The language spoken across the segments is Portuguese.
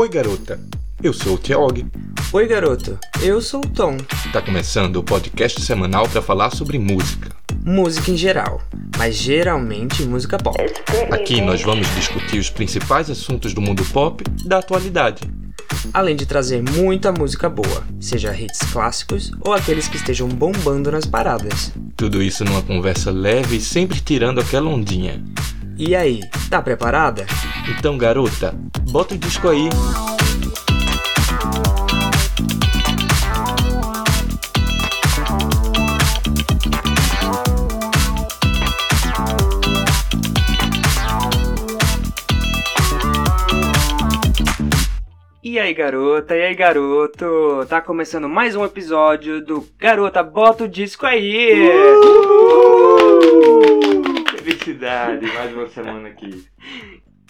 Oi, garota. Eu sou o Tiaog. Oi, garoto. Eu sou o Tom. Tá começando o podcast semanal para falar sobre música. Música em geral, mas geralmente música pop. Aqui nós vamos discutir os principais assuntos do mundo pop da atualidade. Além de trazer muita música boa, seja hits clássicos ou aqueles que estejam bombando nas paradas. Tudo isso numa conversa leve e sempre tirando aquela ondinha. E aí, tá preparada? Então, garota, bota o disco aí. E aí, garota, e aí, garoto? Tá começando mais um episódio do Garota Bota o Disco aí! Felicidade, mais uma semana aqui.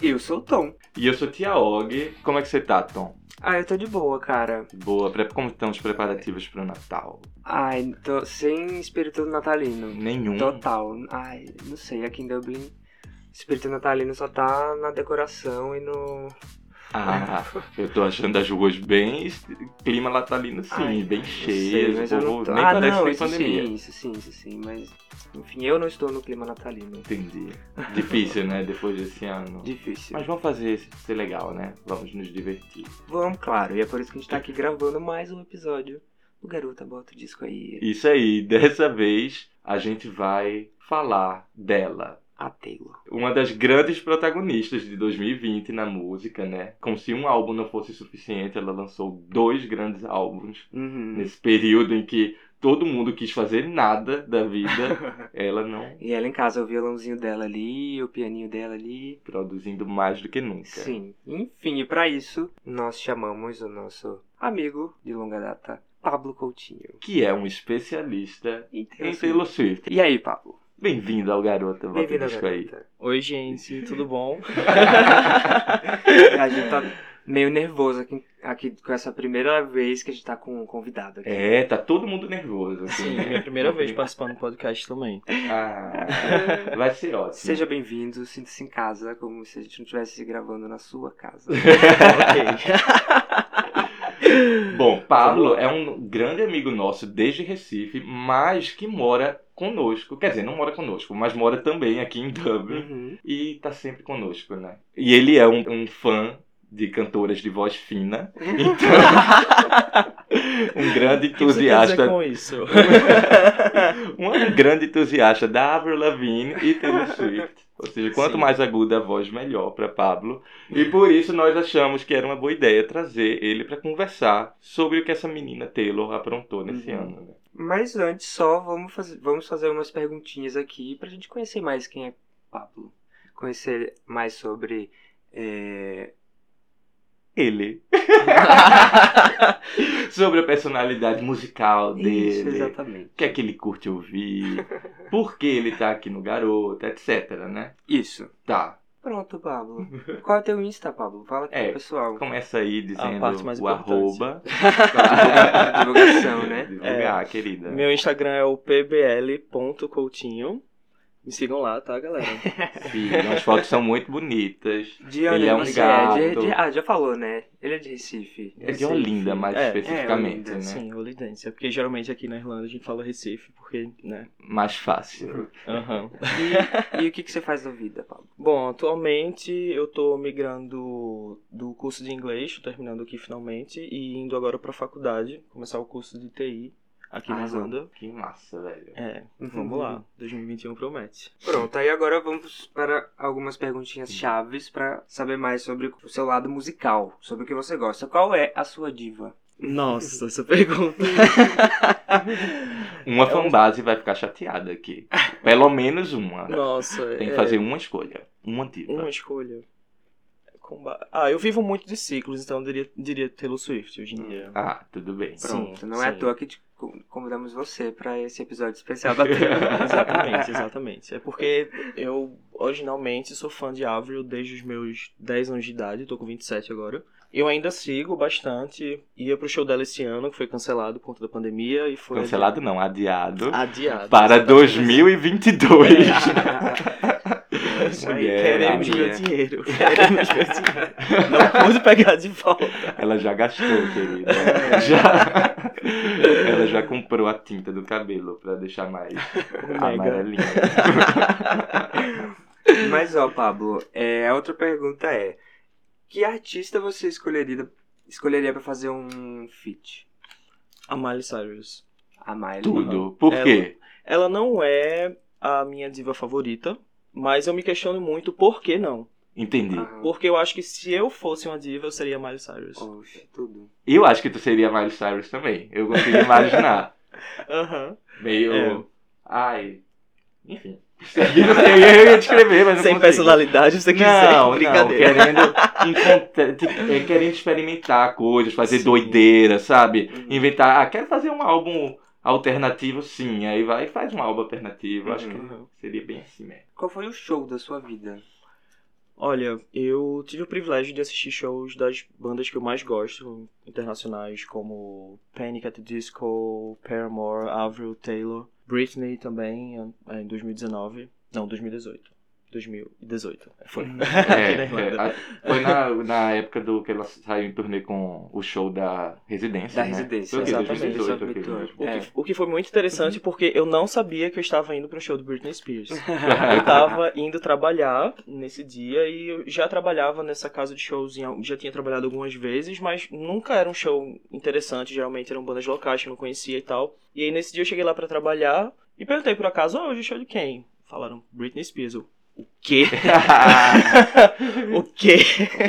Eu sou o Tom. E eu sou Tia Og. Como é que você tá, Tom? Ah, eu tô de boa, cara. Boa, como estão os preparativos pro Natal? Ai, tô sem espírito natalino. Nenhum. Total. Ai, não sei, aqui em Dublin, espírito natalino só tá na decoração e no. Ah, eu tô achando as ruas bem clima natalino sim, Ai, bem não cheias, sei, o mas eu povo não tô... nem Ah, parece não, que tem pandemia. sim, isso sim, isso sim, mas. Enfim, eu não estou no clima natalino. Entendi. Difícil, né, depois desse ano. Difícil. Mas vamos fazer isso ser legal, né? Vamos nos divertir. Vamos, claro, e é por isso que a gente tá aqui gravando mais um episódio do Garota Bota o Disco aí. Isso aí, dessa vez a gente vai falar dela. A Taylor. Uma das grandes protagonistas de 2020 na música, né? Como se um álbum não fosse suficiente, ela lançou dois grandes álbuns Uhum. nesse período em que todo mundo quis fazer nada da vida. Ela não E ela em casa, o violãozinho dela ali, o pianinho dela ali. produzindo mais do que nunca. Sim. Enfim, e pra isso, nós chamamos o nosso amigo de longa data, Pablo Coutinho. Que é um especialista em Taylor Swift. E aí, Pablo? Bem-vindo ao Garota Bota Disco aí. Oi, gente, tudo bom? A gente tá meio nervoso aqui, aqui com essa primeira vez que a gente tá com um convidado aqui. É, tá todo mundo nervoso. Assim, Sim, né? minha primeira vez participando do podcast também. Ah, vai ser ótimo. Seja bem-vindo, sinta-se em casa, como se a gente não estivesse gravando na sua casa. ok. Bom, Pablo é um grande amigo nosso desde Recife, mas que mora conosco. Quer dizer, não mora conosco, mas mora também aqui em Dublin. Uhum. E tá sempre conosco, né? E ele é um, um fã de cantoras de voz fina. Então, um grande entusiasta. com isso? um grande entusiasta da Avril Lavigne e Taylor Swift. Ou seja, quanto Sim. mais aguda a voz, melhor para Pablo. E por isso nós achamos que era uma boa ideia trazer ele para conversar sobre o que essa menina Taylor aprontou nesse Uhum. ano. né? Mas antes só, vamos fazer, vamos fazer umas perguntinhas aqui pra gente conhecer mais quem é Pablo. Conhecer mais sobre... é, Ele. sobre a personalidade musical dele. Isso, exatamente. O que é que ele curte ouvir? Por que ele tá aqui no Garoto, etc, né? Isso. Tá. Pronto, Pablo. Qual é o teu Insta, Pablo? Fala aqui É, pro pessoal. Começa aí dizendo parte mais o importante. arroba. Divulga- Divulgação, né? Divulgar, querida. Meu Instagram é o pbl.coutinho. Me sigam lá, tá, galera? Sigam, as fotos são muito bonitas. De Ele é um você é? De- gato. de- ah, já falou, né? Ele é de Recife. É de Olinda, mais É, especificamente, é, Olinda, né? Sim, Olidense. Porque geralmente aqui na Irlanda a gente fala Recife, porque, né? Mais fácil. Aham. E, e o que, que você faz da vida, Pablo? Bom, atualmente eu tô migrando do curso de inglês, tô terminando aqui finalmente, e indo agora pra faculdade, começar o curso de TI aqui na Arrasou. Irlanda. Que massa, velho. É, Uhum. vamos lá. 2021 promete. Pronto, aí agora vamos para algumas perguntinhas chaves pra saber mais sobre o seu lado musical, sobre o que você gosta. Qual é a sua diva? Nossa, essa pergunta. Uma É um- fanbase vai ficar chateada aqui. Pelo menos uma. Nossa, Tem que é, fazer uma escolha. Uma diva. uma escolha. Ah, eu vivo muito de ciclos, então eu diria, diria Taylor Swift hoje em dia. Ah, tudo bem. Sim, Pronto, não é à sim. toa que te con- convidamos você pra esse episódio especial da exatamente, exatamente. É porque eu originalmente sou fã de Avril desde os meus 10 anos de idade, tô com 27 agora. Eu ainda sigo bastante, ia pro show dela esse ano, que foi cancelado por conta da pandemia e foi Cancelado não, adiado. adiado. Para exatamente. 2022. Isso aí, Mulher, Queremos meu dinheiro. Queremos meu dinheiro. Não pude pegar de volta. Ela já gastou, querida. Já... Ela já comprou a tinta do cabelo pra deixar mais Mega. amarelinho. Mas, ó, Pablo, é, a outra pergunta é: Que artista você escolheria, escolheria pra fazer um feat? A Miley Cyrus. A Miley? Tudo. Por quê? Ela não é a minha diva favorita, mas eu me questiono muito por que não. Entendi. Aham. Porque eu acho que se eu fosse uma diva, eu seria Miley Cyrus. Oxe, tudo. Eu acho que tu seria Miley Cyrus também. Eu consigo imaginar. Aham. Meio. É. Ai. Enfim. Eu não ia descrever, mas não Sem consigo. personalidade, você quiser. Não, não, brincadeira. querendo, encontrar, tipo, é, querendo experimentar coisas, fazer Sim. doideira, sabe? Uhum. Inventar, ah, quero fazer um álbum alternativo, sim. Aí vai e faz um álbum alternativo. Acho Uhum. que seria bem assim mesmo. Qual foi o show da sua vida? Olha, eu tive o privilégio de assistir shows das bandas que eu mais gosto, internacionais, como Panic! at the Disco, Paramore, Avril Taylor, Britney também, em 2019. Não, 2018. 2018. Foi. Na É, Irlanda. é, foi na, na época do que ela saiu em turnê com o show da Residência. Da né? Residência, Foi o exatamente. 2018, Isso, aquele Vitor. mesmo. O, É. que, o que foi muito interessante porque eu não sabia que eu estava indo para um show do Britney Spears. Eu tava indo trabalhar nesse dia e eu já trabalhava nessa casa de shows, já tinha trabalhado algumas vezes, mas nunca era um show interessante, geralmente eram bandas locais que eu não conhecia e tal. E aí nesse dia eu cheguei lá pra trabalhar e perguntei por acaso, oh, hoje é show de quem? Falaram, Britney Spears. Eu, o quê? o quê?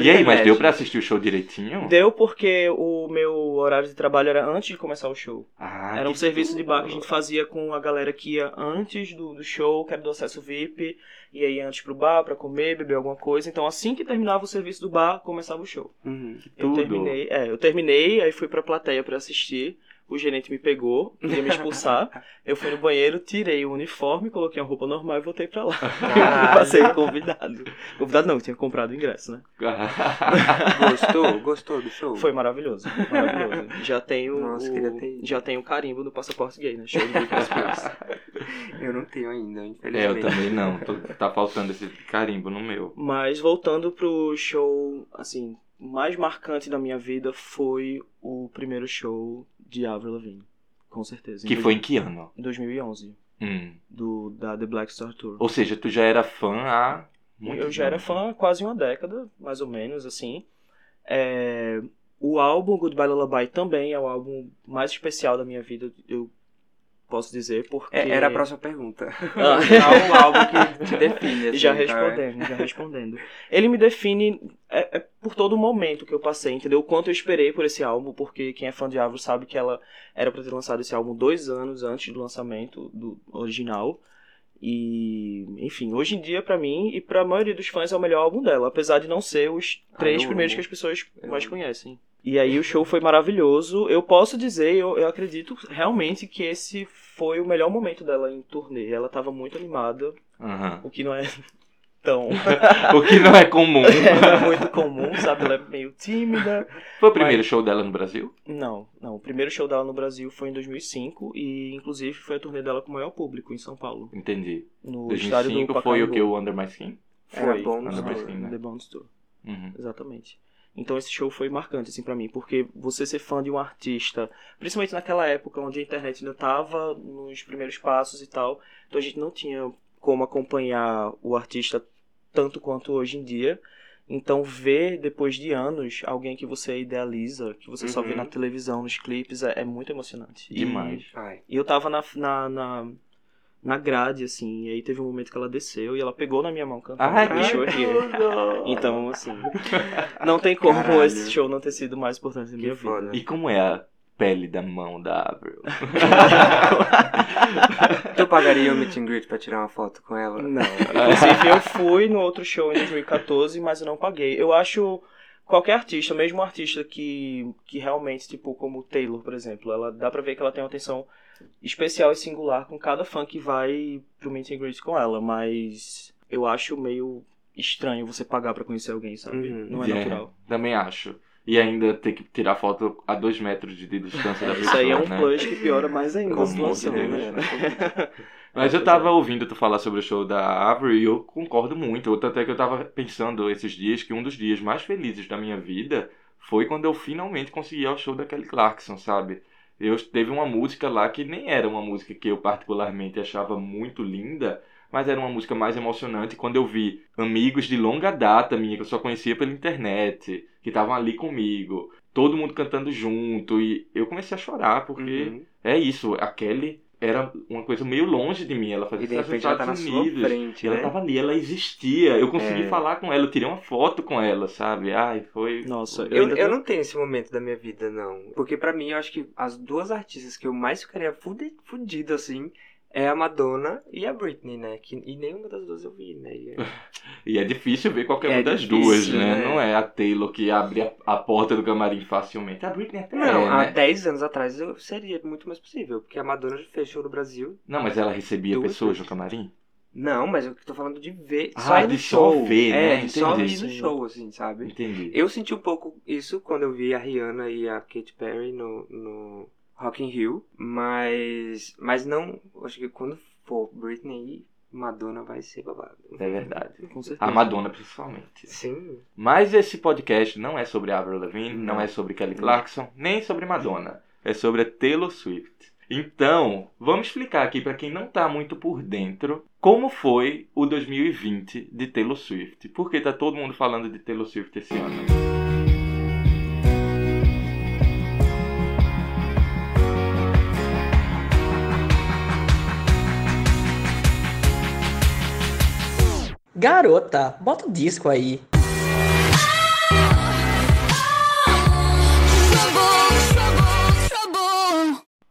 e aí, mas É, deu gente. pra assistir o show direitinho? Deu porque o meu horário de trabalho era antes de começar o show. Ah, Era um serviço de bar que a gente fazia com a galera que ia antes do, do show, que era do acesso VIP, e aí antes pro bar pra comer, beber alguma coisa. Então assim que terminava o serviço do bar, começava o show. Uhum. Eu Tudo. terminei, é, eu terminei, aí fui pra plateia pra assistir. O gerente me pegou, queria me expulsar. eu fui no banheiro, tirei o uniforme, coloquei uma roupa normal e voltei pra lá. Passei convidado. Convidado não, eu tinha comprado o ingresso, né? Gostou? Gostou do show? Foi maravilhoso, maravilhoso. Já tenho Nossa, o, queria ter já tenho o carimbo do passaporte gay, né? Show Spears. Eu não tenho ainda, É, eu infelizmente. também não. Tô- tá faltando esse carimbo no meu. Mas voltando pro show, assim, mais marcante da minha vida foi o primeiro show de Avril Lavigne, com certeza. Que foi em que ano? em 2011, Hum. do da The Black Star Tour. Ou seja, tu já era fã há muito Eu já era fã há quase uma década, mais ou menos, assim. É, O álbum Goodbye Lullaby também é o álbum mais especial da minha vida, eu posso dizer, porque... É, era a próxima pergunta. Ah. O álbum que te define? Assim, já cara? respondendo, já respondendo. Ele me define é, é por todo o momento que eu passei, entendeu? O quanto eu esperei por esse álbum, porque quem é fã de Avril sabe que ela era pra ter lançado esse álbum dois anos antes do lançamento do original. E, enfim, hoje em dia, pra mim e pra maioria dos fãs, é o melhor álbum dela, apesar de não ser os Ah, três eu primeiros amo. que as pessoas mais conhecem. E aí o show foi maravilhoso. Eu posso dizer, eu, eu acredito realmente que esse foi o melhor momento dela em turnê. Ela tava muito animada, Aham. o que não é tão O que não é comum. é muito comum, sabe? Ela é meio tímida. Foi o primeiro show dela no Brasil? Não, não. O primeiro show dela no Brasil foi em 2005 e, inclusive, foi a turnê dela com o maior público em São Paulo. Entendi. No estádio do 2005 foi o que? O Under My Skin? Foi, bom, no Under My Tour, Skin, né? The Bones Tour. Uhum. Exatamente. Então esse show foi marcante, assim, pra mim, porque você ser fã de um artista, principalmente naquela época onde a internet ainda tava nos primeiros passos e tal, então a gente não tinha como acompanhar o artista tanto quanto hoje em dia. Então ver, depois de anos, alguém que você idealiza, que você só vê Uhum. na televisão, nos clipes, é, é muito emocionante. E- Demais. Ai. E eu tava na, na, na, na grade, assim, e aí teve um momento que ela desceu e ela pegou na minha mão cantando. Ai, que Here. tudo! Então, assim, não tem como Caralho. esse show não ter sido mais importante na minha Que foda. vida. E como é a pele da mão da Avril? Tu pagaria o meet and greet pra tirar uma foto com ela? Não. Inclusive, eu fui no outro show em 2014, mas eu não paguei. Eu acho qualquer artista, mesmo um artista que, que realmente, tipo, como o Taylor, por exemplo, ela dá pra ver que ela tem uma atenção especial e singular com cada fã que vai pro meet and greet com ela, mas eu acho meio estranho você pagar pra conhecer alguém, sabe? Uhum. Não é natural. Também acho. E ainda ter que tirar foto a dois metros de distância da Isso pessoa, aí é um né? plus que piora mais ainda a situação, né? Mas eu tava ouvindo tu falar sobre o show da Avril e eu concordo muito. Tanto é que eu tava pensando esses dias que um dos dias mais felizes da minha vida foi quando eu finalmente consegui ir ao show da Kelly Clarkson, sabe? Eu teve uma música lá que nem era uma música que eu particularmente achava muito linda, mas era uma música mais emocionante quando eu vi amigos de longa data minha que eu só conhecia pela internet, que estavam ali comigo, todo mundo cantando junto e eu comecei a chorar porque Uhum. é isso, a Kelly era uma coisa meio longe de mim, ela fazia sucesso nos tá Estados sua Unidos. frente, E ela né? tava ali, ela existia. Eu consegui É. falar com ela, eu tirei uma foto com ela, sabe? Ai, foi. Nossa, eu, Eu, eu tô- não tenho esse momento da minha vida, não. Porque pra mim, eu acho que as duas artistas que eu mais ficaria fudido, assim, é a Madonna e a Britney, né? Que, e nenhuma das duas eu vi, né? E- E é difícil ver qualquer É uma das difícil, duas, né? né? Não é a Taylor que abre a, a porta do camarim facilmente. A Britney até Não, é, há né? 10 anos atrás eu seria muito mais possível. Porque a Madonna já fechou no Brasil. Não, mas ela recebia Duas pessoas vezes. no camarim? Não, mas eu tô falando de ver. Ah, só ir de no só show. ver, é, né? de só Entendi. ir no show, assim, sabe? Entendi. Eu senti um pouco isso quando eu vi a Rihanna e a Katy Perry no, no Rock in Rio, mas, mas não, acho que quando for Britney Madonna vai ser babado. É verdade. Com certeza. A Madonna, principalmente. Sim. Mas esse podcast não é sobre Avril Lavigne, não, Não. é sobre Kelly Clarkson, nem sobre Madonna. É sobre a Taylor Swift. Então, vamos explicar aqui para quem não tá muito por dentro como foi o 2020 de Taylor Swift. Porque tá todo mundo falando de Taylor Swift esse ano. Garota, bota o disco aí.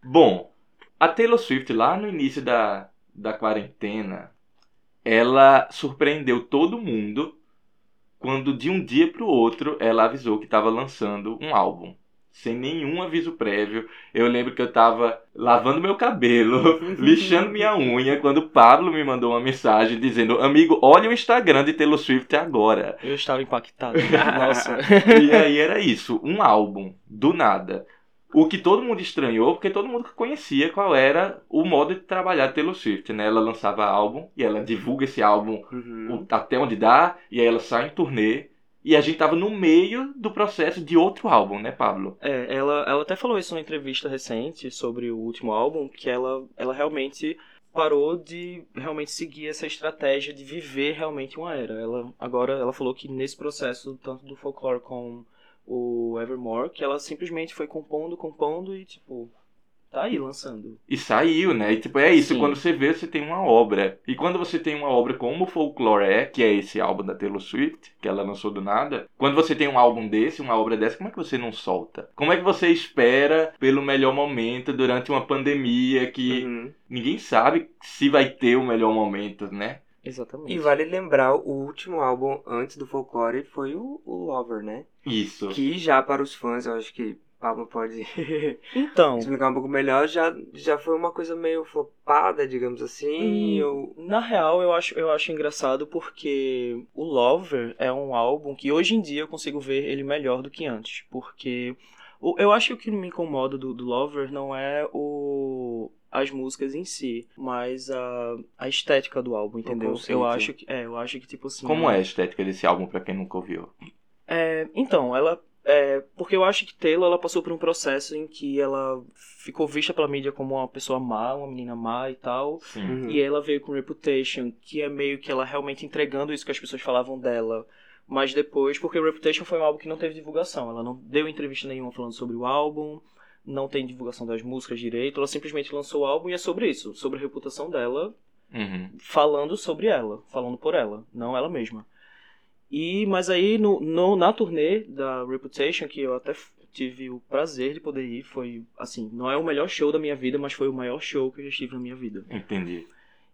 Bom, a Taylor Swift lá no início da, da quarentena, ela surpreendeu todo mundo quando de um dia para o outro ela avisou que estava lançando um álbum. Sem nenhum aviso prévio. Eu lembro que eu estava lavando meu cabelo, lixando minha unha, quando o Pablo me mandou uma mensagem dizendo: Amigo, olha o Instagram de Taylor Swift agora. Eu estava impactado. Nossa. E aí era isso, um álbum, do nada. O que todo mundo estranhou, porque todo mundo conhecia qual era o modo de trabalhar de Taylor Swift, né? Ela lançava álbum e ela divulga esse álbum Uhum. até onde dá, e aí ela sai em turnê. E a gente tava no meio do processo de outro álbum, né, Pablo? É, ela, ela até falou isso numa entrevista recente sobre o último álbum, que ela, ela realmente parou de realmente seguir essa estratégia de viver realmente uma era. Ela agora ela falou que nesse processo tanto do folklore com o Evermore, que ela simplesmente foi compondo, compondo e tipo tá aí lançando. E saiu, né? E tipo, é isso, Sim. quando você vê, você tem uma obra. E quando você tem uma obra como o Folklore é, que é esse álbum da Taylor Swift, que ela lançou do nada, quando você tem um álbum desse, uma obra dessa, como é que você não solta? Como é que você espera pelo melhor momento durante uma pandemia que Uhum. ninguém sabe se vai ter o melhor momento, né? Exatamente. E vale lembrar, o último álbum antes do Folklore foi o, o Lover, né? Isso. Que já para os fãs, eu acho que Pablo pode Então, explicar um pouco melhor, já, já foi uma coisa meio flopada, digamos assim. Hum, ou... Na real, eu acho, eu acho engraçado porque o Lover é um álbum que hoje em dia eu consigo ver ele melhor do que antes. Porque eu acho que o que me incomoda do, do Lover não é o as músicas em si, mas a, a estética do álbum, entendeu? Eu acho que é, eu acho que tipo assim. Como é a estética desse álbum, pra quem nunca ouviu? É, então, ela. É, porque eu acho que Taylor ela passou por um processo em que ela ficou vista pela mídia como uma pessoa má, uma menina má e tal. Sim. Uhum. E ela veio com Reputation, que é meio que ela realmente entregando isso que as pessoas falavam dela. Mas depois, porque Reputation foi um álbum que não teve divulgação. Ela não deu entrevista nenhuma falando sobre o álbum, não tem divulgação das músicas direito. Ela simplesmente lançou o álbum e é sobre isso, sobre a reputação dela, Uhum. falando sobre ela, falando por ela, não ela mesma. E, mas aí no, no- na turnê da Reputation, que eu até tive o prazer de poder ir, foi assim, não é o melhor show da minha vida, mas foi o maior show que eu já estive na minha vida. Entendi.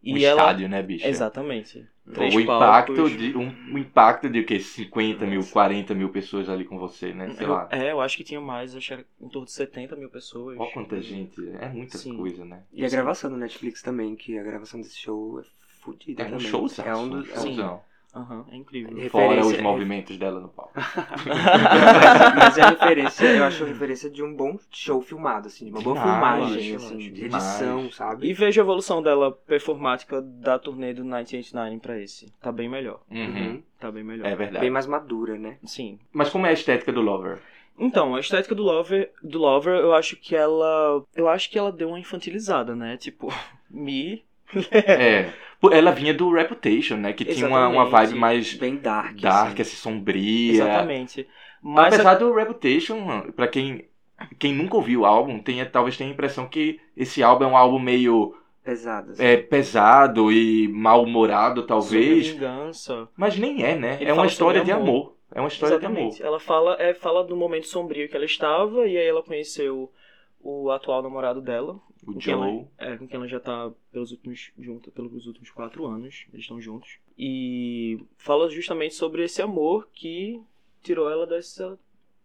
E um ela estádio, né, bicho? Exatamente. Três o impacto palcos. de um, um impacto de o quê? 50 mil, 40 mil pessoas ali com você, né? Sei Eu- lá. é, eu acho que tinha mais, acho que era em torno de 70 mil pessoas. Olha quanta gente. É muita Sim. coisa, né? E a gravação do Netflix também, que a gravação desse show é fodida É um também. showzaço. É um dos... um é um- Aham, é incrível. Fora os Referência- movimentos dela no palco. mas, mas é a referência, eu acho a referência de um bom show filmado, assim, de uma boa Demais, filmagem, assim, de edição, demais. sabe? E vejo a evolução dela performática da turnê do 1989 pra esse. Tá bem melhor. Uhum. Tá bem melhor. É verdade. Bem mais madura, né? Sim. Mas como é a estética do Lover? Então, a estética do Lover, do Lover, eu acho que ela. Eu acho que ela deu uma infantilizada, né? Tipo, Me. É. Pô, Ela vinha do Reputation, né? Que tinha uma, uma vibe mais Bem dark. dark, assim. assim, sombria. Exatamente. Mas Apesar do Reputation, pra quem, quem nunca ouviu o álbum, tem, talvez tenha a impressão que esse álbum é um álbum meio Pesado. assim. é, pesado e mal-humorado, sobre talvez. vingança. Mas nem é, né? Ele é uma história sobre de amor. amor. É uma história de Exatamente. amor. Ela fala, é, fala do momento sombrio que ela estava e aí ela conheceu o atual namorado dela, O com quem ela, Joe. é, com quem ela já tá pelos últimos, junto, pelos últimos quatro anos. Eles estão juntos. E fala justamente sobre esse amor que tirou ela dessa,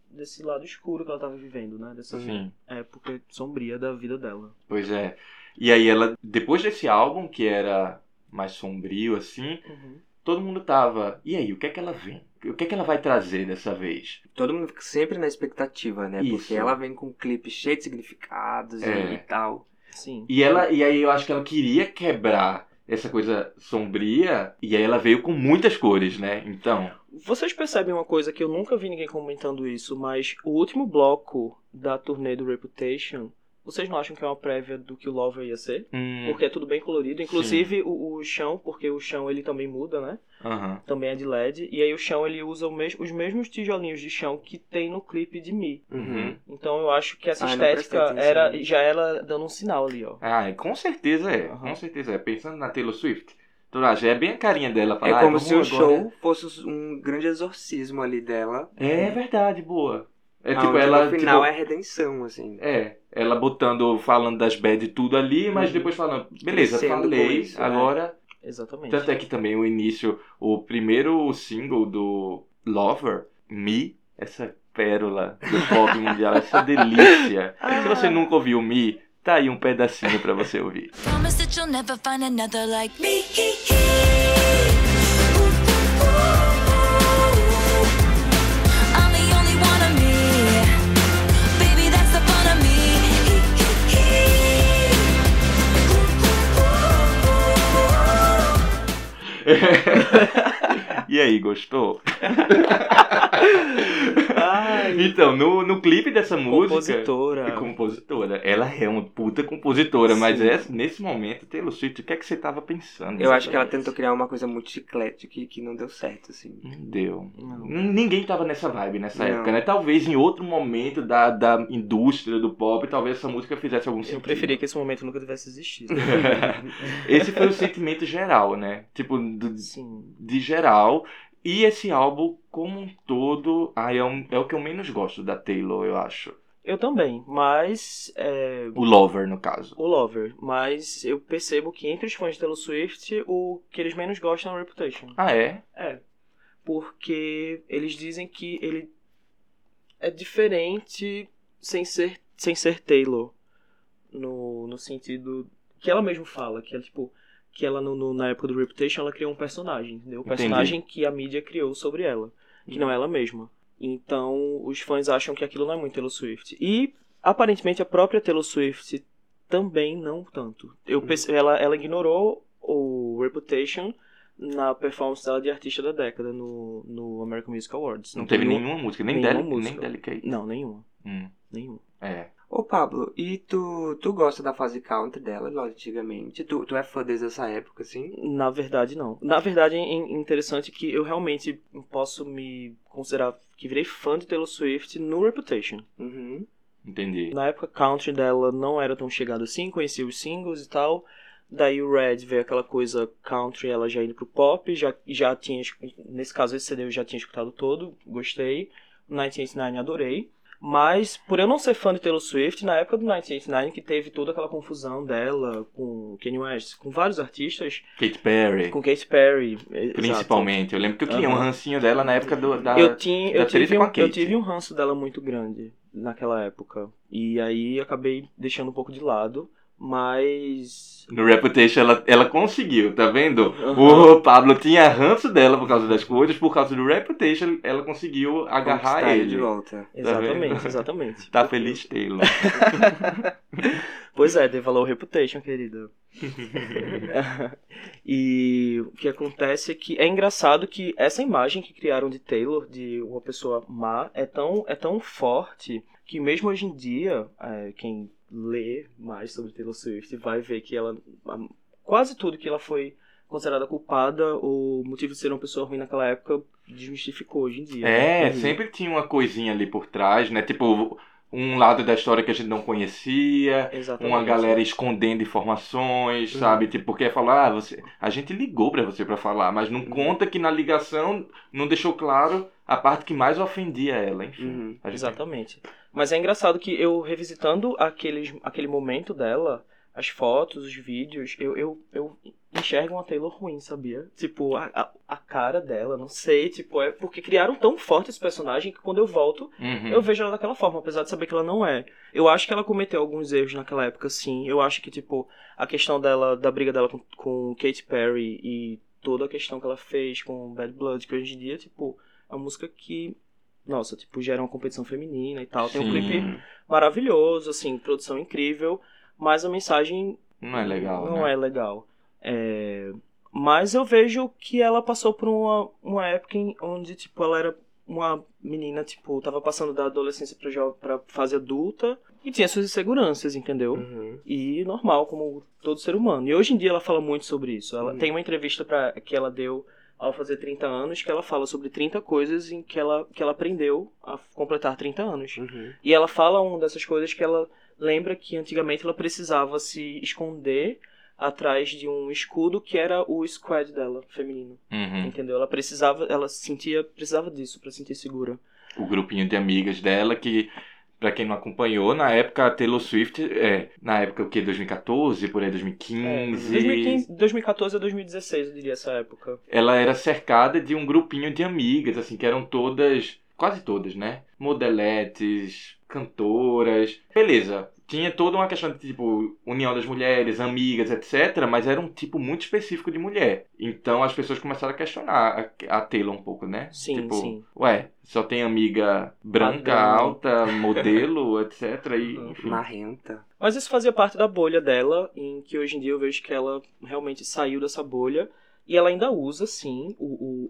desse lado escuro que ela tava vivendo, né? Dessa Sim, época sombria da vida dela. pois é. E aí ela, depois desse álbum, que era mais sombrio, assim, todo mundo tava. E aí, o que é que ela vem? O que é que ela vai trazer dessa vez? Todo mundo fica sempre na expectativa, né? Isso. Porque ela vem com um clipe cheio de significados É. e tal. Sim. E ela e aí eu acho que ela queria quebrar essa coisa sombria e aí ela veio com muitas cores, né? Então, Vocês percebem uma coisa que eu nunca vi ninguém comentando isso, mas o último bloco da turnê do Reputation, vocês não acham que é uma prévia do que o Lover ia ser? hum, Porque é tudo bem colorido, inclusive o, o chão, porque o chão ele também muda, né? aham. Também é de LED, e aí o chão ele usa o mes os mesmos tijolinhos de chão que tem no clipe de Me. Uhum. Então eu acho que essa Ah, estética era, já era dando um sinal ali, ó. Ah, e com certeza é. Aham. Com certeza é. Pensando na Taylor Swift, tu acha? É bem a carinha dela. É falar, "Ah, como vamos se o agora." show fosse um grande exorcismo ali dela. É verdade, boa. É tipo ela. no final tipo, é a redenção, assim. É, ela botando, falando das bad e tudo ali, mas Uhum. depois falando, beleza, Crescendo com falei, isso, né? agora. Exatamente. Tanto é que também o início, o primeiro single do Lover, Me, essa pérola do pop mundial, essa delícia. Se você nunca ouviu Me, tá aí um pedacinho pra você ouvir. Promise that you'll never find another like me. e aí, gostou? Então, no, no clipe dessa música. compositora. Compositora. Ela é uma puta compositora, mas Sim. é, nesse momento, Taylor Swift, o que é que você tava pensando? Eu acho que ela tentou criar uma coisa muito chiclete que, que não deu certo, assim. Não deu. Não. Ninguém tava nessa vibe nessa Não. época, né? Talvez em outro momento da, da indústria do pop, talvez essa música fizesse algum sentido. Eu preferia que esse momento nunca tivesse existido. Esse foi o sentimento geral, né? Tipo, do- de geral. E esse álbum, como um todo, ah, é, um- é o que eu menos gosto da Taylor, eu acho. Eu também, mas. é, O Lover, no caso. o Lover. Mas eu percebo que entre os fãs de Taylor Swift, o que eles menos gostam é o Reputation. Ah, é? É. Porque eles dizem que ele é diferente sem ser, sem ser Taylor. No, no sentido que ela mesmo fala, que ela, tipo, que ela no, no- na época do Reputation ela criou um personagem, entendeu? O Entendi. personagem que a mídia criou sobre ela, que não é ela mesma. Então, os fãs acham que aquilo não é muito Taylor Swift. E aparentemente a própria Taylor Swift também não tanto. Eu perce- ela, ela ignorou o Reputation na performance dela de artista da década no, no American Music Awards. Não teve nenhum- nenhuma música, nem, nenhuma Deli- nem música. Delicate. Não, nenhuma. Hum, Nenhuma. é. Ô Pablo, e tu, tu gosta da fase country dela, antigamente? Tu, tu é fã desde essa época, assim? Na verdade, não. Na verdade, é in- interessante que eu realmente posso me considerar que virei fã de Taylor Swift no Reputation. Uhum. Entendi. Na época, country dela não era tão chegado assim, conhecia os singles e tal. Daí o Red veio aquela coisa country, ela já indo pro pop, já, já tinha, nesse caso esse CD eu já tinha escutado todo, gostei. 1989 adorei. Mas, por eu não ser fã de Taylor Swift, na época do 1989, que teve toda aquela confusão dela com Kanye West, com vários artistas, Katy Perry, com Katy Perry, exato. principalmente. Eu lembro que eu tinha um Aham. rancinho dela na época do, da... eu, tinha, da eu, tive com um, Kate. eu tive um ranço dela muito grande naquela época. E aí acabei deixando um pouco de lado. Mas. No Reputation ela, ela conseguiu, tá vendo? Aham. O Pablo tinha ranço dela por causa das coisas, por causa do Reputation ela conseguiu agarrar Conquistar ele. de volta. Exatamente, exatamente. Tá feliz, Taylor. Pois é, dê valor ao reputation, querida. e o que acontece é que é engraçado que essa imagem que criaram de Taylor, de uma pessoa má, é tão, é tão forte que mesmo hoje em dia, é, quem lê mais sobre Taylor Swift vai ver que ela. Quase tudo que ela foi considerada culpada ou motivo de ser uma pessoa ruim naquela época desmistificou hoje em dia. É, Uhum. sempre tinha uma coisinha ali por trás, né? Tipo, um lado da história que a gente não conhecia, Exatamente. uma galera escondendo informações, Uhum. sabe? Tipo, porque falar, ah, você, a gente ligou pra você pra falar, mas não conta que na ligação não deixou claro a parte que mais ofendia ela, enfim. Uhum. Gente- Exatamente. Mas é engraçado que eu, revisitando aqueles, aquele momento dela, as fotos, os vídeos, eu, eu, eu enxergo uma Taylor ruim, sabia? Tipo, a, a, a cara dela, não sei, tipo, é porque criaram tão forte esse personagem que quando eu volto, Uhum. eu vejo ela daquela forma, apesar de saber que ela não é. Eu acho que ela cometeu alguns erros naquela época, sim. Eu acho que, tipo, a questão dela, da briga dela com, com Katy Perry e toda a questão que ela fez com Bad Blood, que hoje em dia, tipo, é uma música que, nossa, tipo, gera uma competição feminina e tal. Tem um clipe maravilhoso, assim, produção incrível, mas a mensagem Não é legal, não né? é legal. É, Mas eu vejo que ela passou por uma, uma época em onde, tipo, ela era uma menina, tipo, tava passando da adolescência pra, jo- pra fase adulta e tinha suas inseguranças, entendeu? Uhum. E normal, como todo ser humano. E hoje em dia ela fala muito sobre isso. Ela Uhum. tem uma entrevista pra, que ela deu ao fazer 30 anos, que ela fala sobre 30 coisas em que ela, que ela aprendeu a completar 30 anos. Uhum. E ela fala uma dessas coisas que ela lembra que antigamente ela precisava se esconder atrás de um escudo que era o squad dela, feminino. Uhum. Entendeu? Ela precisava, ela sentia, precisava disso pra se sentir segura. O grupinho de amigas dela que, pra quem não acompanhou, na época a Taylor Swift, é, na época o que, 2014, por aí, 2015, 2015, 2014 a 2016, eu diria essa época. ela era cercada de um grupinho de amigas, assim, que eram todas, quase todas, né? Modeletes, cantoras. Beleza. Tinha toda uma questão de, tipo, união das mulheres, amigas, etc. Mas era um tipo muito específico de mulher. Então as pessoas começaram a questionar a, a Taylor um pouco, né? Sim, tipo, sim. Ué, só tem amiga branca, Padrão. alta, modelo, etc. E, Uhum. enfim. Marrenta. Mas isso fazia parte da bolha dela, em que hoje em dia eu vejo que ela realmente saiu dessa bolha. E ela ainda usa, sim, o, o,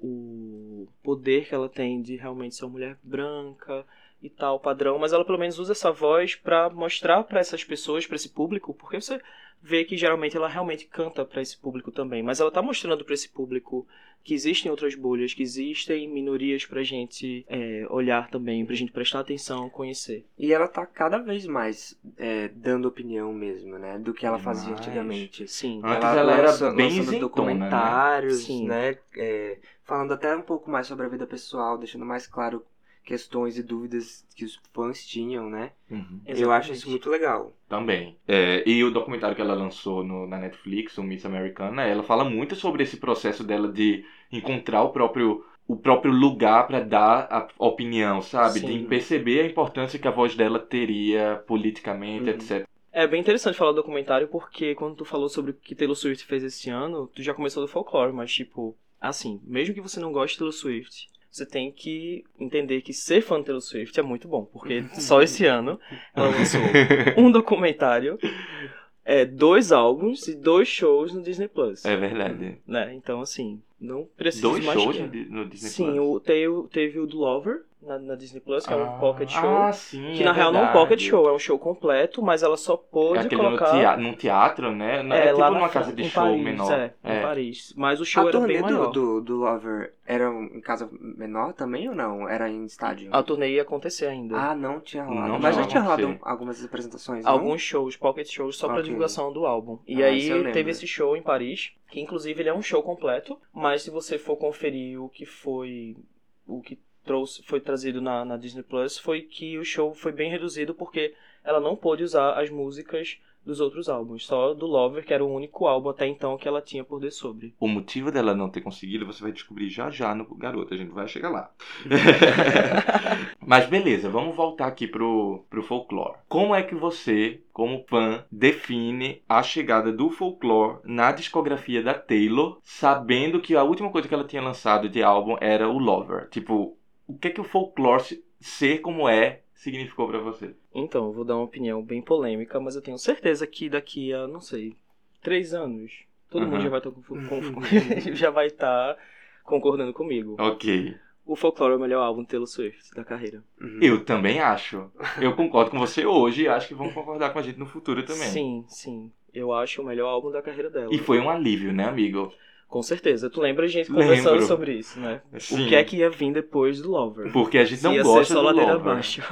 o poder que ela tem de realmente ser uma mulher branca e tal, padrão. Mas ela pelo menos usa essa voz pra mostrar pra essas pessoas, pra esse público, porque você vê que geralmente ela realmente canta pra esse público também. Mas ela tá mostrando pra esse público que existem outras bolhas, que existem minorias pra gente é, olhar também, pra gente prestar atenção, conhecer. E ela tá cada vez mais é, dando opinião mesmo, né? Do que ela fazia Demais. antigamente. Sim. Antes ela era bem lançando isentona, documentários, Sim. né? É, falando até um pouco mais sobre a vida pessoal, deixando mais claro questões e dúvidas que os fãs tinham, né? Uhum. Eu acho isso muito legal. Também. É, e o documentário que ela lançou no- na Netflix, o Miss Americana, ela fala muito sobre esse processo dela de encontrar o próprio o próprio lugar para dar a opinião, sabe? Sim. De perceber a importância que a voz dela teria politicamente, Uhum. etc. É bem interessante falar do documentário porque quando tu falou sobre o que Taylor Swift fez esse ano, tu já começou do folclore, mas tipo, assim, mesmo que você não goste de Taylor Swift, você tem que entender que ser fã de Taylor Swift é muito bom, porque só esse ano ela lançou um documentário, é, dois álbuns e dois shows no Disney Plus. É verdade. Né? Então, assim, não precisa Dois mais shows que- no, no Disney Sim, Plus. o, teve, teve o do Lover na, na Disney Plus, que é um pocket show. Ah, sim. que é na real não é um verdade. pocket show, é um show completo, mas ela só É pôde aquele colocar. no teatro, num teatro, né? Não, é, tipo lá na numa casa de show Paris, menor. É, em Paris. Mas o show a era bem do, maior. do, do Lover era em casa menor também ou não? Era em estádio? A turnê ia acontecer ainda. Ah, não tinha rolado. Não Mas já tinha rolado algumas apresentações, não? Alguns shows, pocket shows, só pra Ok. divulgação do álbum. E Ah, aí teve esse show em Paris, que inclusive ele é um show completo, mas se você for conferir o que foi. o que trouxe, foi trazido na, na Disney Plus, foi que o show foi bem reduzido porque ela não pôde usar as músicas dos outros álbuns, só do Lover, que era o único álbum até então que ela tinha por The Sobre. O motivo dela não ter conseguido, você vai descobrir já já no Garoto, a gente vai chegar lá. Mas beleza, vamos voltar aqui pro, pro folclore. Como é que você, como fã, define a chegada do folclore na discografia da Taylor, sabendo que a última coisa que ela tinha lançado de álbum era o Lover? Tipo, o que é que o folclore se- ser como é significou pra você? Então, eu vou dar uma opinião bem polêmica, mas eu tenho certeza que daqui a, não sei, três anos, todo mundo Aham. já vai estar com, com- já vai estar concordando comigo. Ok. O Folklore é o melhor álbum de Taylor Swift da carreira. Uhum. Eu também acho. Eu concordo com você hoje e acho que vão concordar com a gente no futuro também. Sim, sim. Eu acho o melhor álbum da carreira dela. E foi um alívio, né, amigo? Com certeza. Tu lembra a gente Lembro. conversando sobre isso, né? Sim. O que é que ia vir depois do Lover? Porque a gente não ia gosta ser só do ladeira Lover. abaixo.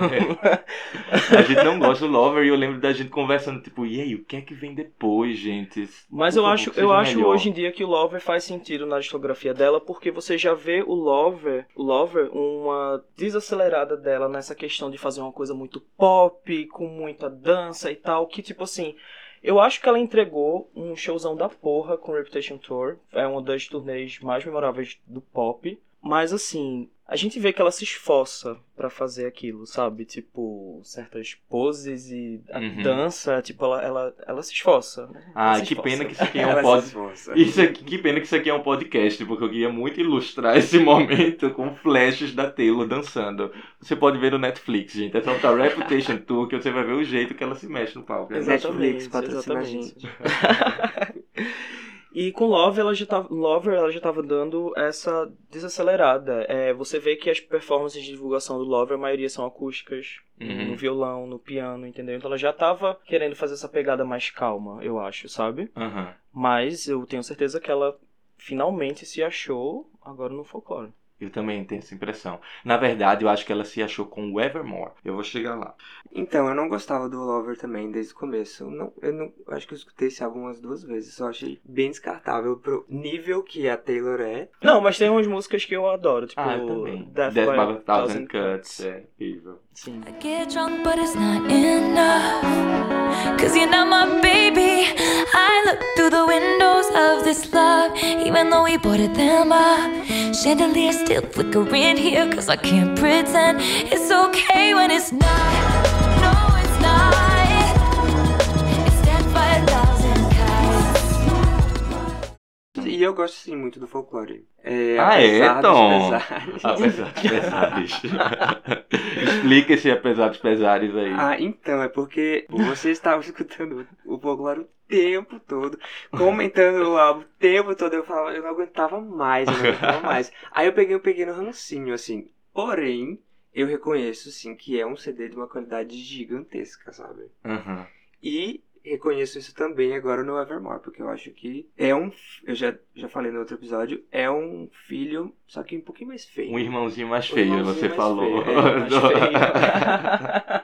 É. A gente não gosta do Lover e eu lembro da gente conversando, tipo, e aí, o que é que vem depois, gente? Mas Por eu favor, acho, eu acho melhor. hoje em dia que o Lover faz sentido na discografia dela, porque você já vê o Lover, o Lover, uma desacelerada dela nessa questão de fazer uma coisa muito pop, com muita dança e tal, que tipo assim, eu acho que ela entregou um showzão da porra com Reputation Tour, é uma das turnês mais memoráveis do pop, mas assim, a gente vê que ela se esforça pra fazer aquilo, sabe? Tipo, certas poses e a Uhum. dança, tipo, ela, ela, ela se esforça. Ai, se que esforça. pena que isso aqui é um Ela se pod... esforça. Isso aqui, que pena que isso aqui é um podcast, porque eu queria muito ilustrar esse momento com flashes da Taylor dançando. Você pode ver no Netflix, gente. É só botar Reputation Tour que você vai ver o jeito que ela se mexe no palco. Netflix patrocina a gente. E com Love ela já tava, Lover ela já tava dando essa desacelerada. É, você vê que as performances de divulgação do Lover, a maioria são acústicas, Uhum. no violão, no piano, entendeu? Então ela já tava querendo fazer essa pegada mais calma, eu acho, sabe? Aham. Mas eu tenho certeza que ela finalmente se achou agora no folclore. Eu também tenho essa impressão. Na verdade, eu acho que ela se achou com o Evermore. Eu vou chegar lá. Então, eu não gostava do Lover também desde o começo. Eu não, eu não eu acho que eu escutei esse álbum umas duas vezes. Só achei bem descartável pro nível que a Taylor é. Não, mas tem umas músicas que eu adoro, tipo Ah, eu também. Death, Death by by a Thousand Cuts. É horrível. Sim. I get drunk, but it's not enough. Cause you're not my baby. I look through the windows of this love, even though we boarded them up. Chandelier still flickering here, cause I can't pretend it's okay when it's not. E eu gosto sim muito do folclore. É, Ah, é, Tom? dos pesares. Apesar dos pesares. Explica esse apesar dos pesares aí. Ah, então, é porque você estava escutando o folclore o tempo todo, comentando o álbum o tempo todo, eu falava, eu não aguentava mais, eu não aguentava mais. Aí eu peguei um pequeno rancinho, assim. Porém, eu reconheço, sim, que é um CD de uma qualidade gigantesca, sabe? Aham. E reconheço isso também agora no Evermore, porque eu acho que é um. Eu já, já falei no outro episódio, é um filho, só que um pouquinho mais feio. Um irmãozinho mais Um feio, irmãozinho você mais falou. feio, é, mais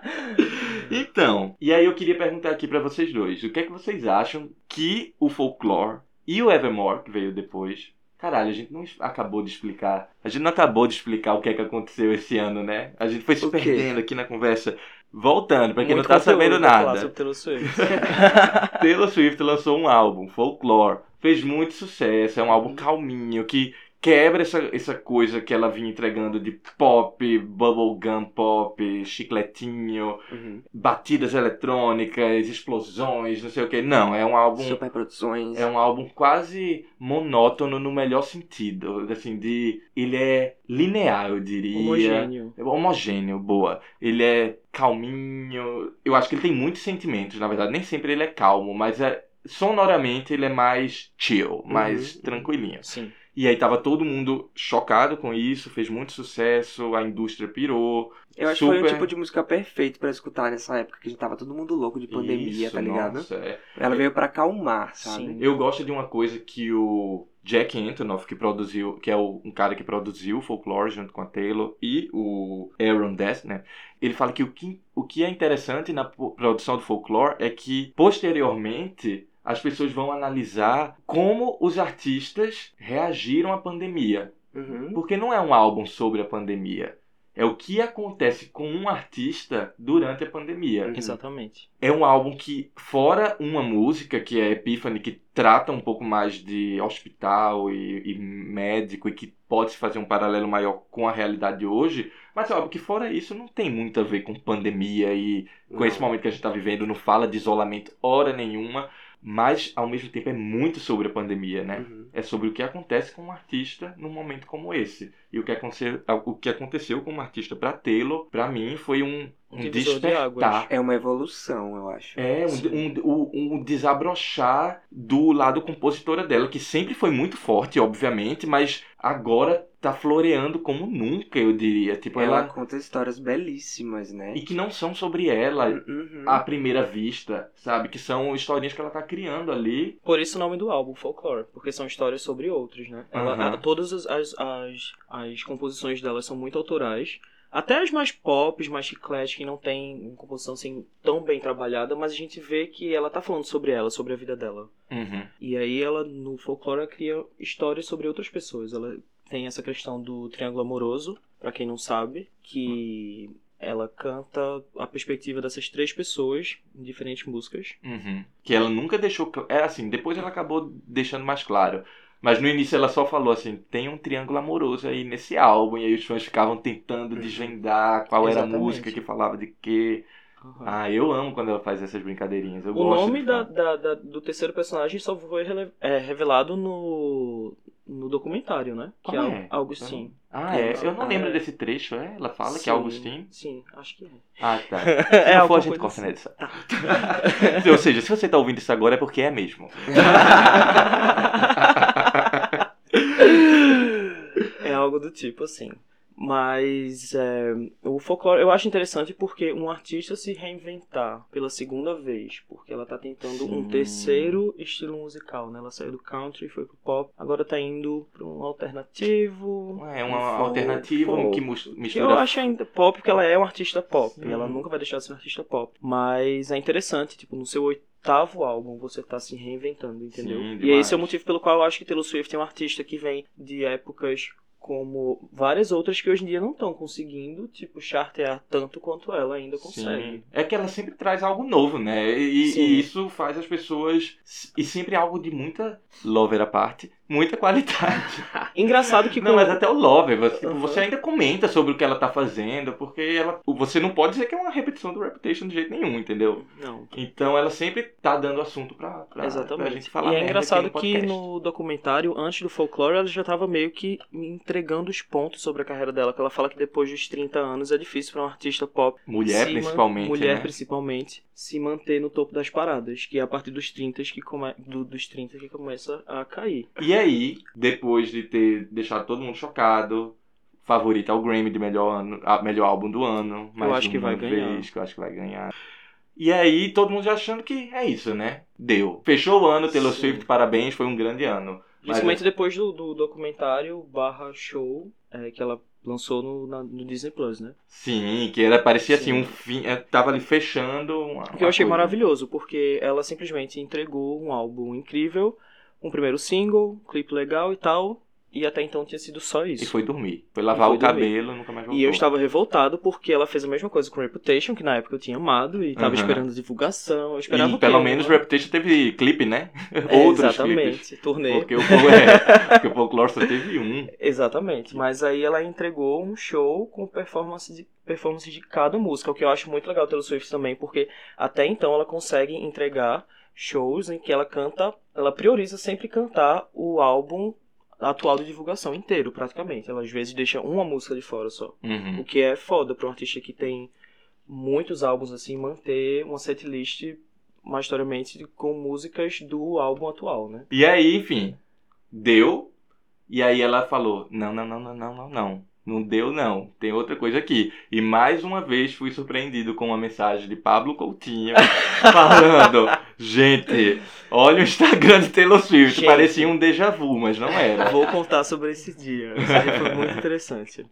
então, e aí eu queria perguntar aqui pra vocês dois. O que é que vocês acham que o Folklore e o Evermore, que veio depois... Caralho, a gente não acabou de explicar. A gente não acabou de explicar o que é que aconteceu esse ano, né? A gente foi se perdendo aqui na conversa. Voltando, pra quem Muito não tá sabendo falar nada. Taylor Swift. Taylor Swift lançou um álbum, Folklore. Fez muito sucesso, é um álbum calminho que quebra essa, essa coisa que ela vinha entregando de pop, bubblegum pop, chicletinho, Uhum. batidas eletrônicas, explosões, não sei o que. Não, é um álbum. Super produções. É um álbum quase monótono no melhor sentido. Assim, de. Ele é linear, eu diria. Homogêneo. É homogêneo, boa. Ele é calminho. Eu acho que ele tem muitos sentimentos, na verdade. Nem sempre ele é calmo, mas é, sonoramente ele é mais chill, mais Uhum. tranquilinho. Sim. E aí tava todo mundo chocado com isso, fez muito sucesso, a indústria pirou. Eu acho que foi o super- tipo de música perfeito pra escutar nessa época, que a gente tava todo mundo louco de pandemia, Isso, tá ligado? nossa, é. Ela veio pra acalmar, sabe? Sim. Eu gosto de uma coisa que o Jack Antonoff, que produziu, que é o, um cara que produziu o Folklore junto com a Taylor, e o Aaron Dess, né? Ele fala que o que, o que é interessante na produção do Folklore é que, posteriormente, as pessoas vão analisar como os artistas reagiram à pandemia. Uhum. Porque não é um álbum sobre a pandemia. É o que acontece com um artista durante a pandemia. Uhum. Exatamente. É um álbum que, fora uma música, que é Epiphany, que trata um pouco mais de hospital e, e médico e que pode se fazer um paralelo maior com a realidade de hoje, mas é óbvio que fora isso não tem muito a ver com pandemia e com Não. esse momento que a gente está vivendo, não fala de isolamento hora nenhuma, mas ao mesmo tempo é muito sobre a pandemia, né? Uhum. É sobre o que acontece com um artista num momento como esse. E o que aconteceu, o que aconteceu com um artista pra Taylor, pra mim, foi um, um de despertar. águas. É uma evolução, eu acho. É, um, um, um, um desabrochar do lado compositora dela, que sempre foi muito forte, obviamente, mas agora tá floreando como nunca, eu diria. Tipo, Ela ela. conta histórias belíssimas, né? E que não são sobre ela Uhum. à primeira vista, sabe? Que são historinhas que ela tá criando ali. Por isso o nome do álbum, Folklore, porque são histórias sobre outros, né? Ela, a- todas as, as, as, as composições dela são muito autorais. Até as mais pop, mais chiclete, que não tem uma composição assim tão bem trabalhada, mas a gente vê que ela tá falando sobre ela, sobre a vida dela. Uhum. E aí ela, no folclore, ela cria histórias sobre outras pessoas. Ela tem essa questão do triângulo amoroso, pra quem não sabe, que ela canta a perspectiva dessas três pessoas em diferentes músicas. Uhum. Que ela nunca deixou. É assim, depois ela acabou deixando mais claro. Mas no início ela só falou assim: tem um triângulo amoroso aí nesse álbum. E aí os fãs ficavam tentando desvendar qual era a Exatamente. música que falava de quê. Ah, eu amo quando ela faz essas brincadeirinhas. Eu O nome da, da- da- do terceiro personagem só foi é, revelado no, no documentário, né? Que Qual é, é? Augustin. Ah, é? Eu não Ah, lembro é. desse trecho, é? Ela fala que Sim, é Augustin? Sim, acho que é. Ah, tá. Se É não for, a gente corta assim. edição. Ou seja, se você tá ouvindo isso agora é porque é mesmo. é algo do tipo assim. Mas é, o folclore eu acho interessante porque um artista se reinventar pela segunda vez, porque ela tá tentando um Sim. terceiro estilo musical, né? Ela saiu do country, foi pro pop, agora tá indo pra um alternativo. É uma um folk. que mistura. eu acho ainda pop porque ela é uma artista pop. Sim. Ela nunca vai deixar de ser uma artista pop. Mas é interessante, tipo, no seu oitavo álbum você tá se reinventando, entendeu? Sim, e esse é o motivo pelo qual eu acho que Taylor Swift é um artista que vem de épocas como várias outras que hoje em dia não estão conseguindo, tipo, chartear tanto quanto ela ainda consegue. Sim. É que ela sempre traz algo novo, né? E, e isso faz as pessoas. E sempre algo de muita lover à parte, muita qualidade. Engraçado que Não, com- mas até o lover, você, Aham. você ainda comenta sobre o que ela tá fazendo, porque ela, você não pode dizer que é uma repetição do Reputation de jeito nenhum, entendeu? Não. Então ela sempre tá dando assunto pra, pra, pra Exatamente. gente falar e é engraçado que no documentário, antes do folclore, ela já tava meio que entregando os pontos sobre a carreira dela. Que ela fala que depois dos 30 anos é difícil pra um artista pop. Mulher, principalmente, Mulher, né? principalmente, se manter no topo das paradas. Que é a partir dos 30 que, come... do- dos 30 que começa a cair. E aí, depois de ter deixado todo mundo chocado, favorita ao Grammy de melhor, ano, melhor álbum do ano. Mais acho que vai ganhar. vez, que eu acho que vai ganhar. E aí, todo mundo já achando que é isso, né? Deu. Fechou o ano, Taylor Sim. Swift, parabéns, foi um grande ano. Principalmente depois do, do documentário barra show é, que ela lançou no, na- no Disney Plus, né? Sim, que era, parecia assim, Sim. um fim. é, Tava ali fechando uma. O que eu achei coisa. maravilhoso, porque ela simplesmente entregou um álbum incrível, um primeiro single, clipe legal e tal, e até então tinha sido só isso. E foi dormir. Foi lavar foi o dormir. cabelo, nunca mais voltou. E eu estava revoltado porque ela fez a mesma coisa com Reputation, que na época eu tinha amado e estava Aham. esperando divulgação. Eu esperava E pelo menos Reputation teve clipe, né? É, Outros clipes. Exatamente, turnê. Porque o, é, porque o Folklore só teve um. Exatamente, mas aí ela entregou um show com performance de, performance de cada música, o que eu acho muito legal Taylor Swift também, porque até então ela consegue entregar shows em que ela canta, ela prioriza sempre cantar o álbum atual de divulgação inteiro, praticamente. Ela às vezes deixa uma música de fora só. Uhum. O que é foda pra um artista que tem muitos álbuns assim, manter uma setlist majoritariamente com músicas do álbum atual, né? E aí, enfim, deu. E aí ela falou: não, não, não, não, não, não, não. Não deu, não. Tem outra coisa aqui. E mais uma vez fui surpreendido com uma mensagem de Pablo Coutinho falando: Gente, olha o Instagram de Taylor Swift. Gente. Parecia um déjà vu, mas não era. Vou contar sobre esse dia. Esse dia foi muito interessante.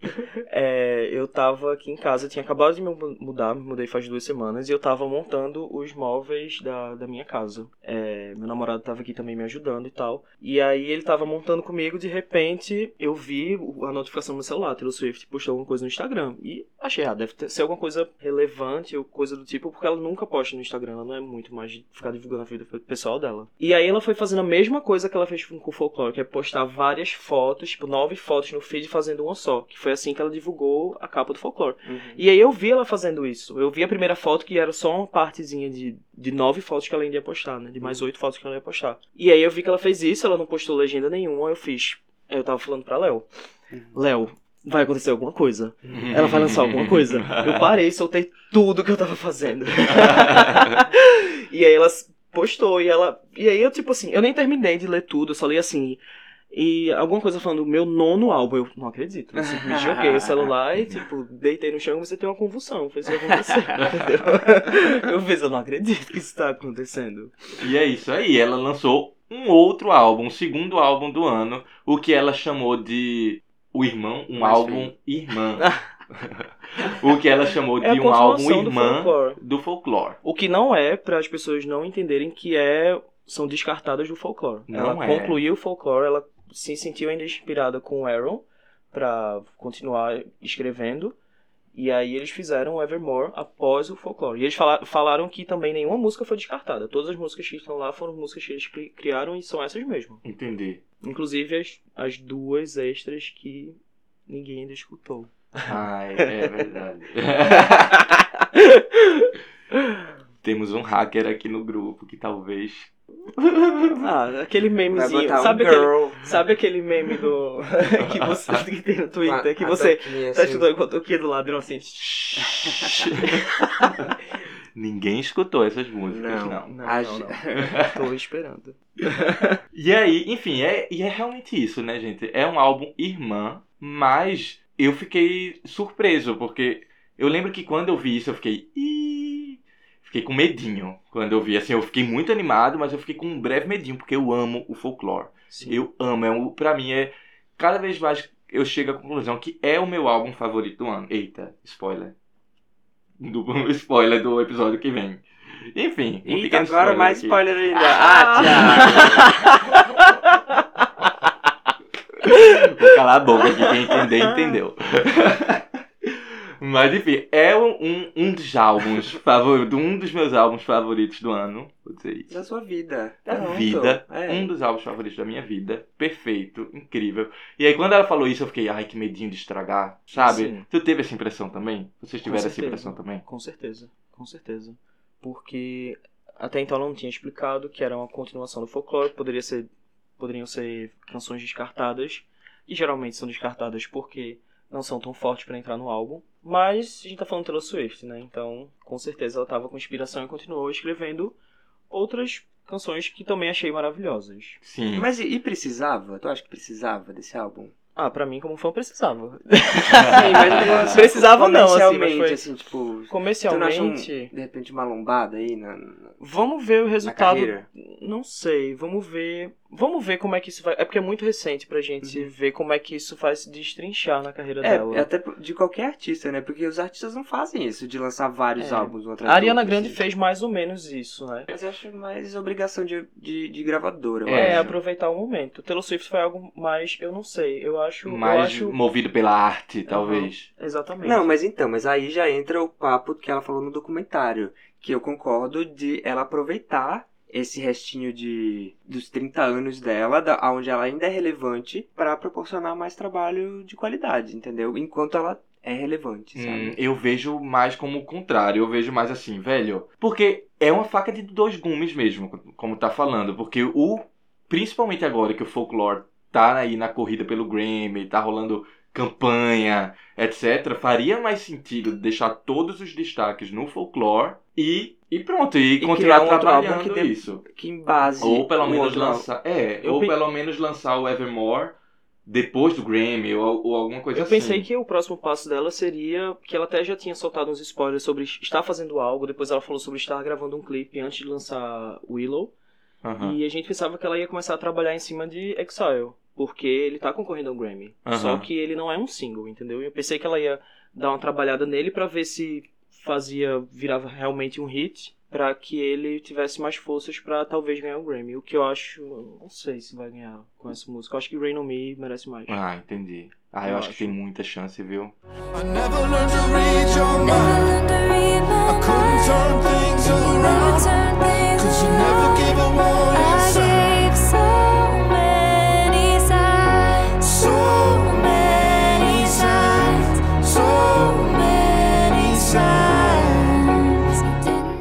É, eu tava aqui em casa, tinha acabado de me mudar, me mudei faz duas semanas, e eu tava montando os móveis da, da minha casa. É, meu namorado tava aqui também me ajudando e tal. E aí ele tava montando comigo, de repente eu vi a notificação no celular, Taylor Swift postou alguma coisa no Instagram. E achei, ah, deve ter- ser alguma coisa relevante ou coisa do tipo, porque ela nunca posta no Instagram, ela não é muito mais de ficar divulgando a vida pessoal dela. E aí ela foi fazendo a mesma coisa que ela fez com o Folklore, que é postar várias fotos, tipo, nove fotos no feed fazendo uma só. Que foi assim que ela divulgou a capa do Folklore. Uhum. E aí eu vi ela fazendo isso. Eu vi a primeira foto que era só uma partezinha de, de nove fotos que ela ainda ia postar, né? De mais oito fotos que ela ia postar. E aí eu vi que ela fez isso, ela não postou legenda nenhuma, eu fiz. Eu tava falando pra Léo. Léo, vai acontecer alguma coisa. Ela vai lançar alguma coisa. Eu parei, soltei tudo que eu tava fazendo. e aí ela postou e ela. E aí eu, tipo assim, eu nem terminei de ler tudo, eu só li assim. E alguma coisa falando, meu nono álbum, eu não acredito. Eu simplesmente joguei o celular e, tipo, deitei no chão e você tem uma convulsão. Fez isso acontecer, entendeu? Eu fiz, eu não acredito que isso tá acontecendo. E é isso aí, ela lançou um outro álbum, um segundo álbum do ano, o que ela chamou de O Irmão, um Mais álbum irmã. o que ela chamou de É a um álbum continuação do irmã folclore. do folclore. O que não é para as pessoas não entenderem que é são descartadas do folclore. Não ela é. concluiu o folclore, ela se sentiu ainda inspirada com o Aaron para continuar escrevendo. E aí eles fizeram o Evermore após o folclore. E eles fala- falaram que também nenhuma música foi descartada. Todas as músicas que estão lá foram músicas que eles cri- criaram e são essas mesmo. Entendi. Inclusive as, as duas extras que ninguém ainda escutou. Ai, é verdade. Temos um hacker aqui no grupo que talvez. Ah, aquele memezinho. botar um Sabe aquele, sabe aquele meme do. que você que tem no Twitter? Que A- a você toquinha, tá assim. estudando enquanto aqui do ladrão assim. Ninguém escutou essas músicas, Não. não. Não, A não, não. Tô esperando. E aí, enfim, é, e é realmente isso, né, gente? É um álbum irmã, mas eu fiquei surpreso, porque eu lembro que quando eu vi isso, eu fiquei. "Ih", Fiquei com medinho quando eu vi. Assim, eu fiquei muito animado, mas eu fiquei com um breve medinho, porque eu amo o folclore. Eu amo. É um, pra mim, é. Cada vez mais eu chego à conclusão que é o meu álbum favorito do ano. Eita, spoiler. Do, spoiler do episódio que vem. Enfim, um Eita, agora mais aqui. spoiler ainda. Ah, Thiago. Vou calar a boca aqui, quem entender, entendeu. Mas enfim, é um, um, dos álbuns favoritos, um dos meus álbuns favoritos do ano. Vou dizer isso. da sua vida. Da Pronto. vida, É. um dos álbuns favoritos da minha vida. Perfeito, incrível. E aí quando ela falou isso, eu fiquei, ai, que medinho de estragar, sabe? Sim. Tu teve essa impressão também? Vocês tiveram essa impressão também? Com certeza, com certeza. Porque até então ela não tinha explicado que era uma continuação do folclore, poderia ser, poderiam ser canções descartadas, e geralmente são descartadas porque não são tão fortes pra entrar no álbum. Mas a gente tá falando de Taylor Swift, né? Então, com certeza ela tava com inspiração e continuou escrevendo outras canções que também achei maravilhosas. Sim. Mas e, e precisava? Tu acha que precisava desse álbum? Ah, pra mim como fã precisava. Sim, mas Precisava não, assim, mas comercialmente, foi- assim, tipo... Tu não acha um, Comercialmente, de repente uma lombada aí na, na, vamos ver o na resultado carreira? Não sei, vamos ver. Vamos ver como é que isso vai. É porque é muito recente pra gente ver como é que isso vai se destrinchar na carreira dela. É, até de qualquer artista, né? Porque os artistas não fazem isso, de lançar vários É. álbuns A Ariana outro, Grande assim. fez mais ou menos isso, né? Mas eu acho mais obrigação de, de, de gravadora, eu É, acho. aproveitar o momento. Taylor Swift foi algo mais, eu não sei, eu acho, eu Mais acho movido pela arte, talvez. exatamente. Não, mas então, mas aí já entra o papo que ela falou no documentário, que eu concordo de ela aproveitar esse restinho de dos 30 anos dela, da, onde ela ainda é relevante, pra proporcionar mais trabalho de qualidade, entendeu? Enquanto ela é relevante, Hum, sabe? eu vejo mais como o contrário. Eu vejo mais assim, velho. Porque é uma faca de dois gumes mesmo, como tá falando. Porque o. Principalmente agora que o folklore tá aí na corrida pelo Grammy, tá rolando campanha, etc. Faria mais sentido deixar todos os destaques no folklore e, e pronto, e, criar continuar um outro trabalhando álbum que dê- isso. Que em base Ou pelo menos lançar. É, Eu ou pe- pelo menos lançar o Evermore depois do Grammy, ou, ou alguma coisa Eu assim. pensei que o próximo passo dela seria que ela até já tinha soltado uns spoilers sobre estar fazendo algo, depois ela falou sobre estar gravando um clipe antes de lançar Willow. Aham. E a gente pensava que ela ia começar a trabalhar em cima de Exile, porque ele tá concorrendo ao Grammy. Aham. Só que ele não é um single, entendeu? Eu pensei que ela ia dar uma trabalhada nele pra ver se fazia virava realmente um hit, pra que ele tivesse mais forças pra talvez ganhar o Grammy. O que eu acho, não sei se vai ganhar com essa música. Eu acho que Rain on Me merece mais. Ah, entendi. Ah, eu Eu acho que acho. tem muita chance, viu? I never learned to read your Never mind. learned to read my I couldn't turn things Never around. turn things Cause you around. never gave a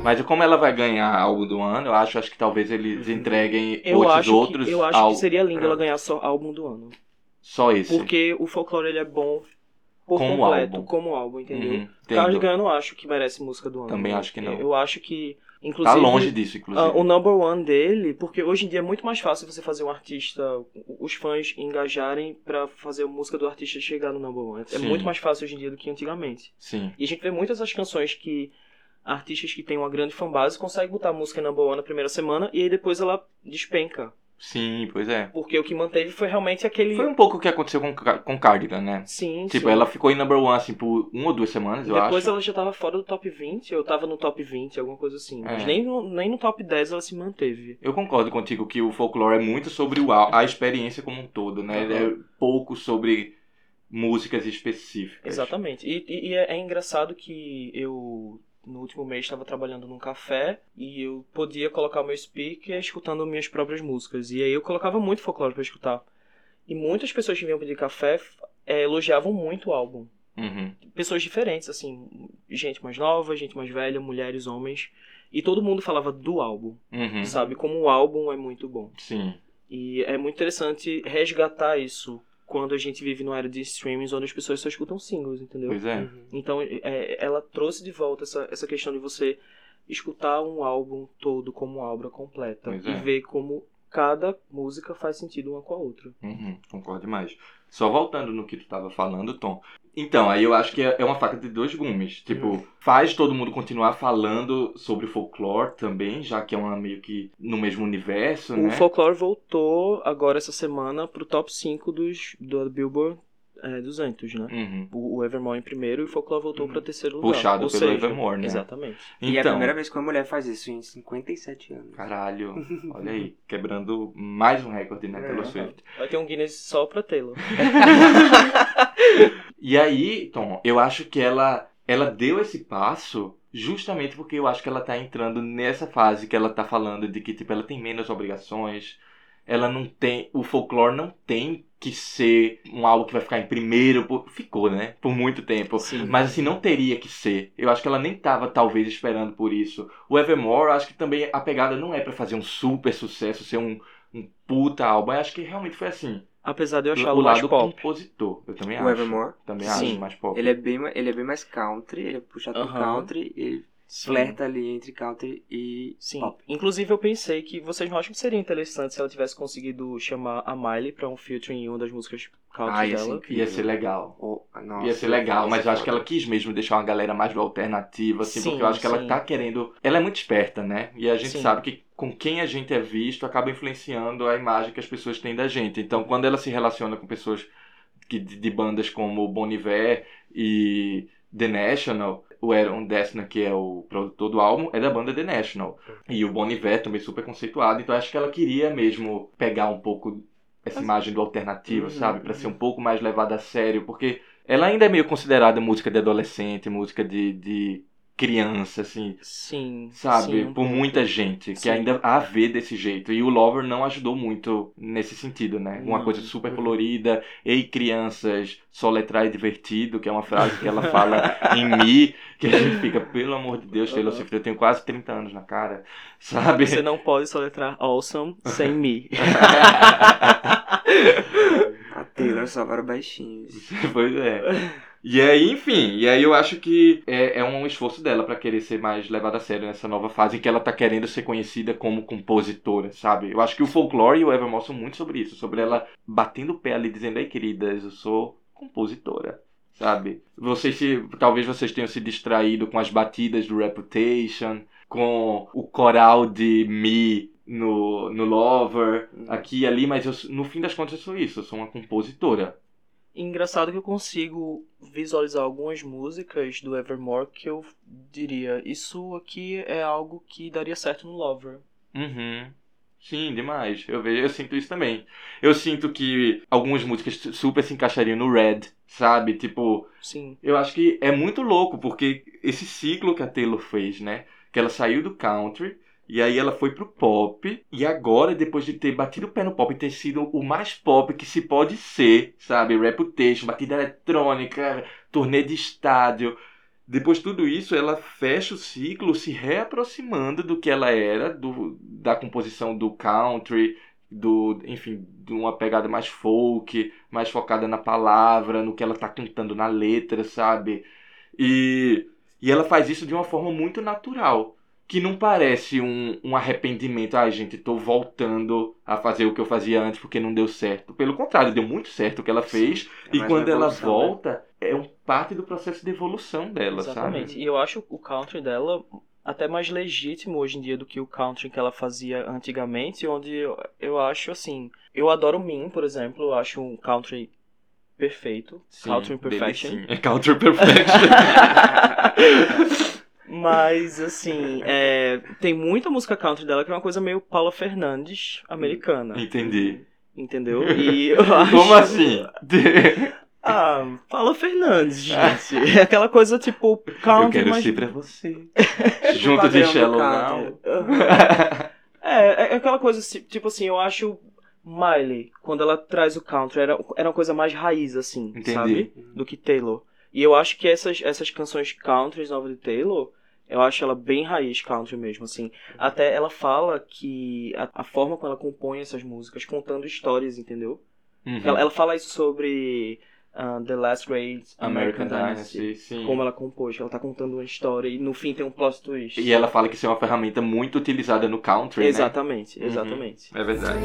Mas como ela vai ganhar álbum do ano, eu acho, acho que talvez eles entreguem Eu outros acho, outros que, eu acho al- que seria lindo ela ganhar só álbum do ano. Só esse. Porque o folclore ele é bom por Como completo, álbum. como álbum, entendeu? Uhum, entendo. Cardigan eu não acho que merece música do ano. Também acho que não. Eu acho que, Tá inclusive... longe disso, inclusive. ah, o number one dele, porque hoje em dia é muito mais fácil você fazer um artista, os fãs engajarem pra fazer a música do artista chegar no number one. É Sim. muito mais fácil hoje em dia do que antigamente. Sim. E a gente vê muitas das canções que artistas que têm uma grande fanbase conseguem botar a música number one na primeira semana e aí depois ela despenca. Sim, pois é. Porque o que manteve foi realmente aquele. Foi um pouco o que aconteceu com, com Cardigan, né? Sim, Tipo, sim. ela ficou em number one, assim, por uma ou duas semanas, eu Depois acho. ela já tava fora do top 20, eu tava no top 20, alguma coisa assim. Mas É. nem no, nem no top 10 ela se manteve. Eu concordo contigo que o folclore é muito sobre o, a experiência como um todo, né? Ele é pouco sobre músicas específicas. Exatamente. E, e- e é, é engraçado que eu, no último mês, estava trabalhando num café e eu podia colocar o meu speaker escutando minhas próprias músicas. E aí eu colocava muito folclore pra escutar. E muitas pessoas que vinham pedir café é, elogiavam muito o álbum. Uhum. Pessoas diferentes, assim, gente mais nova, gente mais velha, mulheres, homens. E todo mundo falava do álbum, Uhum. sabe? Como o álbum é muito bom. Sim. E é muito interessante resgatar isso quando a gente vive numa era de streamings onde as pessoas só escutam singles, entendeu? Pois é. Uhum. Então é, ela trouxe de volta essa, essa questão de você escutar um álbum todo como uma obra completa Pois e é. ver como cada música faz sentido uma com a outra. Uhum, concordo demais. Só voltando no que tu tava falando, Tom. Então, aí eu acho que é é uma faca de dois gumes. Tipo, faz todo mundo continuar falando sobre folclore também, já que é uma meio que no mesmo universo, O né? Folklore voltou agora essa semana pro top 5 dos, do Billboard é, 200, né? Uhum. O, o Evermore em primeiro e o Folklore voltou pra terceiro lugar. Puxado Ou pelo seja, Evermore, né? Exatamente. E é a Então, primeira vez que uma mulher faz isso em 57 anos. caralho, olha aí, quebrando mais um recorde, né, pelo É. Swift. Vai ter um Guinness só pra Taylor. E aí, Tom, eu acho que ela, ela deu esse passo justamente porque eu acho que ela tá entrando nessa fase que ela tá falando de que, tipo, ela tem menos obrigações, ela não tem, o folclore não tem que ser um algo que vai ficar em primeiro, por- ficou, né, por muito tempo. Sim. Mas assim, não teria que ser. Eu acho que ela nem tava, talvez, esperando por isso. O Evermore, eu acho que também a pegada não é pra fazer um super sucesso, ser um, um puta álbum. Eu acho que realmente foi assim. Apesar de eu o achá-lo mais lado pop. compositor, eu também O acho. Evermore, Também Sim. acho mais pop. ele é bem, ele é bem mais country, ele é puxado pro Aham. country, ele flerta ali entre country e Sim. pop. Inclusive eu pensei que vocês não acham que seria interessante se ela tivesse conseguido chamar a Miley pra um featuring em uma das músicas country Ah, ia ser dela? incrível. Ia ser legal. Oh, nossa, Ia ser legal, mas ser eu acho que ela quis mesmo deixar uma galera mais alternativa, assim, Sim, porque eu acho que ela sim. tá querendo. Ela é muito esperta, né? E a gente Sim. sabe que com quem a gente é visto acaba influenciando a imagem que as pessoas têm da gente. Então, quando ela se relaciona com pessoas que, de, de bandas como Bon Iver e The National, o Aaron Dessner, que é o produtor do álbum, é da banda The National. E o Bon Iver também super conceituado, então acho que ela queria mesmo pegar um pouco essa imagem do alternativo, Uhum, sabe? Pra ser um pouco mais levada a sério, porque ela ainda é meio considerada música de adolescente, música de, de criança, assim, Sim. sabe? sim, Por muita gente, que Sim. ainda a vê desse jeito. E o Lover não ajudou muito nesse sentido, né? Uma Não. coisa super colorida, ei crianças, soletrar é divertido, que é uma frase que ela fala em Mi, que a gente fica, pelo amor de Deus, Taylor. Swift, eu tenho quase 30 anos na cara, sabe? Você não pode soletrar awesome sem me. Taylor só para baixinhos. pois é. E aí, enfim, e aí eu acho que é, é um esforço dela pra querer ser mais levada a sério nessa nova fase em que ela tá querendo ser conhecida como compositora, sabe? Eu acho que o folklore e o Evermore são muito sobre isso, sobre ela batendo o pé ali dizendo, ei queridas, eu sou compositora. Sabe? Vocês se, talvez vocês tenham se distraído com as batidas do Reputation, com o coral de Me no, no Lover, aqui e ali, mas eu, no fim das contas eu sou isso, eu sou uma compositora. Engraçado que eu consigo visualizar algumas músicas do Evermore que eu diria, isso aqui é algo que daria certo no Lover. Uhum. Sim, demais. Eu vejo, eu sinto isso também. Eu sinto que algumas músicas super se encaixariam no Red, sabe? Tipo, Sim. eu acho que é muito louco, porque esse ciclo que a Taylor fez, né? Que ela saiu do country, e aí ela foi pro pop, e agora, depois de ter batido o pé no pop e ter sido o mais pop que se pode ser, sabe? Reputation, batida eletrônica, turnê de estádio. Depois de tudo isso, ela fecha o ciclo se reaproximando do que ela era, do, da composição do country, do, enfim, de uma pegada mais folk, mais focada na palavra, no que ela tá cantando na letra, sabe? E, e ela faz isso de uma forma muito natural, que não parece um, um arrependimento, ai gente, tô voltando a fazer o que eu fazia antes porque não deu certo. Pelo contrário, deu muito certo o que ela fez, É e quando ela né? volta, é um parte do processo de evolução dela, Exatamente. sabe? E eu acho o country dela até mais legítimo hoje em dia do que o country que ela fazia antigamente, onde eu, eu acho assim, eu adoro Min, por exemplo, eu acho um country perfeito, Sim, country perfection. sim. É Country Perfection. Mas, assim, é, tem muita música country dela que é uma coisa meio Paula Fernandes americana. Entendi. Entendeu? E eu acho... Como assim? Ah, Paula Fernandes, gente. É aquela coisa tipo Eu country, quero mas... ser pra você. Junto de Shallow. Now. É, é aquela coisa, tipo assim, eu acho Miley, quando ela traz o country, era, era uma coisa mais raiz, assim, Entendi. sabe? Do que Taylor. E eu acho que essas, essas canções country novas de Taylor, eu acho ela bem raiz country mesmo, assim. Até ela fala que a, a forma como ela compõe essas músicas, contando histórias, entendeu? Uhum. Ela, ela fala isso sobre ah, The Last Great American Dynasty, sim. Como ela compôs, ela tá contando uma história e no fim tem um plot twist. E ela fala que isso é uma ferramenta muito utilizada no country, Exatamente, Uhum. exatamente. né? É verdade.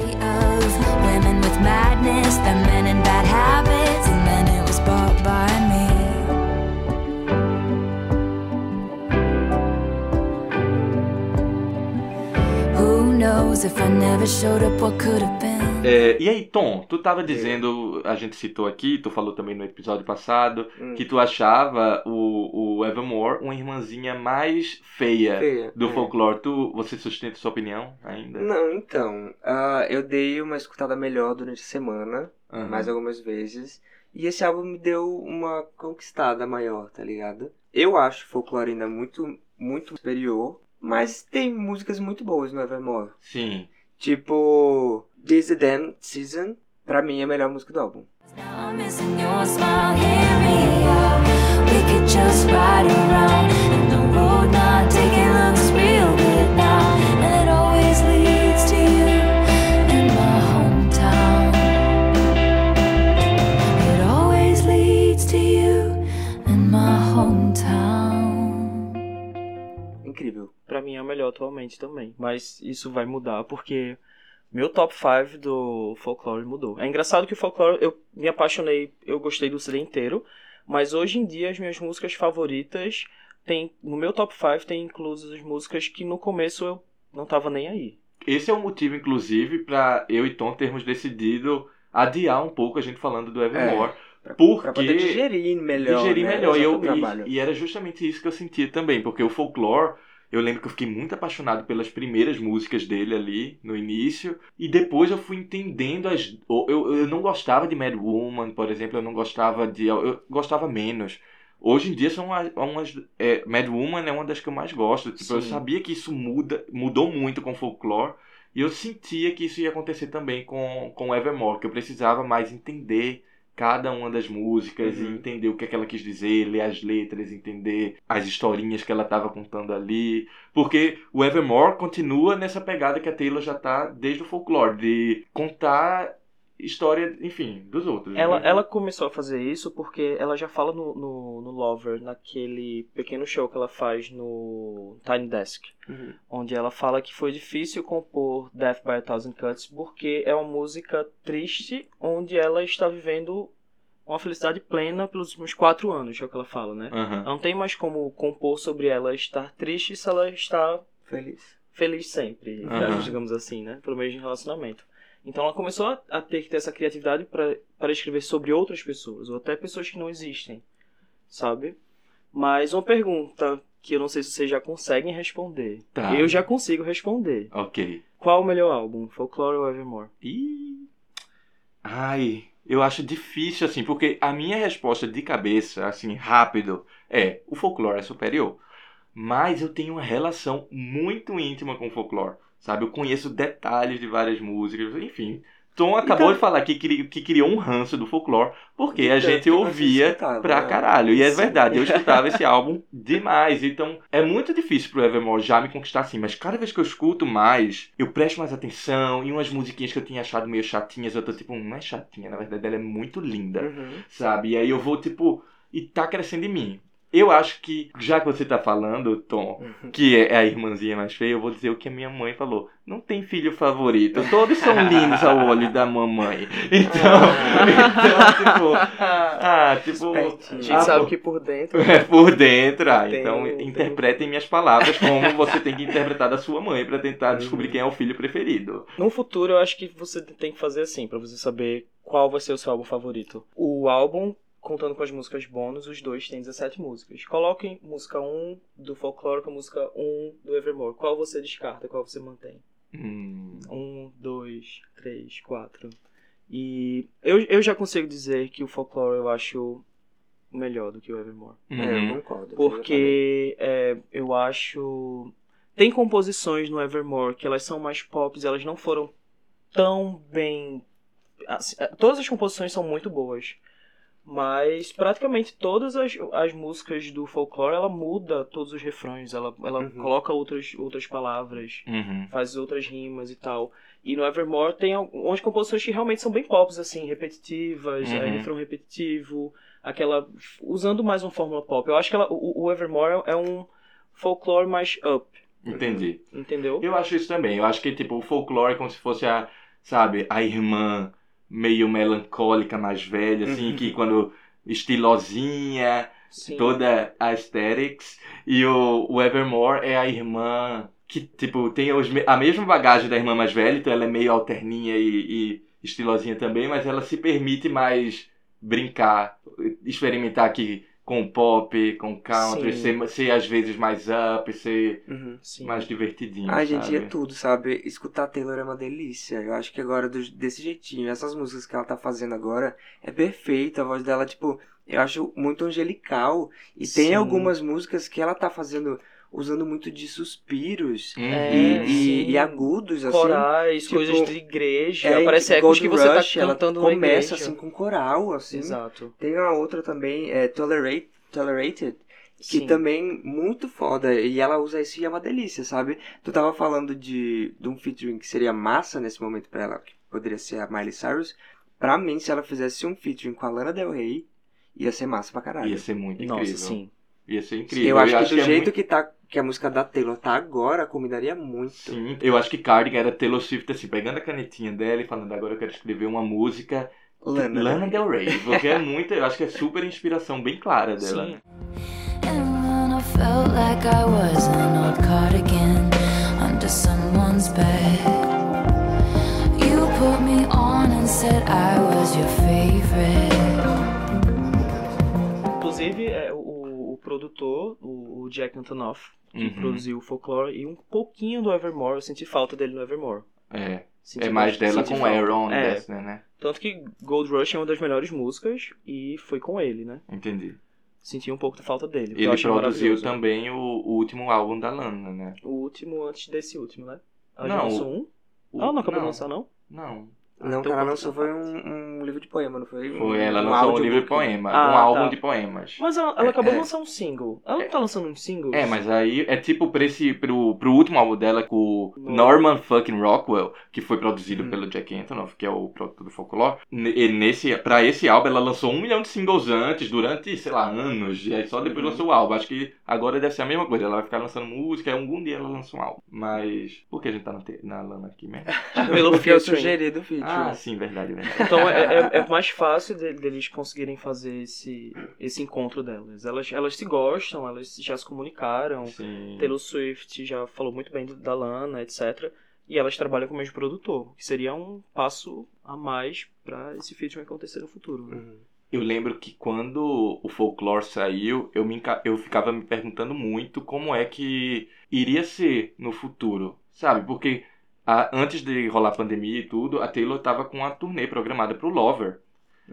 É, e aí, Tom, tu tava dizendo, a gente citou aqui, tu falou também no episódio passado, Hum. que tu achava o, o Evermore uma irmãzinha mais feia, Feia, do é. folclore. Tu, você sustenta sua opinião ainda? Não, então, ah, eu dei uma escutada melhor durante a semana, Aham. mais algumas vezes, e esse álbum me deu uma conquistada maior, tá ligado? Eu acho o folclore ainda muito, muito superior, mas tem músicas muito boas no Evermore. Sim. Tipo, This is the Damn Season, pra mim é a melhor música do álbum. Now I'm Pra mim é o melhor atualmente também. Mas isso vai mudar porque meu top 5 do folklore mudou. É engraçado que o folklore eu me apaixonei, eu gostei do CD inteiro, mas hoje em dia as minhas músicas favoritas tem no meu top 5 tem inclusas as músicas que no começo eu não tava nem aí. Esse é o motivo, inclusive, pra eu e Tom termos decidido adiar um pouco a gente falando do Evermore. Pra, Porque pra poder digerir melhor. digerir né, melhor. E, eu, e, e era justamente isso que eu sentia também, porque o folclore, eu lembro que eu fiquei muito apaixonado pelas primeiras músicas dele ali no início, e depois eu fui entendendo as. Eu, eu não gostava de Mad Woman, por exemplo, eu não gostava de. Eu gostava menos. Hoje em dia são as- umas. É, Mad Woman é uma das que eu mais gosto. Tipo, eu sabia que isso muda, mudou muito com o folclore. E eu sentia que isso ia acontecer também com, com Evermore, que eu precisava mais entender cada uma das músicas e Uhum. entender o que, é que ela quis dizer, ler as letras, entender as historinhas que ela estava contando ali. Porque o Evermore continua nessa pegada que a Taylor já tá desde o folclore, de contar história, enfim, dos outros. Ela, né? ela começou a fazer isso porque ela já fala no, no, no Lover, naquele pequeno show que ela faz no Tiny Desk. Uhum. onde ela fala que foi difícil compor Death by a Thousand Cuts porque é uma música triste onde ela está vivendo uma felicidade plena pelos últimos quatro anos, é o que ela fala, né? Aham. Não tem mais como compor sobre ela estar triste se ela está Feliz. feliz sempre, Aham. digamos assim, né? Pelo menos em relacionamento. Então ela começou a, a ter que ter essa criatividade para para escrever sobre outras pessoas, ou até pessoas que não existem, sabe? Mas uma pergunta que eu não sei se vocês já conseguem responder. Tá. Eu já consigo responder. Ok. Qual o melhor álbum? Folklore ou Evermore? Ih. Ai, eu acho difícil, assim, porque a minha resposta de cabeça, assim, rápido, é o folclore é superior. Mas eu tenho uma relação muito íntima com o folclore. Sabe? Eu conheço detalhes de várias músicas, enfim. Tom acabou Então- de falar que, que criou um ranço do folclore, porque a gente ouvia escutava, pra né? caralho. E é Sim. verdade, eu escutava esse álbum demais. Então é muito difícil pro Evermore já me conquistar assim. Mas cada vez que eu escuto mais, eu presto mais atenção. E umas musiquinhas que eu tinha achado meio chatinhas, eu tô tipo, não é chatinha, na verdade ela é muito linda Uhum. sabe? E aí eu vou, tipo, e tá crescendo em mim. Eu acho que, já que você tá falando, Tom, que é a irmãzinha mais feia, eu vou dizer o que a minha mãe falou. Não tem filho favorito, todos são lindos ao olho da mamãe. Então, então tipo, ah, tipo. A gente ah, sabe que por dentro. é por dentro. Ah, Tem então tem interpretem minhas palavras como você tem que interpretar da sua mãe pra tentar Uhum. descobrir quem é o filho preferido. No futuro, eu acho que você tem que fazer assim, pra você saber qual vai ser o seu álbum favorito. O álbum, contando com as músicas bônus, os dois têm 17 músicas. Coloquem música 1 do Folklore com música 1 do Evermore. Qual você descarta, qual você mantém? Hum, Um, dois, três, quatro. E eu, eu já consigo dizer que o Folklore eu acho melhor do que o Evermore. É, uhum. eu concordo. Porque é, eu acho. Tem composições no Evermore que elas são mais pop, elas não foram tão bem. assim, é, todas as composições são muito boas. Mas praticamente todas as, as músicas do folclore ela muda todos os refrões, ela, ela Uhum. coloca outras, outras palavras, Uhum. faz outras rimas e tal. E no Evermore tem algumas composições que realmente são bem pops, assim, repetitivas, Uhum. é, refrão repetitivo, aquela. usando mais uma fórmula pop. Eu acho que ela, o, o Evermore é um folclore mais up, Entendi. entendeu? Eu acho isso também. Eu acho que, tipo, o folclore é como se fosse a, sabe, a irmã meio melancólica, mais velha, assim, Uhum. que quando estilosinha, Sim. toda a aesthetics. E o, o Evermore é a irmã que, tipo, tem os, a mesma bagagem da irmã mais velha, então ela é meio alterninha e, e estilosinha também, mas ela se permite mais brincar, experimentar aqui com pop, com country, Sim. ser, ser às vezes mais up, ser Uhum. Mais divertidinho. Ai, gente, é tudo, sabe? Escutar Taylor é uma delícia. Eu acho que agora, do- desse jeitinho, essas músicas que ela tá fazendo agora, é perfeita. A voz dela, tipo, eu acho muito angelical. E Sim. tem algumas músicas que ela tá fazendo, usando muito de suspiros Uhum. É, e, sim. e, e agudos, assim. Corais, tipo, coisas de igreja, É, parece Gold ecos que você Rush, tá ela cantando na começa assim com coral, assim. Exato. Tem uma outra também, é Tolerate, Tolerated, que Sim. também muito foda. E ela usa isso e é uma delícia, sabe? Tu tava falando de, de um featuring que seria massa nesse momento pra ela, que poderia ser a Miley Cyrus. Pra mim, se ela fizesse um featuring com a Lana Del Rey, ia ser massa pra caralho. Ia ser muito incrível. Nossa, sim. Ia ser incrível. Eu acho que do é jeito muito- que tá que a música da Taylor tá agora, combinaria muito. Sim, eu acho que Cardigan era Taylor Swift, assim, pegando a canetinha dela e falando, agora eu quero escrever uma música Lana, Lana Del Rey, porque é muito, eu acho que é super inspiração bem clara dela. Sim. né? And when I felt like I was an old cardigan under someone's bed, you put me on and said I was your favorite. Inclusive, é, o produtor, o, o Jack Antonoff, que Uhum. produziu o Folklore e um pouquinho do Evermore, eu senti falta dele no Evermore. É, Senti é mais dela com falta. Aaron É, Dessner, né? tanto que Gold Rush é uma das melhores músicas e foi com ele, né? Entendi. Senti um pouco de falta dele. Ele produziu também o, o último álbum da Lana, né? O último antes desse último, né? Ela Não, já lançou um? O- Ela não acabou de lançar, não? Não. Não, então cara, lançou essa foi um, um livro de poema, não foi? Foi, ela um lançou um livro de poema, Ah, um álbum tá. de poemas. Mas ela, ela acabou É. de lançar um single. Ela não tá lançando uns singles? É, mas aí é tipo pra esse, pro, pro último álbum dela com o. Norman fucking Rockwell, que foi produzido Hum. pelo Jack Antonoff, que é o produtor do Folklore. E nesse, pra esse álbum ela lançou um milhão de singles antes, durante, sei lá, anos, e aí só depois Uhum. lançou o álbum. Acho que agora deve ser a mesma coisa, ela vai ficar lançando música, e algum dia ela lança um álbum. Mas, por que a gente tá na, te- na lana aqui mesmo? Pelo Porque eu featuring. Ah, sim, verdade, verdade. Então é, é- é mais fácil de- deles conseguirem fazer esse, esse encontro delas. Elas, elas se gostam, elas já se comunicaram. Sim. Taylor Swift já falou muito bem da Lana, etc. E elas trabalham com o mesmo produtor, que seria um passo a mais pra esse featuring acontecer no futuro. né? Uhum. Eu lembro que quando o Folklore saiu, eu, me, eu ficava me perguntando muito como é que iria ser no futuro, sabe? Porque a- antes de rolar a pandemia e tudo, a Taylor tava com uma turnê programada pro Lover.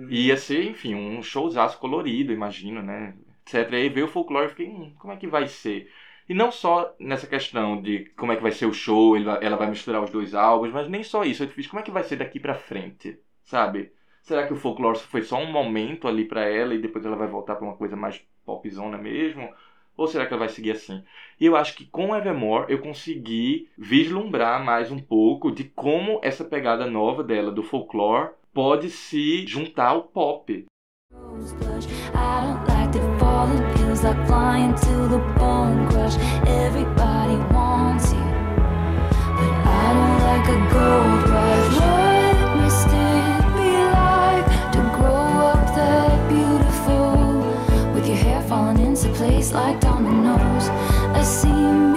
E ia ser, enfim, um showzaço colorido, imagino, né? Etc. E aí veio o folclore e fiquei, hum, como é que vai ser? E não só nessa questão de como é que vai ser o show, ela vai misturar os dois álbuns, mas nem só isso. Eu fiz, como é que vai ser daqui pra frente? Sabe? Será que o folclore foi só um momento ali pra ela e depois ela vai voltar pra uma coisa mais popzona mesmo? Ou será que ela vai seguir assim? E eu acho que com Evermore eu consegui vislumbrar mais um pouco de como essa pegada nova dela do folclore pode se juntar ao pop. Everybody wants you, but I don't like a gold rush. Place like dominoes? I see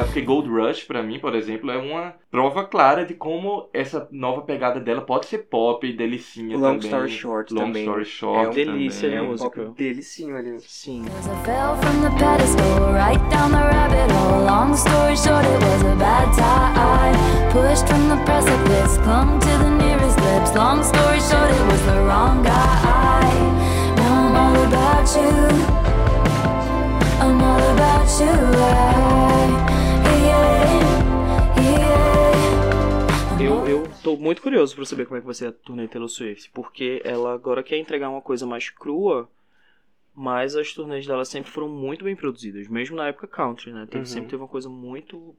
ligado? Porque Gold Rush, pra mim, por exemplo, é uma prova clara de como essa nova pegada dela pode ser pop, delicinha Long também. Story Short Long também. Story Short É um delícia também. É um música. pop delicinho ali. Sim. Cause I fell from the pedestal right down the rabbit hole. Long story short, it was a bad time. Pushed from the precipice, clung to the nearest lips. Long story short, it was the wrong guy. Now I'm all about you. I'm all about you. I, Eu, eu tô muito curioso pra saber como é que vai ser a turnê Taylor Swift, porque ela agora quer entregar uma coisa mais crua, mas as turnês dela sempre foram muito bem produzidas, mesmo na época country, né? Teve, Uhum. Sempre teve uma coisa muito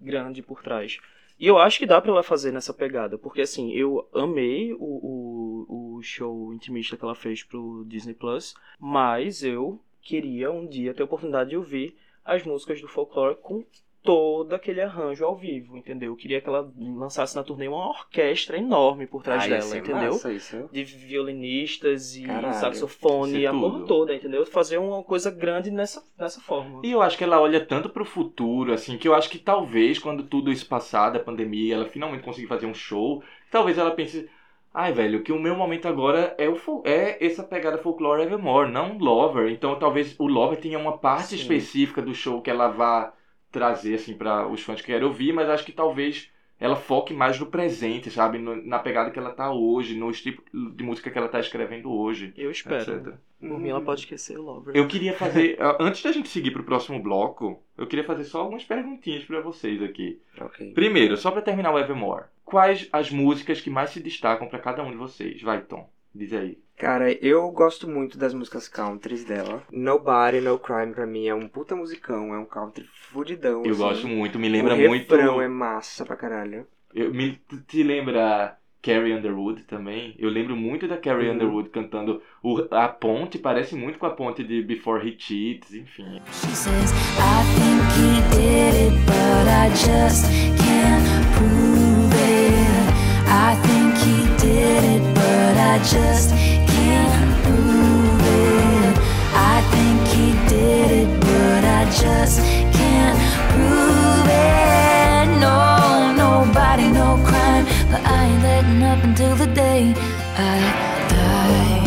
grande por trás. E eu acho que dá pra ela fazer nessa pegada, porque assim, eu amei o, o, o show intimista que ela fez pro Disney Plus, mas eu queria um dia ter a oportunidade de ouvir as músicas do folclore com todo aquele arranjo ao vivo, entendeu? Eu queria que ela lançasse na turnê uma orquestra enorme por trás Ah, dela, ser entendeu? massa isso. De violinistas e Caralho, saxofone é e a porra toda, entendeu? Fazer uma coisa grande nessa, dessa forma. E eu acho que ela olha tanto pro futuro, assim, que eu acho que talvez quando tudo isso passar da pandemia, ela finalmente conseguir fazer um show, talvez ela pense, ai velho, que o meu momento agora é o é essa pegada folclore Evermore, não Lover. Então talvez o Lover tenha uma parte Sim. específica do show que ela vá trazer assim para os fãs que querem ouvir, mas acho que talvez ela foque mais no presente, sabe, No- na pegada que ela tá hoje, no tipo de música que ela tá escrevendo hoje. Eu espero. etc. Por mim, ela pode esquecer o Lover. Eu queria fazer, antes da gente seguir pro próximo bloco, eu queria fazer só algumas perguntinhas pra vocês aqui. Ok. Primeiro, só pra terminar o Evermore, quais as músicas que mais se destacam pra cada um de vocês? Vai, Tom, diz aí. Cara, eu gosto muito das músicas countries dela. Nobody, No Crime pra mim é um puta musicão, é um country fudidão. Eu assim. gosto muito, me lembra o muito. refrão é massa pra caralho. Eu, me, te lembra Carrie Underwood também? Eu lembro muito da Carrie Uhum. Underwood cantando o, a ponte, parece muito com a ponte de Before He Cheats, enfim. She says, I think he did it, but I just can't prove it. I think he did it, but I just just can't prove it. No, nobody, no crime, but I ain't letting up until the day I die.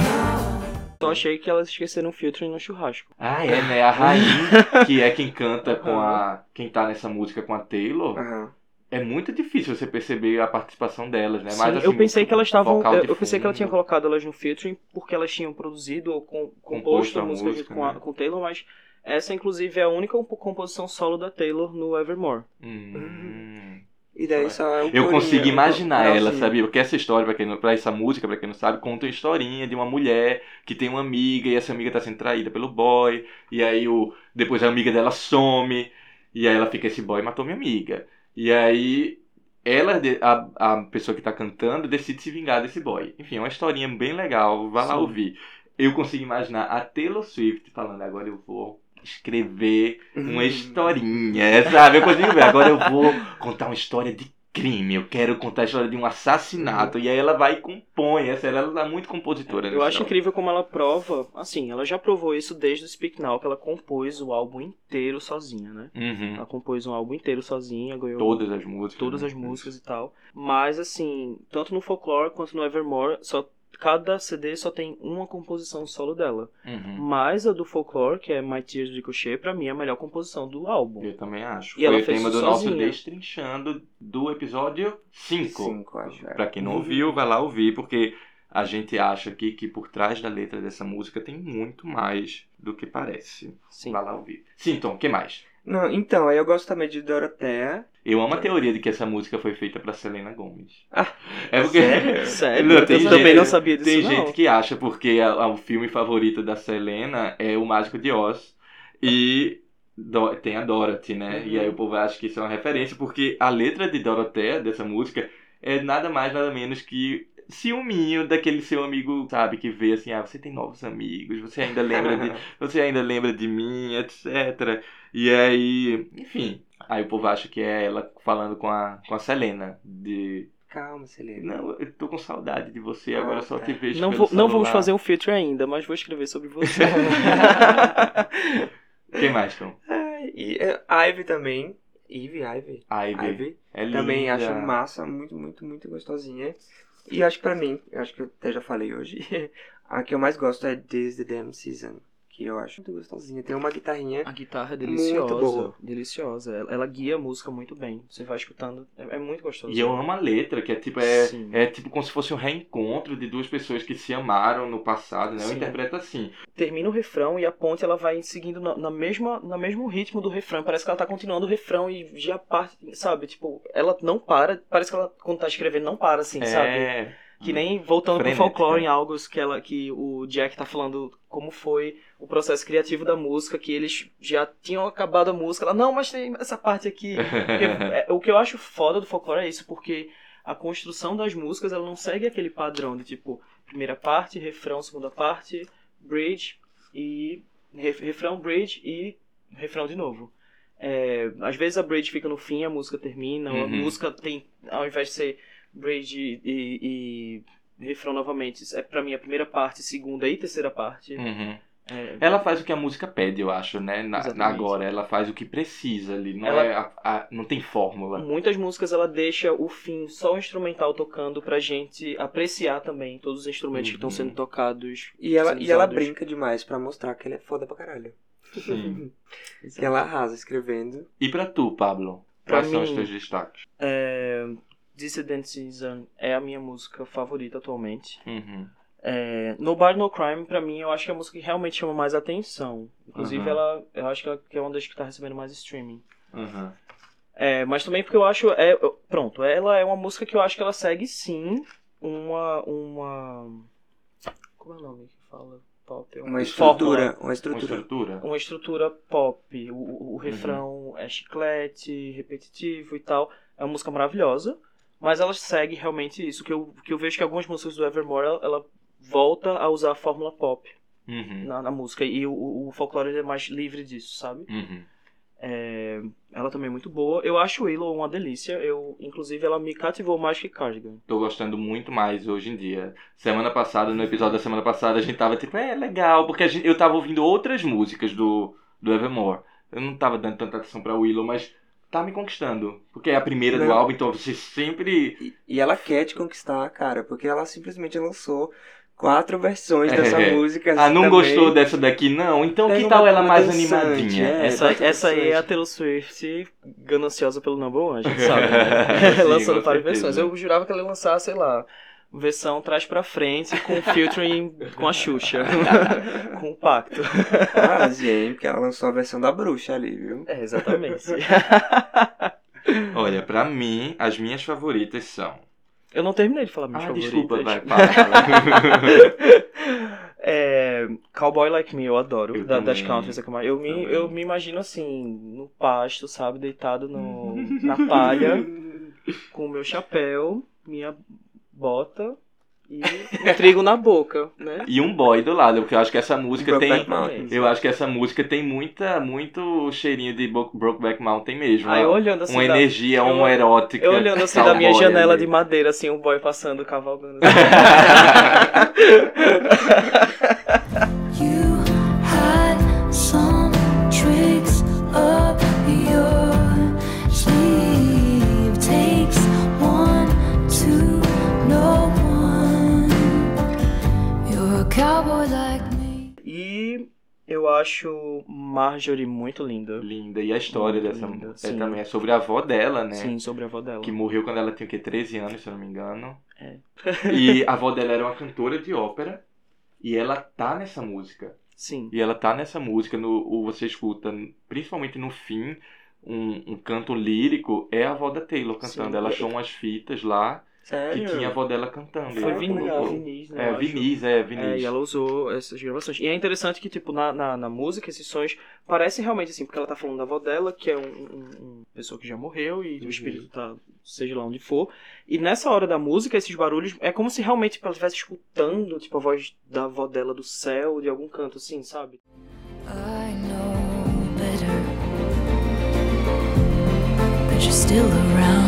Só achei que elas esqueceram o filtro no churrasco. Ah, é, né? A Rainha, que é quem canta com a. quem tá nessa música com a Taylor. Aham. É muito difícil você perceber a participação delas, né? Sim, Mas, assim, eu pensei que elas estavam. Eu, eu pensei que ela tinha colocado elas no featuring porque elas tinham produzido ou com, composto a a música, música, junto com, a, né? com Taylor, mas essa inclusive é a única compo- composição solo da Taylor no Evermore. Hum. E daí só é um Eu consigo imaginar ela, coralzinho. sabia? Porque essa história, pra, quem não, pra essa música, pra quem não sabe, conta uma historinha de uma mulher que tem uma amiga e essa amiga tá sendo traída pelo boy. E aí o, depois a amiga dela some. E aí ela fica, esse boy matou minha amiga. E aí ela, a, a pessoa que tá cantando, decide se vingar desse boy. Enfim, é uma historinha bem legal, vá lá Sim. ouvir. Eu consigo imaginar a Taylor Swift falando, agora eu vou escrever uma Hum. historinha, sabe? Eu consigo ver, agora eu vou contar uma história de crime, eu quero contar a história de um assassinato. E aí ela vai e compõe, essa ela tá muito compositora. Eu nesse acho incrível como ela prova, assim, ela já provou isso desde o Speak Now, que ela compôs o álbum inteiro sozinha, né? Uhum. Ela compôs um álbum inteiro sozinha, ganhou Todas as músicas. todas né? as músicas e tal. Mas, assim, tanto no Folklore quanto no Evermore, só cada CD só tem uma composição solo dela. Uhum. Mas a do Folklore, que é My Tears de Ricochet, pra mim é a melhor composição do álbum. Eu também acho. E Foi ela o fez tema do isso nosso sozinha. Destrinchando do episódio 5. Cinco, acho. é. Pra quem não ouviu, vai lá ouvir, porque a gente acha aqui que por trás da letra dessa música tem muito mais do que parece. Sim. Vai lá ouvir. Sim, Tom, o que mais? Não, então, aí eu gosto também de Dorothea. Eu amo a teoria de que essa música foi feita pra Selena Gomez. Ah, é porque. sério? Sério? Não, eu tem também gente- não sabia disso, Tem não. gente que acha porque a- a- o filme favorito da Selena é O Mágico de Oz e Do- tem a Dorothy, né? Uhum. E aí o povo acha que isso é uma referência porque a letra de Dorothea, dessa música, é nada mais, nada menos que ciúminho daquele seu amigo, sabe, que vê assim, ah, você tem novos amigos, você ainda lembra de, você ainda lembra de mim, etc. E aí, enfim, aí o povo acha que é ela falando com a, com a Selena, de, Calma, Selena. não, eu tô com saudade de você, agora Ah, só tá. te vejo Não, pelo vou- não vamos celular." fazer um filtro ainda, mas vou escrever sobre você. Quem mais, Tom? E é, Ivy também. Ivy, Ivy. Ivy. Ivy. É linda. Também acho massa, muito, muito, muito gostosinha. E acho que pra mim, acho que eu até já falei hoje, a que eu mais gosto é This the Damn Season. Que eu acho muito gostosinha. Tem uma guitarrinha. A guitarra é Muito deliciosa. boa. Deliciosa. Ela, ela guia a música muito bem. Você vai escutando. É, é muito gostoso. E eu amo a letra, que é tipo, é, Sim. é tipo como se fosse um reencontro de duas pessoas que se amaram no passado, né? Eu Sim. interpreto assim. Termina o refrão e a ponte ela vai seguindo na, na mesma, no mesmo ritmo do refrão. Parece que ela tá continuando o refrão e já parte, sabe? Tipo, ela não para. Parece que ela, quando tá escrevendo, não para, assim, sabe? é. Que nem voltando pro Frenética. folclore em algo que, ela, que o Jack tá falando como foi o processo criativo da música, que eles já tinham acabado a música. Ela, não, mas tem essa parte aqui. É, o que eu acho foda do folclore é isso, porque a construção das músicas ela não segue aquele padrão de tipo, primeira parte, refrão, segunda parte, bridge e. ref- refrão, bridge e refrão de novo. É, às vezes a bridge fica no fim, a música termina, a Uhum. música tem, ao invés de ser bridge e, e refrão novamente, é pra mim a primeira parte, segunda e terceira parte. Uhum. É, Ela faz o que a música pede, eu acho, né? Na, agora, ela faz o que precisa ali. Não, Ela- é a- a- não tem fórmula. Muitas músicas ela deixa o fim só o instrumental tocando pra gente apreciar também todos os instrumentos que estão Uhum. sendo tocados. E ela, e ela brinca demais pra mostrar que ela é foda pra caralho. Sim. Que ela arrasa escrevendo. E pra tu, Pablo? Pra Quais são os mim- teus destaques? É, Dissident Season é a minha música favorita atualmente. Uhum. É, Nobody No Crime, pra mim, eu acho que é a música que realmente chama mais atenção. Inclusive, Uhum. ela, eu acho que ela que é uma das que tá recebendo mais streaming. Uhum. É, mas também porque eu acho. É, pronto, ela é uma música que eu acho que ela segue sim uma. uma como é o nome que fala? Pop? Uma Fórmula. estrutura. Uma Uma estrutura. estrutura? Uma estrutura pop. O, o- o refrão é chiclete, repetitivo e tal. É uma música maravilhosa. Mas ela segue realmente isso. Que eu, que eu vejo que algumas músicas do Evermore ela, ela volta a usar a fórmula pop Uhum. na, na música. E o, o, folclore é mais livre disso, sabe? Uhum. É, ela também é muito boa. Eu acho Willow uma delícia. Eu, inclusive, ela me cativou mais que Cardigan. Tô gostando muito mais hoje em dia. Semana passada, no episódio da semana passada, a gente tava tipo, é legal, porque a gente, eu tava ouvindo outras músicas do, do Evermore. Eu não tava dando tanta atenção pra Willow, mas tá me conquistando. Porque é a primeira do Não. álbum, então você sempre. E, e ela quer te conquistar, cara, porque ela simplesmente lançou quatro versões É. dessa música. Ah, não também. gostou dessa daqui, não? Então Tem que tal ela mais animadinha? é. essa essa aí é a. Taylor Swift gananciosa pelo number one, a gente sabe. Sim, Lançando várias versões. Eu jurava que ela ia lançar, sei lá, versão trás pra frente com featuring com a Xuxa. com o pacto. Ah, gente, porque ela lançou a versão da bruxa ali, viu? É, exatamente. Olha, pra mim, as minhas favoritas são. Eu não terminei de falar minhas Ah, favoritas. desculpa, vai, fala, fala. É, Cowboy Like Me, eu adoro. Eu da, das countries é que eu eu me, eu me imagino assim, no pasto, sabe? Deitado no, na palha, com o meu chapéu, minha bota e o trigo na boca, né? e um boy do lado, porque eu acho que essa música tem. Mountain. Eu acho que essa música tem muita, muito cheirinho de Bro- Brokeback Mountain mesmo. Aí uma- olhando assim, uma da- energia eu- homoerótica. eu olhando assim da minha janela ali. de madeira, assim, um boy passando, cavalgando. assim. Acho Marjorie muito linda. Linda. E a história Muito dessa linda, é, também é sobre a avó dela, né? Sim, sobre a avó dela. Que morreu quando ela tinha o quê? 13 anos, se eu não me engano. É. E a avó dela era uma cantora de ópera. E ela tá nessa música. Sim. E ela tá nessa música, no, o- você escuta, principalmente no fim, um, um canto lírico, é a avó da Taylor cantando. Sim. Ela achou umas fitas lá que Sério? tinha a avó dela cantando. E Foi ela Vinícius, né? É. Vinícius, é, É, Vinícius. e ela usou essas gravações. E é interessante que, tipo, na, na, na música, esses sons parecem realmente assim, porque ela tá falando da avó dela, que é um, um- um pessoa que já morreu e Uhum. o espírito tá, seja lá onde for. E nessa hora da música, esses barulhos, é como se realmente tipo, ela estivesse escutando, tipo, a voz da avó dela do céu, de algum canto, assim, sabe? I know better. But you're still around.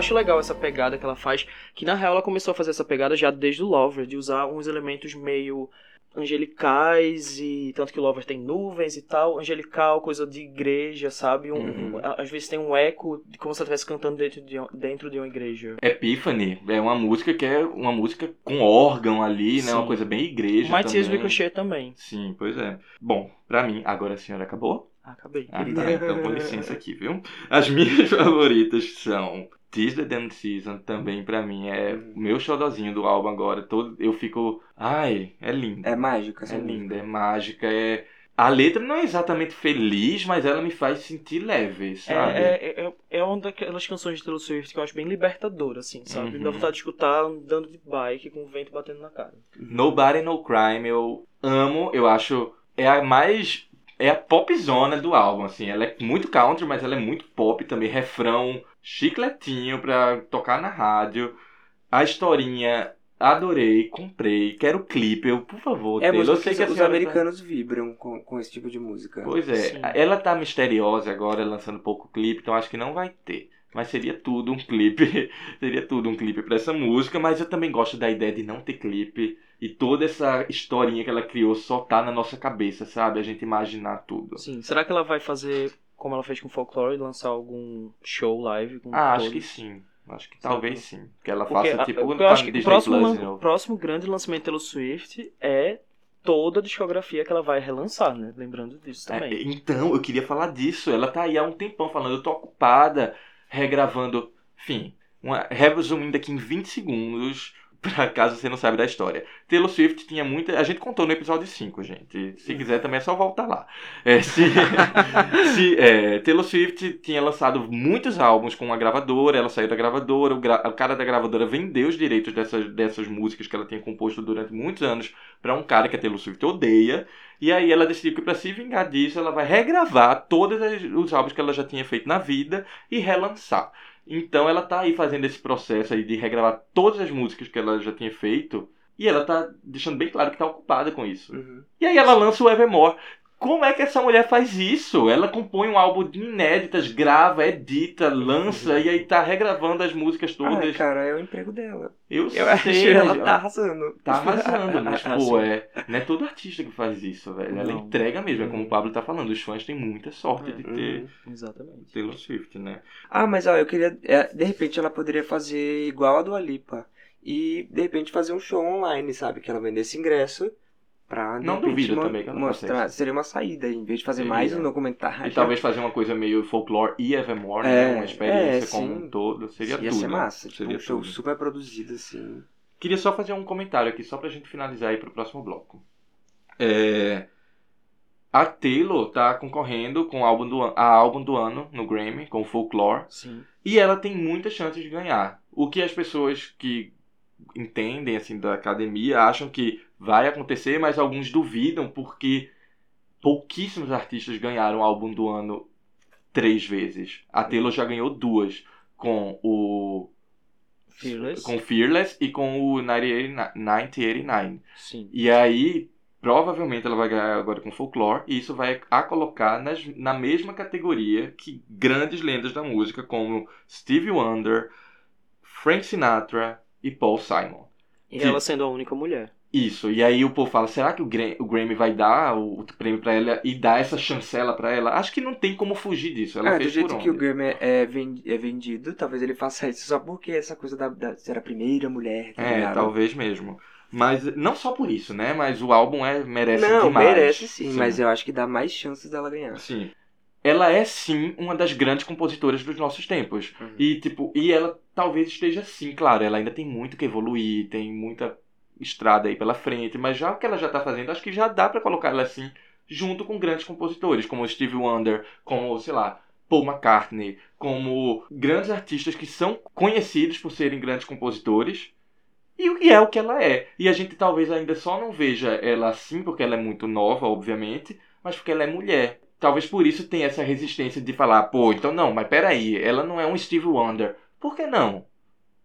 Acho legal essa pegada que ela faz, que na real ela começou a fazer essa pegada já desde o Lover, de usar uns elementos meio angelicais e tanto que o Lover tem nuvens e tal, angelical, coisa de igreja, sabe? Um, Uhum. um- às vezes tem um eco de como se ela estivesse cantando dentro de, dentro de uma igreja. Epiphany é uma música que é uma música com órgão ali, né? Sim. Uma coisa bem igreja Tears também. Ricochet também. Sim, pois é. Bom, pra mim, agora a senhora acabou? Acabei. Ah, tá. Então, com licença aqui, viu? As minhas favoritas são Tis the Damned Season, também pra mim é o meu xodozinho do álbum agora. Todo, eu fico... Ai, é lindo. É mágica É linda, é mágica, é... A letra não é exatamente feliz, mas ela me faz sentir leve, É, sabe? é, é, é uma daquelas canções de Taylor Swift que eu acho bem libertadora, assim, sabe? Me dá Uhum. vontade de escutar andando de bike com o vento batendo na cara. Nobody No Crime eu amo, eu acho é a mais é a popzona do álbum, assim, ela é muito country, mas ela é muito pop também, refrão chicletinho pra tocar na rádio. A historinha adorei, comprei, quero clipe, eu, por favor, É Taylor, eu sei que que os tá- americanos vibram com, com esse tipo de música. Pois é, Sim. ela tá misteriosa agora, lançando pouco clipe, então acho que não vai ter. Mas seria tudo um clipe, seria tudo um clipe pra essa música, mas eu também gosto da ideia de não ter clipe e toda essa historinha que ela criou só tá na nossa cabeça, sabe? A gente imaginar tudo. Sim, será que ela vai fazer como ela fez com Folklore, lançar algum show live com Ah, acho todos? que sim. Acho que talvez sim. Que ela faça tipo eu acho que o próximo, próximo grande lançamento pelo Swift é toda a discografia que ela vai relançar, né? Lembrando disso também. É, então, eu queria falar disso. Ela tá aí há um tempão falando, eu tô ocupada, regravando. Enfim, uma, resumindo aqui em 20 segundos, pra caso você não sabe da história. Taylor Swift tinha muita. A gente contou no episódio 5, gente. Se quiser também é só voltar lá. É, se, se, é, Taylor Swift tinha lançado muitos álbuns com uma gravadora, ela saiu da gravadora, o, gra- o cara da gravadora vendeu os direitos dessas, dessas músicas que ela tinha composto durante muitos anos pra um cara que a Taylor Swift odeia. E aí ela decidiu que pra se vingar disso, ela vai regravar todos os álbuns que ela já tinha feito na vida e relançar. Então ela tá aí fazendo esse processo aí de regravar todas as músicas que ela já tinha feito. E ela tá deixando bem claro que tá ocupada com isso. Uhum. E aí ela lança o Evermore. Como é que essa mulher faz isso? Ela compõe um álbum de inéditas, grava, edita, lança e aí tá regravando as músicas Ah, todas. cara, é o emprego dela. eu Eu sei, acho ela tá arrasando. Tá arrasando, mas Ah, pô, é, não é todo artista que faz isso, velho. Ela Não. entrega mesmo, é como Uhum. o Pablo tá falando, os fãs têm muita sorte É. de ter Uhum. Exatamente. Taylor Swift, né? Ah, mas ó, eu queria. é, de repente ela poderia fazer igual a do Alipa. E de repente fazer um show online, sabe? Que ela vendesse ingresso pra. Não repente, duvido também que ela faça mostrar. Seria uma saída, em vez de fazer Seria. mais um documentário. E talvez fazer uma coisa meio folklore e Evermore, É, né? Uma experiência é, como um todo. Seria Ia tudo. ser massa. Tipo, Seria um show tudo. super produzido, assim. Queria só fazer um comentário aqui, só pra gente finalizar aí pro próximo bloco. É... A Taylor tá concorrendo com álbum do, a álbum do ano no Grammy, com Folklore. Sim. E ela tem muitas chances de ganhar. O que as pessoas que entendem assim da academia acham que vai acontecer, mas alguns duvidam porque pouquíssimos artistas ganharam o álbum do ano três vezes. A Taylor já ganhou duas com o Fearless. com Fearless e com o 1989 1989. Sim. E aí provavelmente ela vai ganhar agora com Folklore e isso vai a colocar nas, na mesma categoria que grandes lendas da música como Stevie Wonder, Frank Sinatra e Paul Simon. E Que- ela sendo a única mulher. Isso, e aí o povo fala, será que o Grammy, o Grammy vai dar o, o prêmio pra ela e dar essa chancela pra ela? Acho que não tem como fugir disso, ela Ah, do fez jeito por que o. Grammy é, é vendido, talvez ele faça isso só porque essa coisa da, da ser a primeira mulher. tá É, ligado? talvez mesmo. Mas não só por isso, né? Mas o álbum é, merece Não, demais. merece sim, mas eu acho que dá mais chances dela ganhar. Sim. Ela é sim uma das grandes compositoras dos nossos tempos. Uhum. E tipo, e ela talvez esteja sim, claro, ela ainda tem muito que evoluir, tem muita estrada aí pela frente, mas já o que ela já tá fazendo, acho que já dá pra colocar ela assim junto com grandes compositores, como Stevie Wonder, como, sei lá, Paul McCartney, como grandes artistas que são conhecidos por serem grandes compositores. E o que é o que ela é. E a gente talvez ainda só não veja ela assim, porque ela é muito nova, obviamente, mas porque ela é mulher. Talvez por isso tenha essa resistência de falar, pô, então não, mas peraí, ela não é um Steve Wonder. Por que não?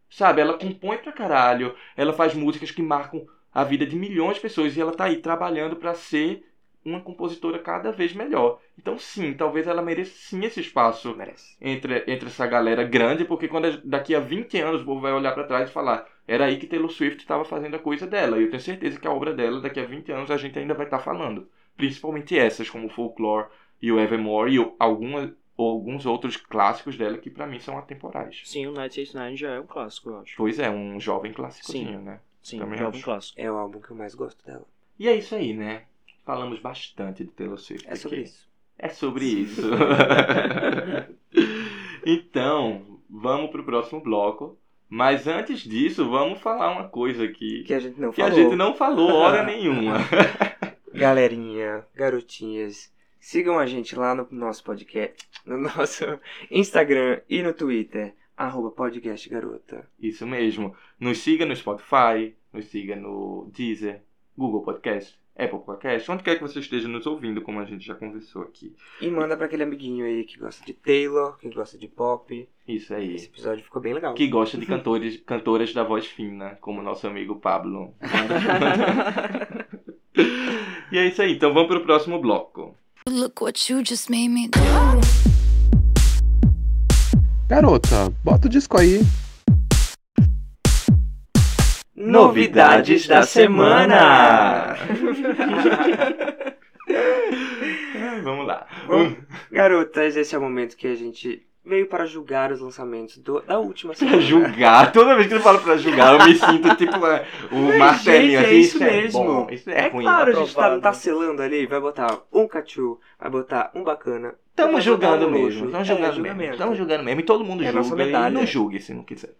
Sabe, ela compõe pra caralho, ela faz músicas que marcam a vida de milhões de pessoas e ela tá aí trabalhando pra ser uma compositora cada vez melhor. Então sim, talvez ela mereça sim esse espaço Merece. entre, entre essa galera grande, porque quando daqui a 20 anos o povo vai olhar pra trás e falar, era aí que Taylor Swift estava fazendo a coisa dela. E eu tenho certeza que a obra dela, daqui a 20 anos, a gente ainda vai estar falando. Principalmente essas, como o Folklore e o Evermore e o- alguma, ou alguns outros clássicos dela que pra mim são atemporais. Sim, o 989 já é um clássico, eu acho. Pois é, um jovem clássicozinho, Sim. né? Sim, Também um jovem acho. clássico. É o álbum que eu mais gosto dela. E é isso aí, né? Falamos bastante de Taylor Swift. É sobre aqui. isso. É sobre isso. então, vamos pro próximo bloco. Mas antes disso, vamos falar uma coisa aqui Que a gente não que a falou. gente não falou hora nenhuma. Galerinha, garotinhas, sigam a gente lá no nosso podcast, no nosso Instagram e no Twitter, arroba podcast garota. Isso mesmo. Nos siga no Spotify, nos siga no Deezer, Google Podcast, Apple Podcast, onde quer que você esteja nos ouvindo, como a gente já conversou aqui. E manda pra aquele amiguinho aí que gosta de Taylor, que gosta de pop. Isso aí. Esse episódio ficou bem legal. Que gosta de cantores, cantoras da voz fina, como nosso amigo Pablo. e é isso aí, então vamos pro próximo bloco. Look what you just made me do. Garota, bota o disco aí. Novidades da semana! vamos lá. Bom, garotas, esse é o momento que a gente veio para julgar os lançamentos do- da última Pra semana. julgar, toda vez que eu falo pra julgar, eu me sinto tipo é, o martelinho Gente, assim. é isso é mesmo. bom, isso é, É ruim. claro, a gente tá, aprovado. tá selando ali, vai botar um cachu, vai botar um bacana. Estamos julgando mesmo, estamos É, julgando mesmo. julgamento. Estamos julgando mesmo. E todo mundo É julga e não julgue se não quiser.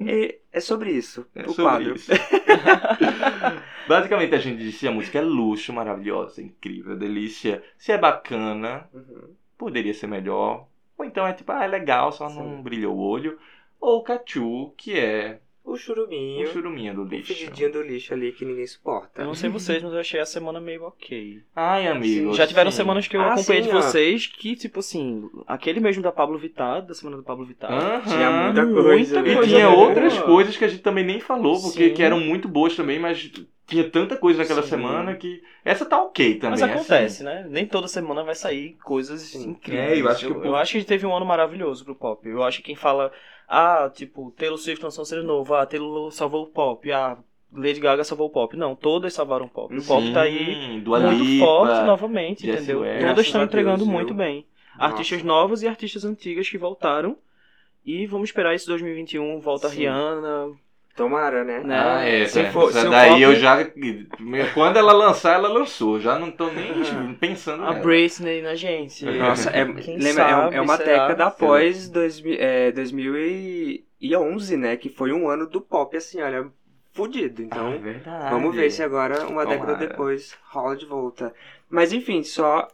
E é sobre isso, É o sobre quadro. isso. Basicamente a gente disse a música é luxo, maravilhosa, incrível, delícia. Se é bacana, Uhum. poderia ser melhor. Ou então é tipo, ah, é legal, só não Sim. brilhou o olho. Ou Cachu, que é O um churuminho, churuminha do o lixo. fedidinho do lixo ali que ninguém suporta. Eu não sei vocês, mas eu achei a semana meio ok. Ai, amigo. Já tiveram sim. semanas que eu Ah, acompanhei sim, de ó. vocês que, tipo assim, aquele mesmo da Pablo Vittar, da semana do Pablo Vittar. Aham. Tinha muita Muita coisa. E coisa tinha boa. outras coisas que a gente também nem falou, porque Sim. que eram muito boas também, mas tinha tanta coisa naquela Sim. semana que. Essa tá ok também. Mas acontece, assim. né? Nem toda semana vai sair coisas Sim. incríveis. É, eu acho que o eu, eu acho que teve um ano maravilhoso pro pop. Eu acho que quem fala, ah, tipo, Taylor Swift lançou um CD novo, ah, Taylor salvou o pop, ah, Lady Gaga salvou o pop. Não, todas salvaram o pop. O pop tá aí Dua muito Lipa, forte novamente, Jessie entendeu? Ware. Todas estão entregando Deus, muito viu? bem. Nossa. Artistas novos e artistas antigas que voltaram. E vamos esperar esse 2021, volta a Sim. Rihanna. Tomara, né? Né? Ah, é, Se essa, for- essa se daí pop- eu já. Quando ela lançar, ela lançou. Já não tô nem pensando A nela. Britney na gente. Nossa, é, lembra, é, sabe, é uma será? década após 2000, é, 2011, né? Que foi um ano do pop, assim, olha, fudido. Então, Ah, é verdade. vamos ver se agora, uma década Tomara. depois, rola de volta. Mas enfim, só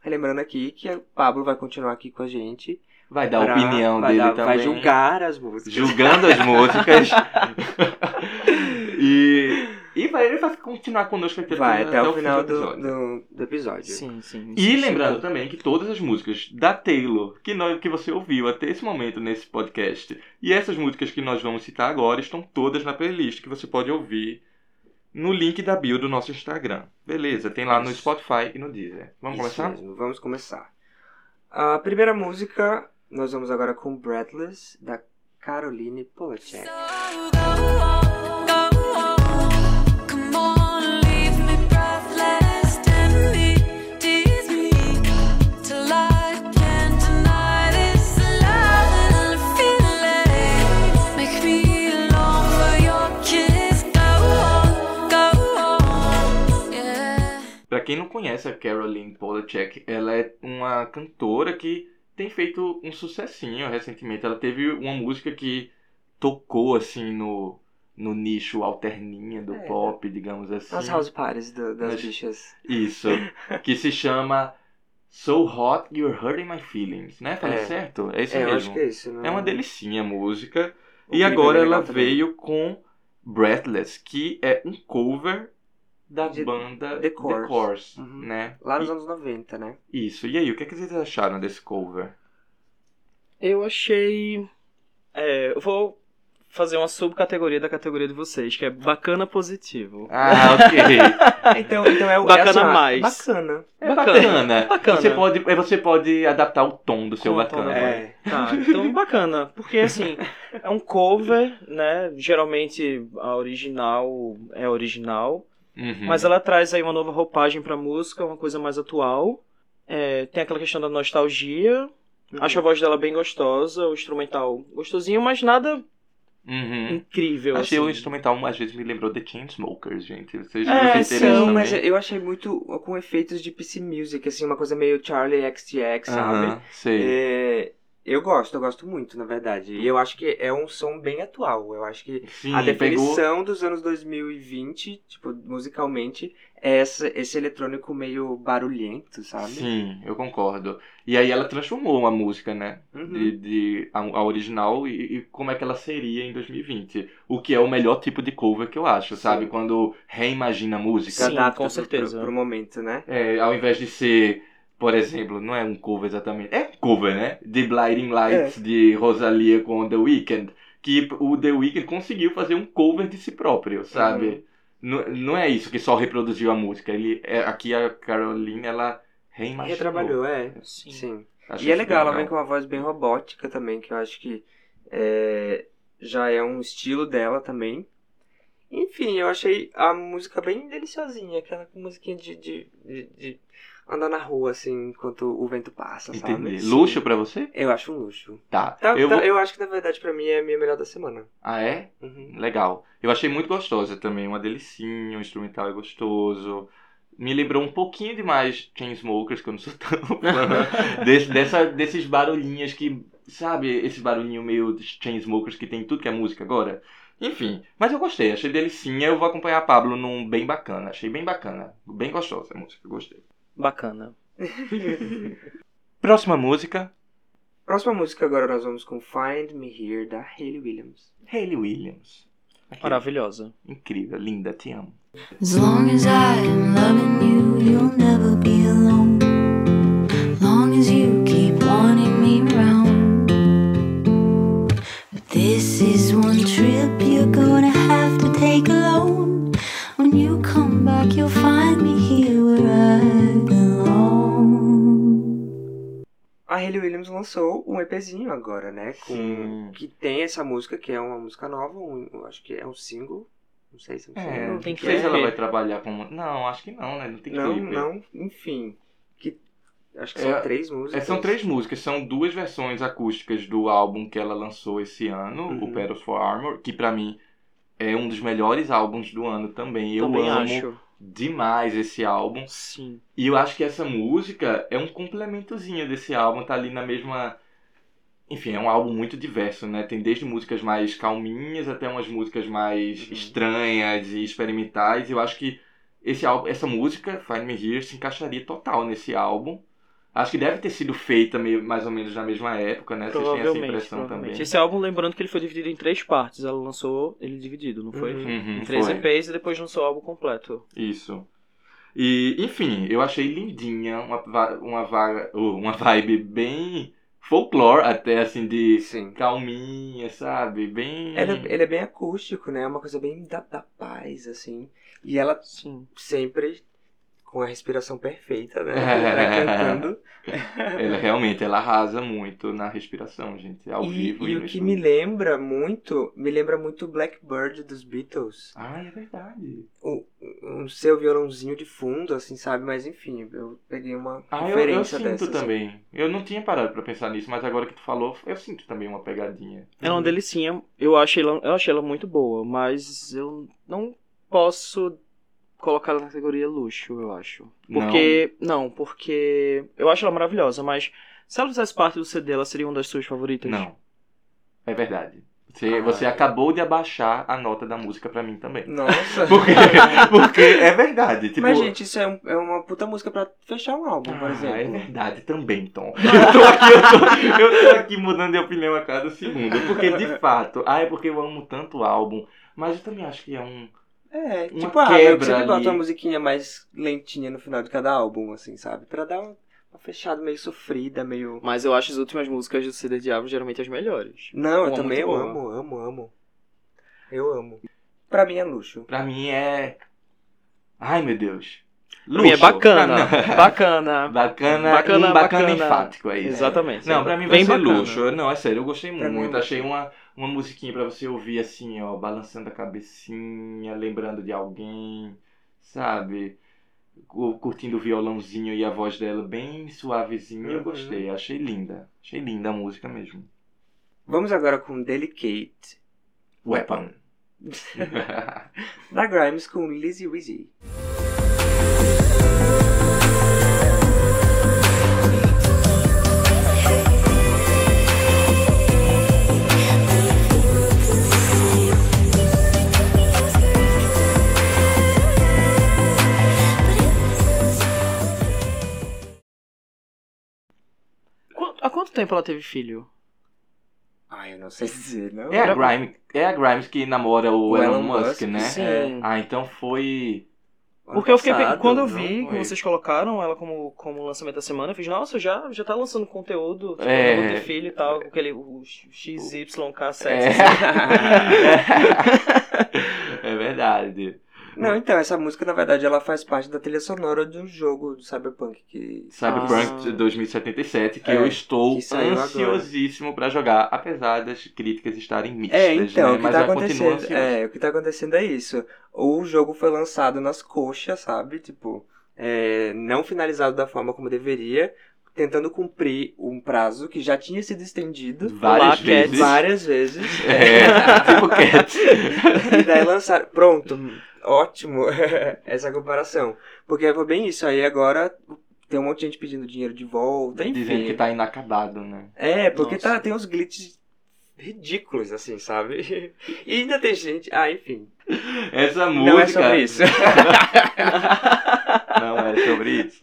relembrando aqui que o Pablo vai continuar aqui com a gente. Vai dar a pra- opinião vai dele dar- também. Vai julgar as músicas. Julgando as músicas. e. E vai, ele vai continuar conosco aqui Vai até, o fim final do, episódio. do, do episódio. Sim, sim. E sim, lembrando sim. também que todas as músicas da Taylor que, nós, que você ouviu até esse momento nesse podcast e essas músicas que nós vamos citar agora estão todas na playlist que você pode ouvir no link da bio do nosso Instagram. Beleza? Tem lá no. Spotify e no Deezer. Vamos Isso começar? mesmo, vamos começar. A primeira música, nós vamos agora com Breathless, da Caroline Polacek. Para quem não conhece a Caroline Polachek, ela é uma cantora que tem feito um sucessinho recentemente. Ela teve uma música que tocou assim no, no nicho alterninha do É, pop, digamos assim. As house parties do- das Mas- bichas. Isso. que se chama So Hot You're Hurting My Feelings, né? Falei É. certo? É isso É, eu mesmo. acho que é isso. Não... É uma delicinha a música. O E é agora ela também. veio com Breathless, que é um cover da De- banda The Corrs. Uhum. né? Lá nos E- anos 90, né? Isso. E aí, o que, é que vocês acharam desse cover? Eu achei. É, eu vou fazer uma subcategoria da categoria de vocês, que é bacana positivo. Ah, ok. Então, então é o Bacana é assim, mais. Bacana. É bacana. Bacana. Você pode, você pode adaptar o tom do seu Com bacana. É. Tá, então bacana. Porque assim, é um cover, né? Geralmente a original é original. Uhum. Mas ela traz aí uma nova roupagem pra música, uma coisa mais atual. É, tem aquela questão da nostalgia. Acho a voz dela bem gostosa, o instrumental gostosinho, mas nada Uhum. incrível. Achei assim. o instrumental, às vezes, me lembrou The Chainsmokers, gente. Vocês, É, sim, Sim, mas também? eu achei muito com efeitos de PC Music, assim, uma coisa meio Charlie XTX, sabe? Aham, sei. É, eu gosto, eu gosto muito, na verdade. E eu acho que é um som bem atual. Eu acho que Sim, a pegou... definição dos anos 2020, tipo, musicalmente, é essa, esse eletrônico meio barulhento, sabe? Sim, eu concordo. E aí ela transformou a música, né? Uhum. De, de a, a original e, e como é que ela seria em 2020. O que é o melhor tipo de cover que eu acho, sabe? Sim. Quando reimagina a Se música. Sim, adapta com pro- certeza. Pro, pro momento, né? É, ao invés de ser, por exemplo, não é um cover exatamente. É um cover, né? De Blinding Lights É. de Rosalia com The Weeknd. Que o The Weeknd conseguiu fazer um cover de si próprio, sabe? Uhum. Não, não é isso que só reproduziu a música. Ele, é, aqui a Caroline, ela reimaginou. Retrabalhou, é. Sim. Sim. E é super legal, ela vem com uma voz bem robótica também, que eu acho que é, já é um estilo dela também. Enfim, eu achei a música bem deliciosinha, aquela musiquinha de, de, de, de andar na rua, assim, enquanto o vento passa, Entendi. sabe? Luxo pra você? Eu acho um luxo. Tá. Tá, eu tá, vou... eu acho que na verdade pra mim é a minha melhor da semana. Ah, é? Uhum. Legal. Eu achei muito gostosa também, uma delicinha, o instrumental é gostoso. Me lembrou um pouquinho demais Chainsmokers, que eu não sou tão fã. Desse, dessa, desses barulhinhos que, sabe, esse barulhinho meio de Chainsmokers que tem tudo que é música agora. Enfim, mas eu gostei, achei delicinha. Eu vou acompanhar a Pablo num bem bacana, achei bem bacana. Bem gostosa a música, gostei. Bacana. Próxima música, Próxima música agora nós vamos com Find Me Here, da Hayley Williams. Hayley Williams. Aqui, Maravilhosa. Incrível, linda, te amo. As long as I am loving you, you'll never be alone. Hayley Williams lançou um EPzinho agora, né? Com, Sim. que tem essa música, que é uma música nova, um, eu acho que é um single. Não sei se é um É, single. não tem sei que se ela ver. vai trabalhar com. Não, acho que não, né? Não tem Não, clipe. não, enfim. Que, acho que são É, três É, músicas. são três músicas, são duas versões acústicas do álbum que ela lançou esse ano, Uhum. o Petals for Armor, que pra mim é um dos melhores álbuns do ano também. Eu Também amo acho. Demais esse álbum. Sim. E eu acho que essa música é um complementozinho desse álbum, tá ali na mesma. Enfim, é um álbum muito diverso, né? Tem desde músicas mais calminhas até umas músicas mais Uhum. estranhas e experimentais. E eu acho que esse álbum, essa música, Find Me Here, se encaixaria total nesse álbum. Acho que deve ter sido feita meio, mais ou menos na mesma época, né? Vocês têm essa impressão também. Esse álbum, lembrando que ele foi dividido em três partes. Ela lançou ele dividido, não foi? Uhum. Uhum, Em três foi. EPs e depois lançou o álbum completo. Isso. E, enfim, eu achei lindinha, uma, uma, vaga, uh, uma vibe bem folclore, até assim, de Sim. calminha, sabe? Bem. Ele, é- ele é bem acústico, né? É uma coisa bem da, da paz, assim. E ela Sim. sempre com a respiração perfeita, né? É. Vai cantando. Ela realmente ela arrasa muito na respiração, gente, ao e vivo e e o que me lembra muito, me lembra muito Blackbird dos Beatles. Ah, é verdade. O, um seu violãozinho de fundo, assim, sabe? Mas enfim, eu peguei uma Ah, eu, eu referência sinto dessa. assim. também. Eu não tinha parado pra pensar nisso, mas agora que tu falou, eu sinto também uma pegadinha. Ela é uma delicinha. Eu achei ela, eu achei ela muito boa, mas eu não posso colocar ela na categoria luxo, eu acho. Porque. Não, porque. Eu acho ela maravilhosa, mas se ela fizesse parte do CD, ela seria uma das suas favoritas? Não. É verdade. Você, Ah. você acabou de abaixar a nota da música pra mim também. Nossa. Porque, porque é verdade. Tipo, Mas, gente, isso é, um- é uma puta música pra fechar um álbum, por Ah, exemplo. é verdade também, Tom. Eu tô, aqui, eu, tô, eu tô aqui mudando de opinião a cada segundo. Porque, de fato, ah, é porque eu amo tanto o álbum. Mas eu também acho que é um. É, Uma tipo, ah, eu quebra sempre boto uma musiquinha mais lentinha no final de cada álbum, assim, sabe? Pra dar uma, uma fechada meio sofrida, meio... Mas eu acho as últimas músicas do CD Árvore geralmente as melhores. Não, eu também eu muito amo, amo, amo. Eu amo. Pra mim é luxo. Pra mim é. Ai, meu Deus. Pra mim é Luxo. bacana. Bacana. Bacana, Bacana, um bacana, bacana. enfático, é isso. Exatamente. Não, pra mim vai Bem ser bacana. luxo. Não, é sério, eu gostei Pra é muito. luxo. Achei uma, uma musiquinha pra você ouvir assim, ó, balançando a cabecinha, lembrando de alguém, sabe? Cu- Curtindo o violãozinho e a voz dela bem suavezinha. Eu Uhum. gostei, achei linda. Achei linda a música mesmo. Vamos agora com Delicate, Weapon. da Grimes com Lizzy Weezy. Quanto tempo ela teve filho? Ai, eu não sei dizer, não. É a Grimes, é a Grimes que namora o, O Elon, Elon Musk, Musk, né? Sim. Ah, então foi. Porque eu fiquei. quando eu vi que vocês colocaram ela como, como lançamento da semana, eu fiz, nossa, já, já tá lançando conteúdo. Tipo, É. eu vou ter filho e tal, com aquele o XYK7. É. é verdade. Não, então, essa música, na verdade, ela faz parte da trilha sonora do jogo do Cyberpunk que... Cyberpunk Ah. 2077, que É, eu estou que ansiosíssimo pra jogar, apesar das críticas estarem mistas, É, então, né? o que Mas tá acontecendo, é, o que tá acontecendo é isso. O jogo foi lançado nas coxas, sabe? Tipo, é, não finalizado da forma como deveria, tentando cumprir um prazo que já tinha sido estendido Várias Lá, vezes. várias vezes. É, tipo Cats. E daí lançaram. Pronto, ótimo essa comparação. Porque foi bem isso. Aí agora tem um monte de gente pedindo dinheiro de volta, enfim. Dizendo que tá inacabado, né? É, porque Nossa. tá, tem uns glitches ridículos, assim, sabe? E ainda tem gente. Ah, enfim. Essa música. Não é sobre isso. Não é sobre isso.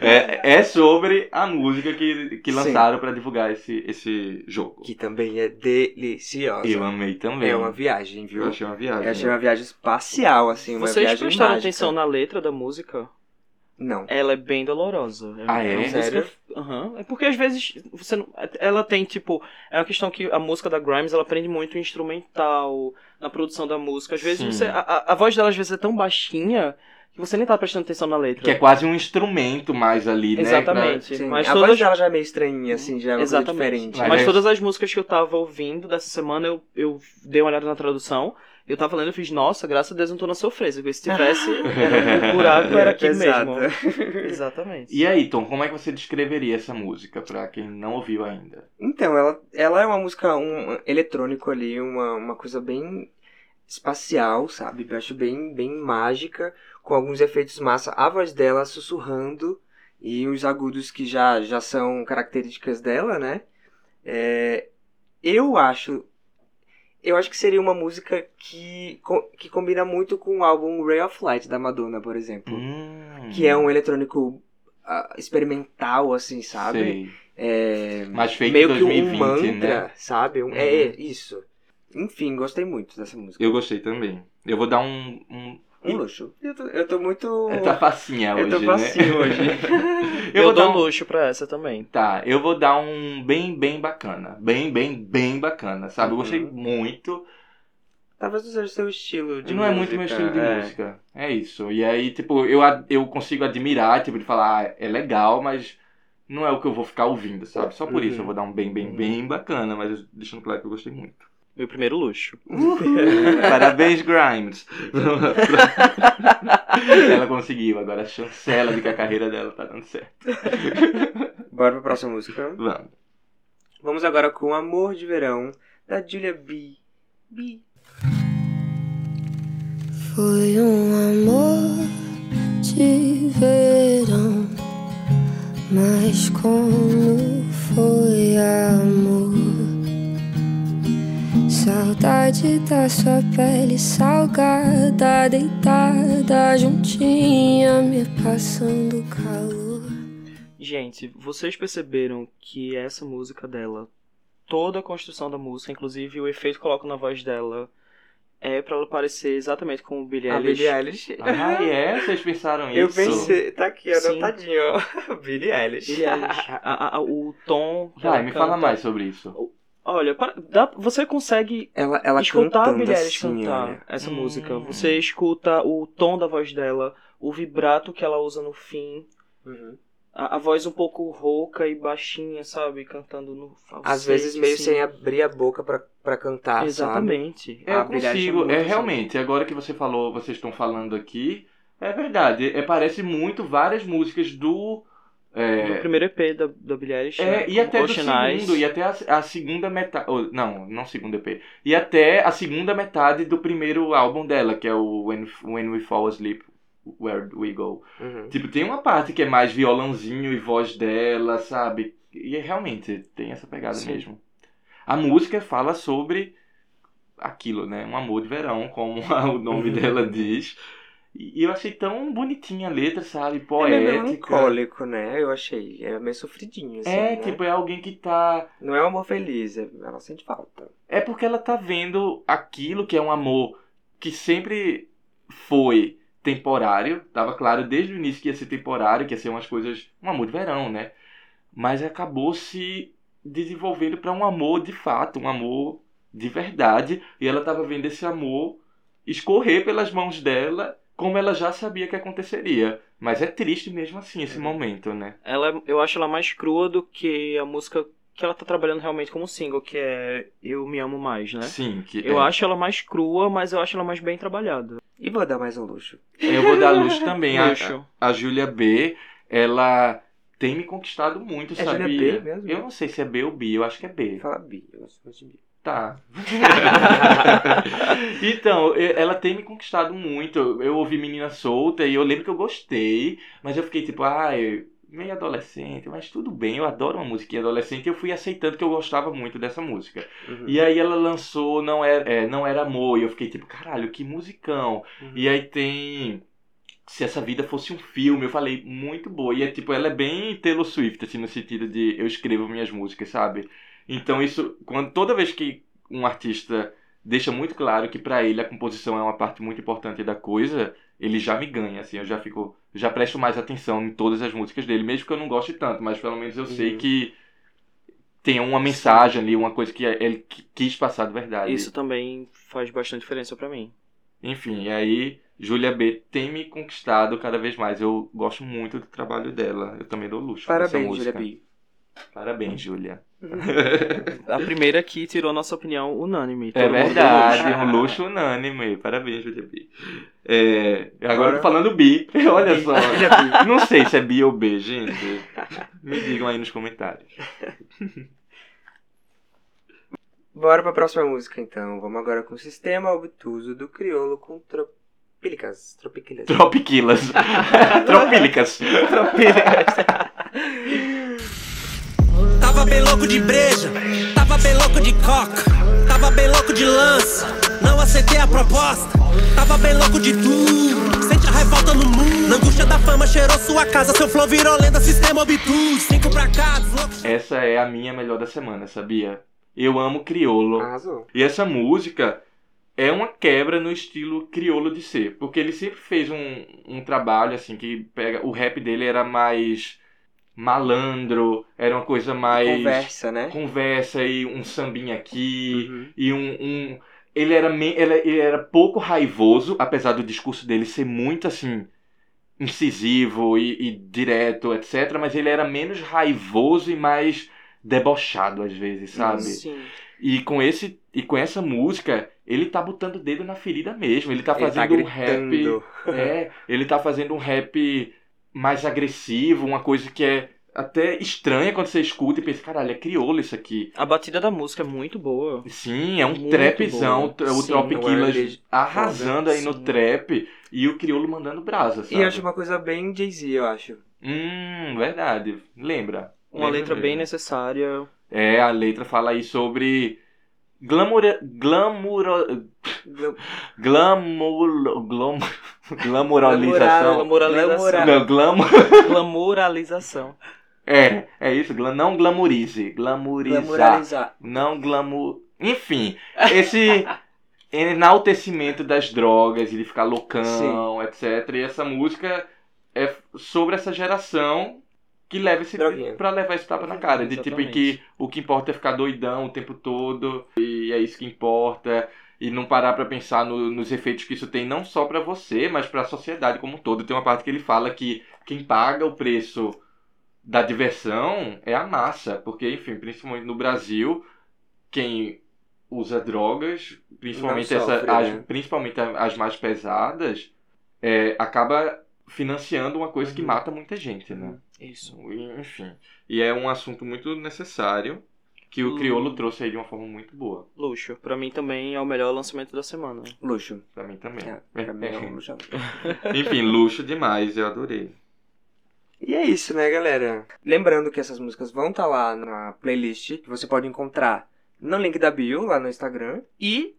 É, é sobre a música que, que lançaram pra divulgar esse, esse jogo. que também é deliciosa. Eu amei também. É uma viagem, viu? Eu achei uma viagem. Eu achei uma viagem espacial, assim, uma Vocês viagem prestaram mágica. atenção na letra da música? Não. Ela é bem dolorosa. Ah, é? uma música- Sério? Aham. É porque às vezes você não... ela tem tipo, é uma questão que a música da Grimes ela aprende muito instrumental na produção da música. Às vezes você, a, a- a voz dela às vezes é tão baixinha que você nem tá prestando atenção na letra. Que é quase um instrumento mais ali, né? Exatamente. Mas a todas voz dela já é meio estranhinha, assim, já é uma coisa Exatamente. diferente. Mas Mas é- todas as músicas que eu tava ouvindo dessa semana, eu, eu dei uma olhada na tradução. Eu tava lendo e fiz, nossa, graças a Deus eu não tô na sofrência. Porque se tivesse, era, o buraco era aqui mesmo. Exatamente. E aí, Tom, como é que você descreveria essa música pra quem não ouviu ainda? Então, ela, ela é uma música um, eletrônico ali, uma, uma coisa bem espacial, sabe? Eu acho bem, bem mágica, com alguns efeitos massa. A voz dela sussurrando e os agudos que já, já são características dela, né? É, eu acho. Eu acho que seria uma música que, que combina muito com o álbum Ray of Light da Madonna, por exemplo. Hum, Que é um eletrônico ah, experimental, assim, sabe? Sei. É, Mas feito meio em que um 2020, mantra, né? sabe? Um- Uhum. É isso. Enfim, gostei muito dessa música. Eu gostei também. Eu vou dar um. um... Um luxo. Eu tô, eu tô muito. Tá facinha Eu hoje, tô né? facinho hoje. Eu, vou dou dar um- luxo pra essa também. Tá, eu vou dar um bem, bem bacana. Bem, bem, bem bacana, sabe? Eu gostei Uhum. muito. Talvez não seja o seu estilo de não é muito meu música, estilo de é. música. É isso. E aí, tipo, eu, eu consigo admirar, tipo, de falar, ah, é legal, mas não é o que eu vou ficar ouvindo, sabe? Só por isso Uhum. eu vou dar um bem, bem, bem bacana, mas eu- deixando claro que eu gostei muito. Meu primeiro luxo. Parabéns, Grimes. Ela conseguiu, agora a chancela de que a carreira dela tá dando certo. Bora pra próxima música. Vamos. Vamos agora com Amor de Verão, da Julia B. B. Foi um amor de verão. Mas como foi amor? Saudade da sua pele salgada, deitada juntinha, me passando calor. Gente, vocês perceberam que essa música dela, toda a construção da música, inclusive o efeito que coloca na voz dela, é pra ela parecer exatamente com o Billie A Eilish. Billie Eilish. Ah, é? Vocês pensaram Eu isso? pensei, tá aqui anotadinho, ó. Billie Eilish. Billie Eilish. A- a- a- o tom. que Vai, me fala canta. mais sobre isso. Olha, para- dá- você consegue Ela, ela escutar Eilish assim, cantar olha. essa Hum. música. Você escuta o tom da voz dela, o vibrato que ela usa no fim, Uhum. a, a voz um pouco rouca e baixinha, sabe? Cantando no falsete. Às vezes meio assim. sem abrir a boca pra, pra cantar, sabe? Exatamente. É, eu A Billie Eilish é consigo. É assim. realmente, agora que você falou, vocês estão falando aqui, é verdade. É, parece muito várias músicas do. No É, primeiro EP da, da Billie Eilish, é, né, e até do Ocean segundo, e até a, a segunda metade. ou, não, não segundo EP. E até a segunda metade do primeiro álbum dela, que é o When, When We Fall Asleep, Where We Go. Uhum. Tipo, tem uma parte que é mais violãozinho e voz dela, sabe? E é realmente tem essa pegada Sim. mesmo. A música fala sobre aquilo, né? Um amor de verão, como o nome dela diz. E eu achei tão bonitinha a letra, sabe? É meio Poética. melancólico, né? Eu achei. É meio sofridinho, assim, É, né? tipo, é alguém que tá. Não é um amor feliz, é- ela sente falta. É porque ela tá vendo aquilo que é um amor que sempre foi temporário. Tava claro desde o início que ia ser temporário, que ia ser umas coisas. Um amor de verão, né? Mas acabou se desenvolvendo para um amor de fato, um amor de verdade. E ela tava vendo esse amor escorrer pelas mãos dela, como ela já sabia que aconteceria. Mas é triste mesmo assim esse momento, né? Ela, eu acho ela mais crua do que a música que ela tá trabalhando realmente como single, que é Eu Me Amo Mais, né? Sim, que Eu é. acho ela mais crua, mas eu acho ela mais bem trabalhada. E vou dar mais um luxo. Eu vou dar luxo também. A, Luxo. a Júlia B, ela tem me conquistado muito, É sabia? Júlia B mesmo? Eu não sei se é B ou B, eu acho que é B. Fala bi, eu gosto mais de bi. Tá. então, ela tem me conquistado muito. Eu ouvi Menina Solta e eu lembro que eu gostei, mas eu fiquei tipo, ai, meio adolescente, mas tudo bem, eu adoro uma musiquinha adolescente e eu fui aceitando que eu gostava muito dessa música. Uhum. E aí ela lançou Não Era, é, não era Amor e eu fiquei tipo, caralho, que musicão. Uhum. E aí tem Se Essa Vida Fosse um Filme, eu falei, muito boa. E é tipo, ela é bem Taylor Swift, assim, no sentido de eu escrevo minhas músicas, sabe? Então isso, quando toda vez que um artista deixa muito claro que pra ele a composição é uma parte muito importante da coisa, ele já me ganha, assim, eu já fico, já presto mais atenção em todas as músicas dele, mesmo que eu não goste tanto, mas pelo menos eu sei Uhum. que tem uma mensagem ali, uma coisa que ele qui- quis passar de verdade. Isso também faz bastante diferença pra mim. Enfim, e aí Julia B tem me conquistado cada vez mais. Eu gosto muito do trabalho dela. Eu também dou luxo. Parabéns, música. Julia B. Parabéns, Julia. A primeira que tirou nossa opinião unânime. É verdade, um luxo unânime. Parabéns, Julia B. É, agora eu Agora- tô falando bi. Olha só. B. Não sei se é bi ou B, gente. Me digam aí nos comentários. Bora pra próxima música, então. Vamos agora com o Sistema Obtuso do Criolo com Tropílicas. Tropílicas. Tropiquilas. Tropílicas. Tava bem louco de breja, tava bem louco de coca, tava bem louco de lance, não aceitei a proposta, tava bem louco de tudo, sente a revolta no mundo, na angústia da fama cheirou sua casa, seu flow virou lenda, sistema obtuso, cinco pra cá, deslouco. Essa é a minha melhor da semana, sabia? Eu amo criolo. Arrasou. E essa música é uma quebra no estilo criolo de ser. Porque ele sempre fez um, um trabalho assim que pega. O rap dele era mais malandro, era uma coisa mais. Conversa, né? conversa e um sambinha aqui. Uhum. E um. um- ele, era me- ele, era pouco raivoso, apesar do discurso dele ser muito assim. incisivo e, e direto, etc. Mas ele era menos raivoso e mais debochado às vezes, sabe? Sim. E com esse e com essa música, ele tá botando o dedo na ferida mesmo. Ele tá Ele tá fazendo um rap. É, ele tá fazendo um rap mais agressivo, uma coisa que é até estranha quando você escuta e pensa, caralho, é crioulo isso aqui. A batida da música é muito boa. Sim, é um Muito trapzão, boa. o Sim, Trop Killers arrasando aí no Sim. trap e o crioulo mandando brasa, sabe? E acho uma coisa bem Jay-Z, eu acho. Hum, verdade. Lembra? Uma Lembra letra bem necessária. É, a letra fala aí sobre glamour glamour glamour glam, glamoralização. Glamoralização. Não, glamour. Glamouralização. É, é isso, glam- não glamorize, glamorizar. Glamoralizar. Não glamour. Enfim, esse enaltecimento das drogas e de ficar loucão, etc. E essa música é sobre essa geração que leva esse Droguinha. pra levar esse tapa na cara, de tipo em Exatamente. que o que importa é ficar doidão o tempo todo e é isso que importa. E não parar pra pensar no- nos efeitos que isso tem não só pra você, mas pra sociedade como um todo. Tem uma parte que ele fala que quem paga o preço da diversão é a massa, porque enfim, principalmente no Brasil, quem usa drogas, principalmente Não essa, sofre, as, né? principalmente a- as mais pesadas, é, acaba financiando uma coisa que Uhum. mata muita gente, né? Isso. Enfim. E é um assunto muito necessário que o Hum. Criolo trouxe aí de uma forma muito boa. Luxo. Pra mim também é o melhor lançamento da semana. Luxo. Pra mim também. É, pra mim é um luxo. Enfim, luxo demais, eu adorei. E é isso, né, galera? Lembrando que essas músicas vão estar lá na playlist, que você pode encontrar no link da bio, lá no Instagram. E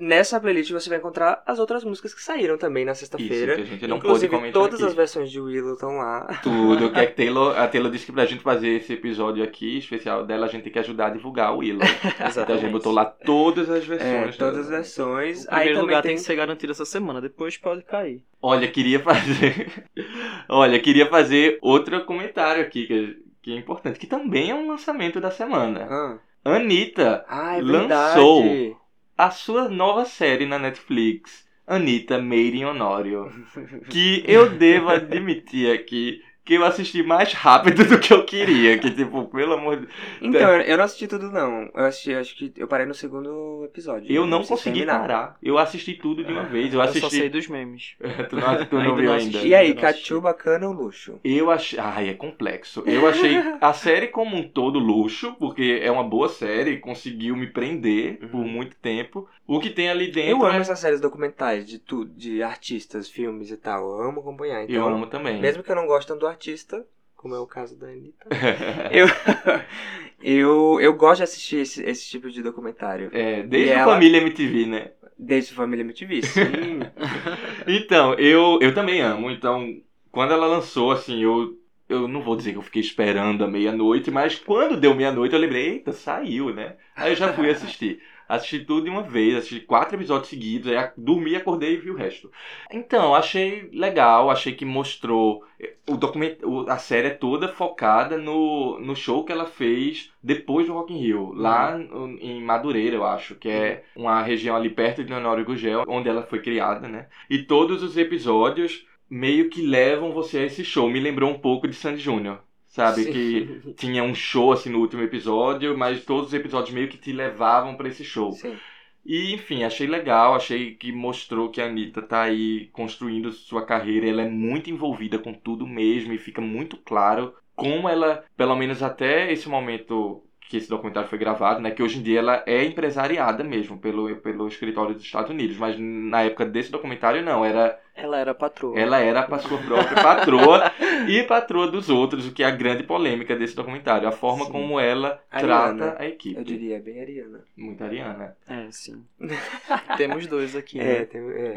nessa playlist você vai encontrar as outras músicas que saíram também na Isso, sexta-feira. que a gente não Inclusive, pôde comentar todas aqui. as versões de Willow estão lá. Tudo, que a Taylor, a Taylor disse que pra gente fazer esse episódio aqui, especial dela, a gente tem que ajudar a divulgar o Willow. Então a Exatamente. gente botou lá todas as É, versões. todas as versões. O Aí primeiro também lugar tem... tem que ser garantido essa semana, depois pode cair. Olha, queria fazer. Olha, queria fazer outro comentário aqui que, que é importante, que também é um lançamento da semana. Ah, Anitta, ah é Lançou. A sua nova série na Netflix, Anitta Made in Honório. Que eu devo admitir aqui que eu assisti mais rápido do que eu queria. Que, tipo, pelo amor de Então, eu- não assisti tudo, não. Eu assisti, acho que eu parei no segundo episódio. Eu não consegui terminar. parar. Eu assisti tudo de uma vez. Eu Eu só sei assisti. dos memes. tu não, tu não Ainda viu não ainda. assisti. E aí, assisti. Cachu bacana ou luxo? Eu achei. Ai, é complexo. Eu achei a série como um todo luxo, porque é uma boa série, conseguiu me prender por muito tempo. O que tem ali dentro. Eu amo é- essas séries documentais de tudo, de artistas, filmes e tal. Eu amo acompanhar. Então, Eu amo também. Mesmo que eu não goste tanto do artista, como é o caso da Anitta, eu, eu, eu gosto de assistir esse, esse tipo de documentário. É, desde E a ela- família MTV, né? Desde Família MTV, sim. Então, eu, eu também amo. Então, quando ela lançou, assim, eu. Eu não vou dizer que eu fiquei esperando a meia-noite, mas quando deu meia-noite eu lembrei, eita, saiu, né? Aí eu já fui assistir. Assisti tudo de uma vez, assisti quatro episódios seguidos, aí dormi, acordei e vi o resto. Então, achei legal, achei que mostrou. O documento, a série é toda focada no, no show que ela fez depois do Rock in Rio, lá no- em Madureira, eu acho, que é uma região ali perto de Honório Gugel, onde ela foi criada, né? E todos os episódios meio que levam você a esse show. Me lembrou um pouco de Sandy Júnior. Sabe? Sim. Que tinha um show assim no último episódio, mas todos os episódios meio que te levavam pra esse show. sim. E enfim, achei legal, achei que mostrou que a Anitta tá aí construindo sua carreira, ela é muito envolvida com tudo mesmo e fica muito claro como ela, pelo menos até esse momento que esse documentário foi gravado, né, que hoje em dia ela é empresariada mesmo pelo, pelo escritório dos Estados Unidos, mas na época desse documentário não, era Ela era patroa. ela era a sua própria patroa e patroa dos outros, o que é a grande polêmica desse documentário, a forma Sim. como ela Ariana, trata a equipe. Eu diria bem Ariana. Muito Ariana. É, sim. Temos dois aqui. É, né? tem, é.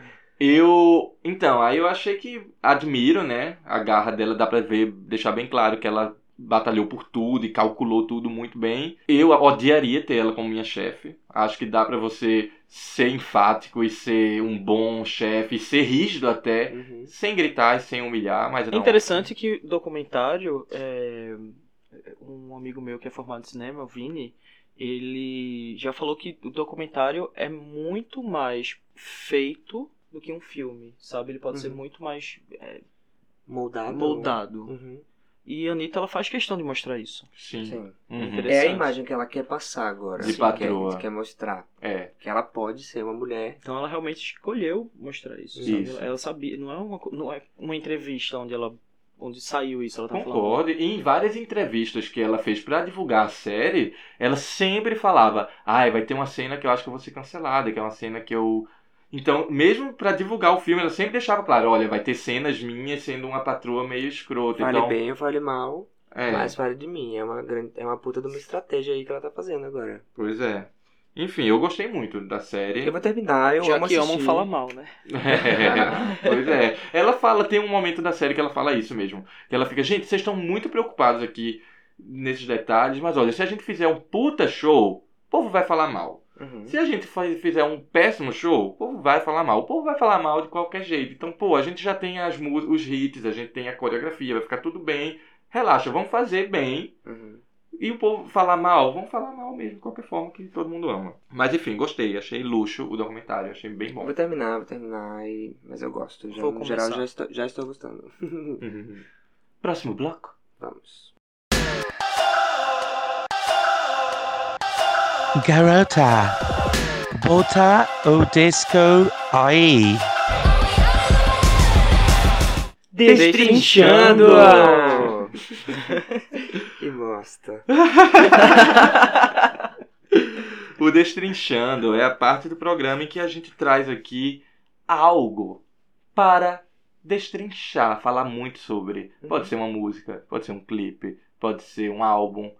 Eu. Então, aí eu achei que admiro, né? A garra dela, dá pra ver, deixar bem claro que ela batalhou por tudo e calculou tudo muito bem. Eu odiaria ter ela como minha chefe. Acho que dá pra você ser enfático e ser um bom chefe, e ser rígido até, Uhum. sem gritar e sem humilhar, mas É não. interessante que o documentário, é, um amigo meu que é formado em cinema, o Vini, ele já falou que o documentário é muito mais feito do que um filme, sabe? Ele pode ser Uhum. muito mais é, Moldado. moldado. Uhum. E a Anitta, ela faz questão de mostrar isso. Sim. Sim. Uhum. É a imagem que ela quer passar agora. De que patroa. Quer, quer mostrar. É. Que ela pode ser uma mulher. Então ela realmente escolheu mostrar isso. Isso. Ela sabia, não é, uma, não é uma entrevista onde ela onde saiu isso, ela tá falando. Concordo. E em várias entrevistas que ela fez pra divulgar a série, ela sempre falava: ai, vai ter uma cena que eu acho que eu vou ser cancelada, que é uma cena que eu. Então, mesmo pra divulgar o filme, ela sempre deixava claro: olha, vai ter cenas minhas sendo uma patroa meio escrota. Fale então, bem ou fale mal, é, mas fale de mim. É uma, grande, é uma puta de uma estratégia aí que ela tá fazendo agora. pois é. Enfim, eu gostei muito da série. Eu vou terminar, eu Já amo que amam assistir. fala mal, né? É, pois é. Ela fala, tem um momento da série que ela fala isso mesmo. Que ela fica, gente, vocês estão muito preocupados aqui nesses detalhes, mas olha, se a gente fizer um puta show, o povo vai falar mal. Uhum. Se a gente fa- fizer um péssimo show, o povo vai falar mal. O povo vai falar mal de qualquer jeito. Então, pô, a gente já tem as os hits, a gente tem a coreografia, vai ficar tudo bem. Relaxa, vamos fazer bem. Uhum. E o povo falar mal, vamos falar mal mesmo, de qualquer forma, que todo mundo ama. Mas enfim, gostei, achei luxo o documentário, achei bem bom. Vou terminar, vou terminar, e... mas eu gosto. Já, Vou no geral, começar. já estou, já estou gostando. Próximo bloco. Vamos. Garota, bota o disco aí. Destrinchando! que bosta. O Destrinchando é a parte do programa em que a gente traz aqui algo para destrinchar, falar muito sobre. Pode ser uma música, pode ser um clipe, pode ser um álbum,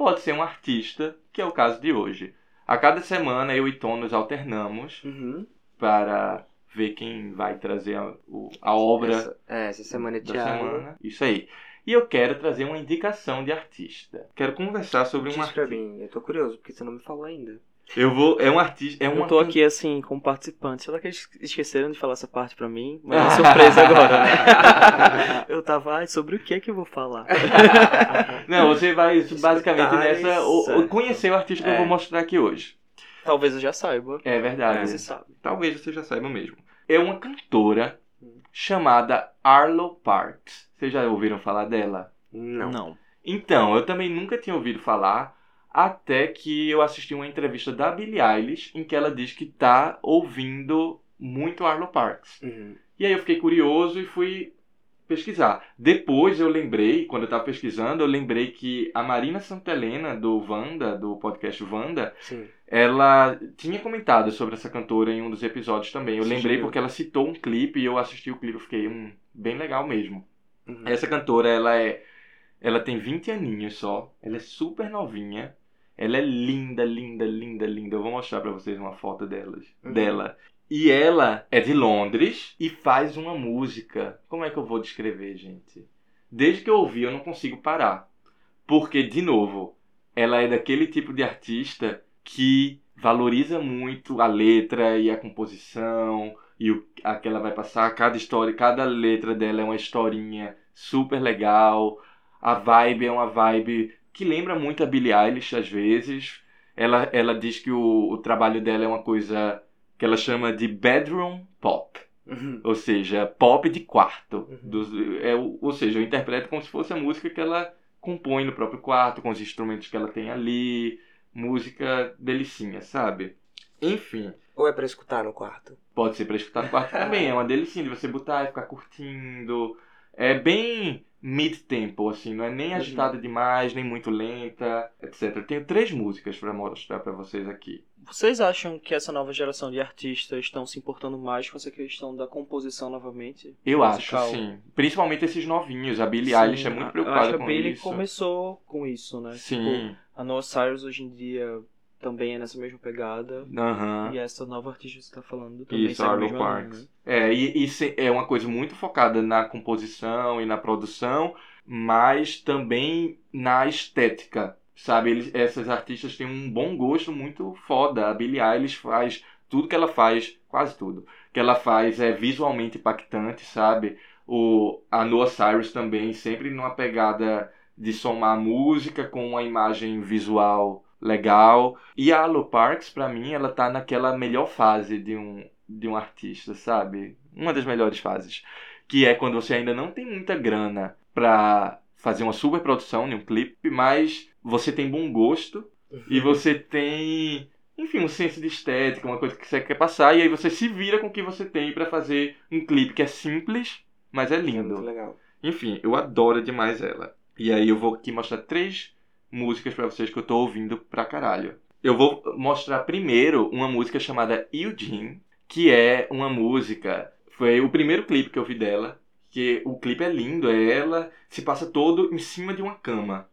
pode ser um artista, que é o caso de hoje. A cada semana eu e Tom nos alternamos Uhum. para ver quem vai trazer a, o- a obra Essa, é, essa semana é semana. Isso aí. E eu quero trazer uma indicação de artista. Quero conversar sobre um Diz pra artista. mim, eu tô curioso, porque você não me falou ainda. Eu vou. É um artista. É uma Eu tô aqui assim, como participante. Será que eles esqueceram de falar essa parte pra mim? Mas Ah. é surpresa agora, né? Eu tava, ai, sobre o que é que eu vou falar? Não, você vai basicamente Escutar nessa. o- o- certo. conhecer o artista que eu É. vou mostrar aqui hoje. Talvez eu já saiba. É verdade. Você sabe. Talvez você já saiba mesmo. É uma cantora chamada Arlo Parks. Vocês já ouviram falar dela? Não. Não. Então, eu também nunca tinha ouvido falar, até que eu assisti uma entrevista da Billie Eilish em que ela diz que tá ouvindo muito Arlo Parks. Uhum. E aí eu fiquei curioso e fui pesquisar. Depois eu lembrei, quando eu tava pesquisando, eu lembrei que a Marina Santelena, do Wanda, do podcast Wanda, Sim. ela tinha comentado sobre essa cantora em um dos episódios também. Eu Sim, lembrei porque ela citou um clipe e eu assisti o clipe e fiquei, hum, bem legal mesmo. Uhum. Essa cantora, ela é. Ela tem 20 aninhos só. Ela é super novinha. Ela é linda, linda, linda, linda. Eu vou mostrar pra vocês uma foto delas, Uhum. dela. E ela é de Londres e faz uma música. Como é que eu vou descrever, gente? Desde que eu ouvi, eu não consigo parar. Porque, de novo, ela é daquele tipo de artista que valoriza muito a letra e a composição e o a que ela vai passar. Cada história, cada letra dela é uma historinha super legal. A vibe é uma vibe que lembra muito a Billie Eilish às vezes. Ela, ela diz que o, o trabalho dela é uma coisa que ela chama de bedroom pop. Uhum. Ou seja, pop de quarto. Uhum. Dos- é, ou seja, eu interpreto como se fosse a música que ela compõe no próprio quarto, com os instrumentos que ela tem ali. Música delicinha, sabe? Enfim, Ou é pra escutar no quarto? pode ser pra escutar no quarto também. É uma delicinha de você botar e ficar curtindo. É bem mid-tempo, assim, não é nem agitada demais, nem muito lenta, etc. Eu tenho três músicas pra mostrar pra vocês aqui. Vocês acham que essa nova geração de artistas estão se importando mais com essa questão da composição novamente? Eu Musical? acho, sim. Principalmente esses novinhos. A Billie Sim, Eilish é muito eu preocupada acho que com a Billie isso. começou com isso, né? Sim. Tipo, a Noah Cyrus hoje em dia também é nessa mesma pegada. Aham. E essa nova artista que você tá falando também Isso, Arlo mesma linha, Parks. né? É, e isso é uma coisa muito focada na composição e na produção, mas também na estética, sabe? Eles, essas artistas têm um bom gosto muito foda. A Billie Eilish faz tudo que ela faz, quase tudo, que ela faz é visualmente impactante, sabe? O, a Noah Cyrus também, sempre numa pegada de somar música com uma imagem visual legal. E a Alo Parks, pra mim, ela tá naquela melhor fase de um, de um artista, sabe? Uma das melhores fases. Que é quando você ainda não tem muita grana pra fazer uma super produção em um clipe, mas você tem bom gosto e você tem, enfim, um senso de estética, uma coisa que você quer passar, e aí você se vira com o que você tem pra fazer um clipe que é simples, mas é É muito lindo. legal. Enfim, eu adoro demais ela. E aí eu vou aqui mostrar três músicas pra vocês que eu tô ouvindo pra caralho. Eu vou mostrar primeiro uma música chamada Eugene, que é uma música. Foi o primeiro clipe que eu vi dela. Que o clipe é lindo, é ela se passa todo em cima de uma cama.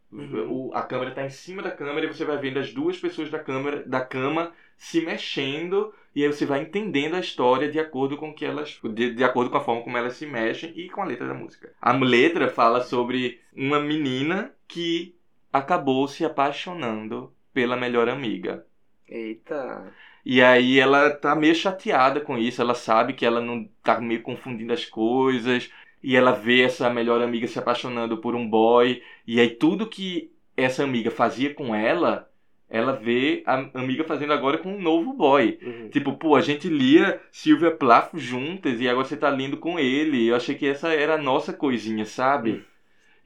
O- a câmera tá em cima da câmera e você vai vendo as duas pessoas da câmera da cama se mexendo e aí você vai entendendo a história de acordo com que elas de, de acordo com a forma como elas se mexem e com a letra da música. A letra fala sobre uma menina que acabou se apaixonando pela melhor amiga. Eita. E aí ela tá meio chateada com isso, ela sabe que ela não tá meio confundindo as coisas, e ela vê essa melhor amiga se apaixonando por um boy, e aí tudo que essa amiga fazia com ela, ela vê a amiga fazendo agora com um novo boy. Uhum. Tipo, pô, a gente lia Silvia Plath juntas e agora você tá lendo com ele. Eu achei que essa era a nossa coisinha, sabe?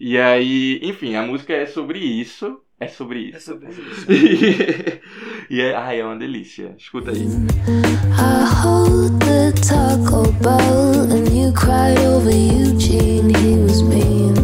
E aí, enfim, a música é sobre isso. É sobre isso. É sobre isso. e é, ai, é uma delícia. Escuta aí. I hold the Taco Bell and you cried over Eugene. He was mean.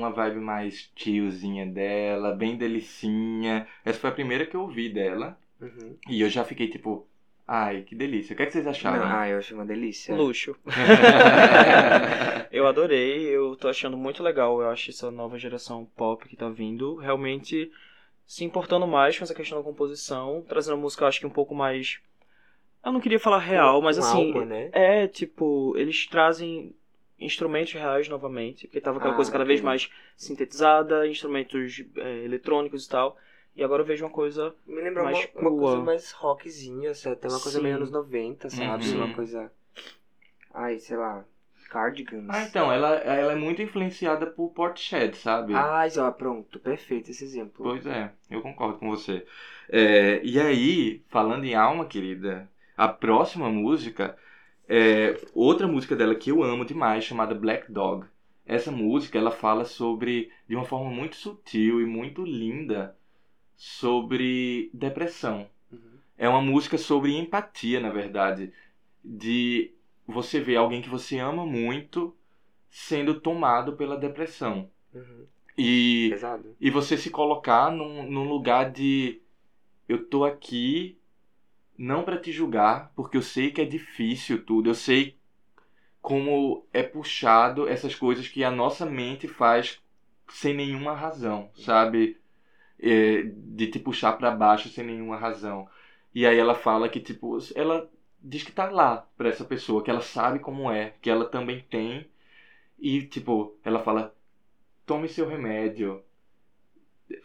Uma vibe mais tiozinha dela, bem delicinha. Essa foi a primeira que eu ouvi dela. Uhum. E eu já fiquei tipo, ai, que delícia. O que, é que vocês acharam? Ah, eu achei uma delícia. Luxo. Eu adorei, eu tô achando muito legal. Eu acho essa nova geração pop que tá vindo realmente se importando mais com essa questão da composição, trazendo a música, eu acho que um pouco mais. Eu não queria falar real, mas Com assim. alma, né? É, tipo, eles trazem instrumentos reais novamente, porque tava aquela Ah, coisa cada vez mais sintetizada, instrumentos é, eletrônicos e tal. E agora eu vejo uma coisa. Me lembrou uma, mais uma coisa crua. mais rockzinha, sabe? Até uma coisa Sim. meio anos 90, sabe? Uhum. Uma coisa. Ai, sei lá. Cardigans. Ah, então, ela, ela é muito influenciada por Portishead, sabe? Ah, ó, pronto, perfeito esse exemplo. Pois é, eu concordo com você. É, e aí, falando em alma, querida, a próxima música é outra música dela que eu amo demais, chamada Black Dog. Essa música, ela fala sobre, de uma forma muito sutil e muito linda, sobre depressão. Uhum. É uma música sobre empatia, na verdade. De você ver alguém que você ama muito sendo tomado pela depressão. Uhum. E Pesado. e você se colocar num, num lugar de eu tô aqui não pra te julgar, porque eu sei que é difícil tudo, eu sei como é puxado essas coisas que a nossa mente faz sem nenhuma razão, sabe? É, de te puxar pra baixo sem nenhuma razão. E aí ela fala que tipo, ela diz que tá lá pra essa pessoa, que ela sabe como é, que ela também tem e tipo, ela fala tome seu remédio,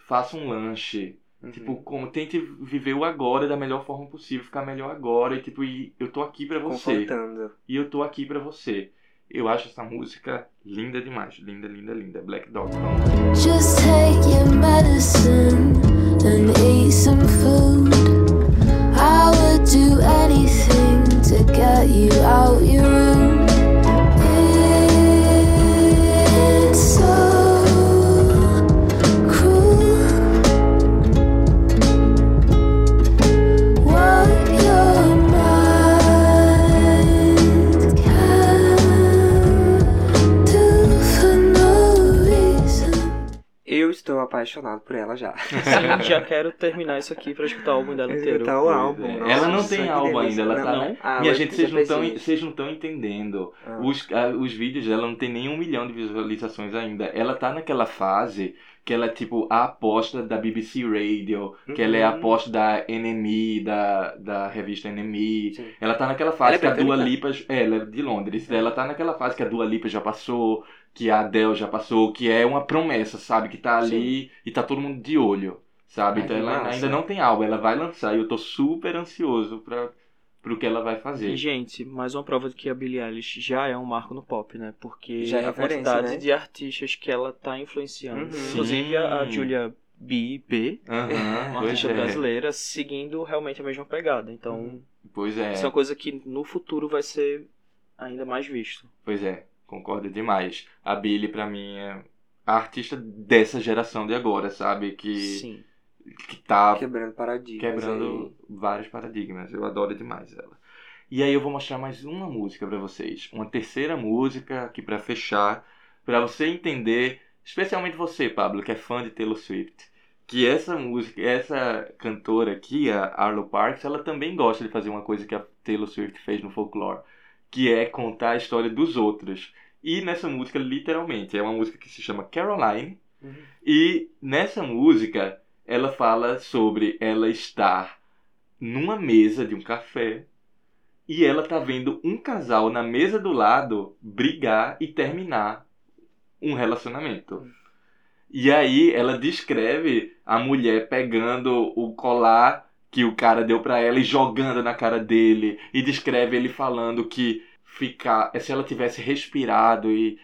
faça um lanche, Uhum. tipo, como tente viver o agora da melhor forma possível, ficar melhor agora e tipo, e eu tô aqui pra você. E eu tô aqui pra você. Eu acho essa música linda demais, linda, linda, linda. Black Dog. Just take your medicine and eat some food. I would do anything to get you out your apaixonado por ela já. Sim, já quero terminar isso aqui pra escutar o álbum dela inteiro. Escutar o álbum. É, nossa, ela não tem que álbum ainda, ela tá- Não, Ah, Minha mas gente, vocês não estão pensei. vocês não estão entendendo. Ah. Os, ah, os vídeos dela não tem nem um milhão de visualizações ainda. Ela tá naquela fase que ela é tipo a aposta da BBC Radio, que ela é a Uhum. aposta da NME, da, da revista NME. Sim. Ela tá naquela fase Ela é que a Dua? Lipa. É, ela é de Londres. Ela tá naquela fase que a Dua Lipa já passou, que a Adele já passou, que é uma promessa, sabe? Que tá ali e tá todo mundo de olho, sabe? Ai, então que ela massa. ainda não tem álbum, ela vai lançar e eu tô super ansioso pra, pro que ela vai E, fazer. gente, mais uma prova de que a Billie Eilish já é um marco no pop, né? Porque Já é a quantidade né? de artistas que ela tá influenciando. Uhum. Inclusive a, a Sim. Julia B, B Aham, uma artista é. brasileira, seguindo realmente a mesma pegada. Então, Pois é. isso é uma coisa que no futuro vai ser ainda mais visto. Pois é, concordo demais. A Billie, pra mim, é a artista dessa geração de agora, sabe? Que, Sim. que tá Quebrando paradigmas. quebrando vários paradigmas. Eu adoro demais ela. E aí eu vou mostrar mais uma música pra vocês. Uma terceira música aqui pra fechar. Pra você entender, especialmente você, Pablo, que é fã de Taylor Swift. Que essa música, essa cantora aqui, a Arlo Parks, ela também gosta de fazer uma coisa que a Taylor Swift fez no folclore. Que é contar a história dos outros. E nessa música, literalmente, é uma música que se chama Caroline. Uhum. E nessa música, ela fala sobre ela estar numa mesa de um café e ela tá vendo um casal na mesa do lado brigar e terminar um relacionamento. E aí ela descreve a mulher pegando o colar que o cara deu pra ela e jogando na cara dele e descreve ele falando que ficar se ela tivesse respirado e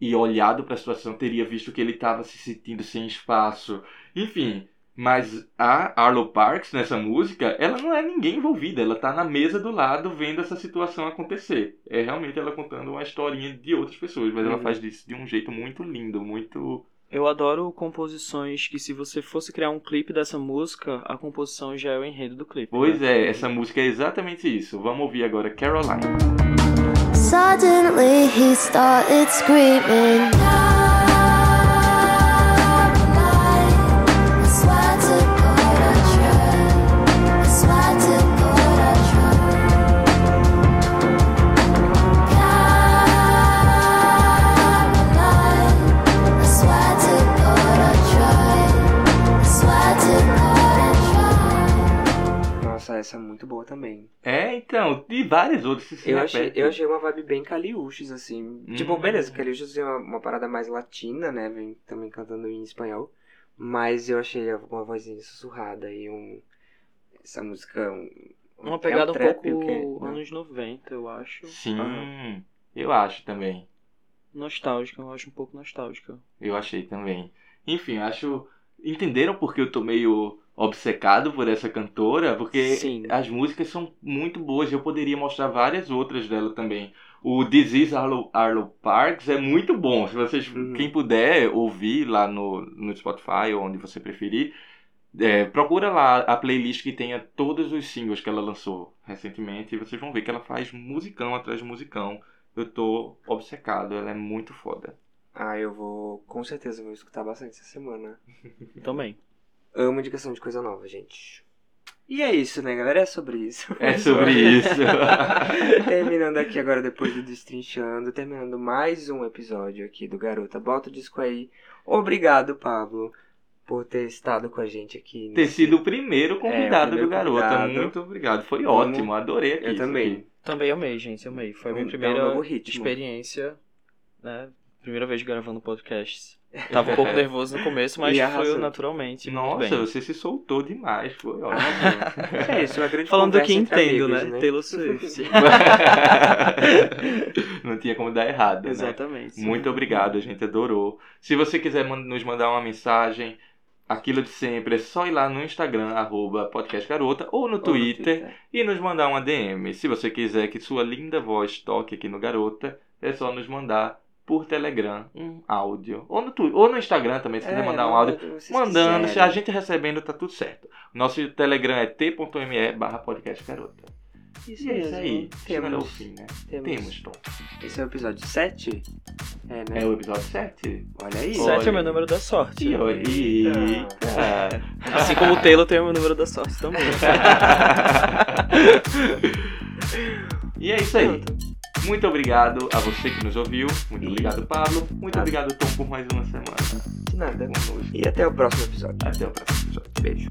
e olhado para a situação teria visto que ele estava se sentindo sem espaço. Enfim, mas a Arlo Parks nessa música, ela não é ninguém envolvida, ela tá na mesa do lado vendo essa situação acontecer. É realmente ela contando uma historinha de outras pessoas, mas ela Uhum. faz isso de um jeito muito lindo, muito Eu adoro composições que se você fosse criar um clipe dessa música, a composição já é o enredo do clipe. Pois né? é, essa música é exatamente isso. Vamos ouvir agora Caroline. Suddenly he started screaming. É, então, e várias outras se Eu achei, eu achei uma vibe bem Caliuches, assim. Tipo, Hum. beleza, Caliuches é uma, uma parada mais latina, né? Vem também cantando em espanhol. Mas eu achei uma vozinha sussurrada e um. Essa música. Um, Uma é pegada um, trap, pouco o quê? Não. anos 90, eu acho. Sim, eu acho também. Nostálgica, eu acho um pouco nostálgica. Eu achei também. Enfim, acho. Entenderam porque eu tô meio obcecado por essa cantora? Porque Sim. as músicas são muito boas. Eu poderia mostrar várias outras dela também. O Disease Arlo, Arlo Parks é muito bom. Se vocês, Uhum. quem puder ouvir lá no, no Spotify ou onde você preferir, é, procura lá a playlist que tenha todos os singles que ela lançou recentemente e vocês vão ver que ela faz musicão atrás de musicão. Eu tô obcecado, ela é muito foda. Ah, eu vou. Com certeza vou escutar bastante essa semana. Também. Amo indicação de coisa nova, gente. E é isso, né, galera? É sobre isso. É sobre isso. terminando aqui agora, depois do Destrinchando, terminando mais um episódio aqui do Garota. Bota o disco aí. Obrigado, Pablo, por ter estado com a gente aqui. ter nesse- sido o primeiro convidado primeiro do Garota. convidado. Muito obrigado. Foi Vamos- ótimo, adorei aqui. Eu também. aqui. Também amei, gente, amei. Foi a minha Um- é um primeira ritmo. experiência, né? Primeira vez gravando podcasts. Tava um pouco nervoso no começo, mas fluiu arrasou. naturalmente. Nossa, bem. você se soltou demais. Foi ótimo. É isso, uma grande Falando do que entendo, amigos, né? Taylor Swift. Não tinha como dar errado, né? Exatamente. Muito obrigado, a gente adorou. Se você quiser nos mandar uma mensagem, aquilo de sempre, é só ir lá no Instagram, arroba podcastgarota, ou no Ou no Twitter, e nos mandar uma DM. Se você quiser que sua linda voz toque aqui no Garota, é só nos mandar por Telegram um áudio. Ou no, tu- ou no Instagram também, se quiser É, mandar um áudio. o Mandando, se a gente recebendo, tá tudo certo. Nosso Telegram é t.me barra podcastgarota. Isso E é isso aí. Chegando ao Temos, fim, né? temos. Temos, Tom. Esse é o episódio 7? É, né? É o episódio 7? Olha aí. Sete. Sete é meu número da sorte. E. Eita. Assim como o Taylor tem o meu número da sorte também. e é isso aí. Pronto. Muito obrigado a você que nos ouviu. Muito obrigado, Pablo. Muito obrigado, Tom, por mais uma semana. De nada. conosco. E até o próximo episódio. Até o próximo episódio. Beijo.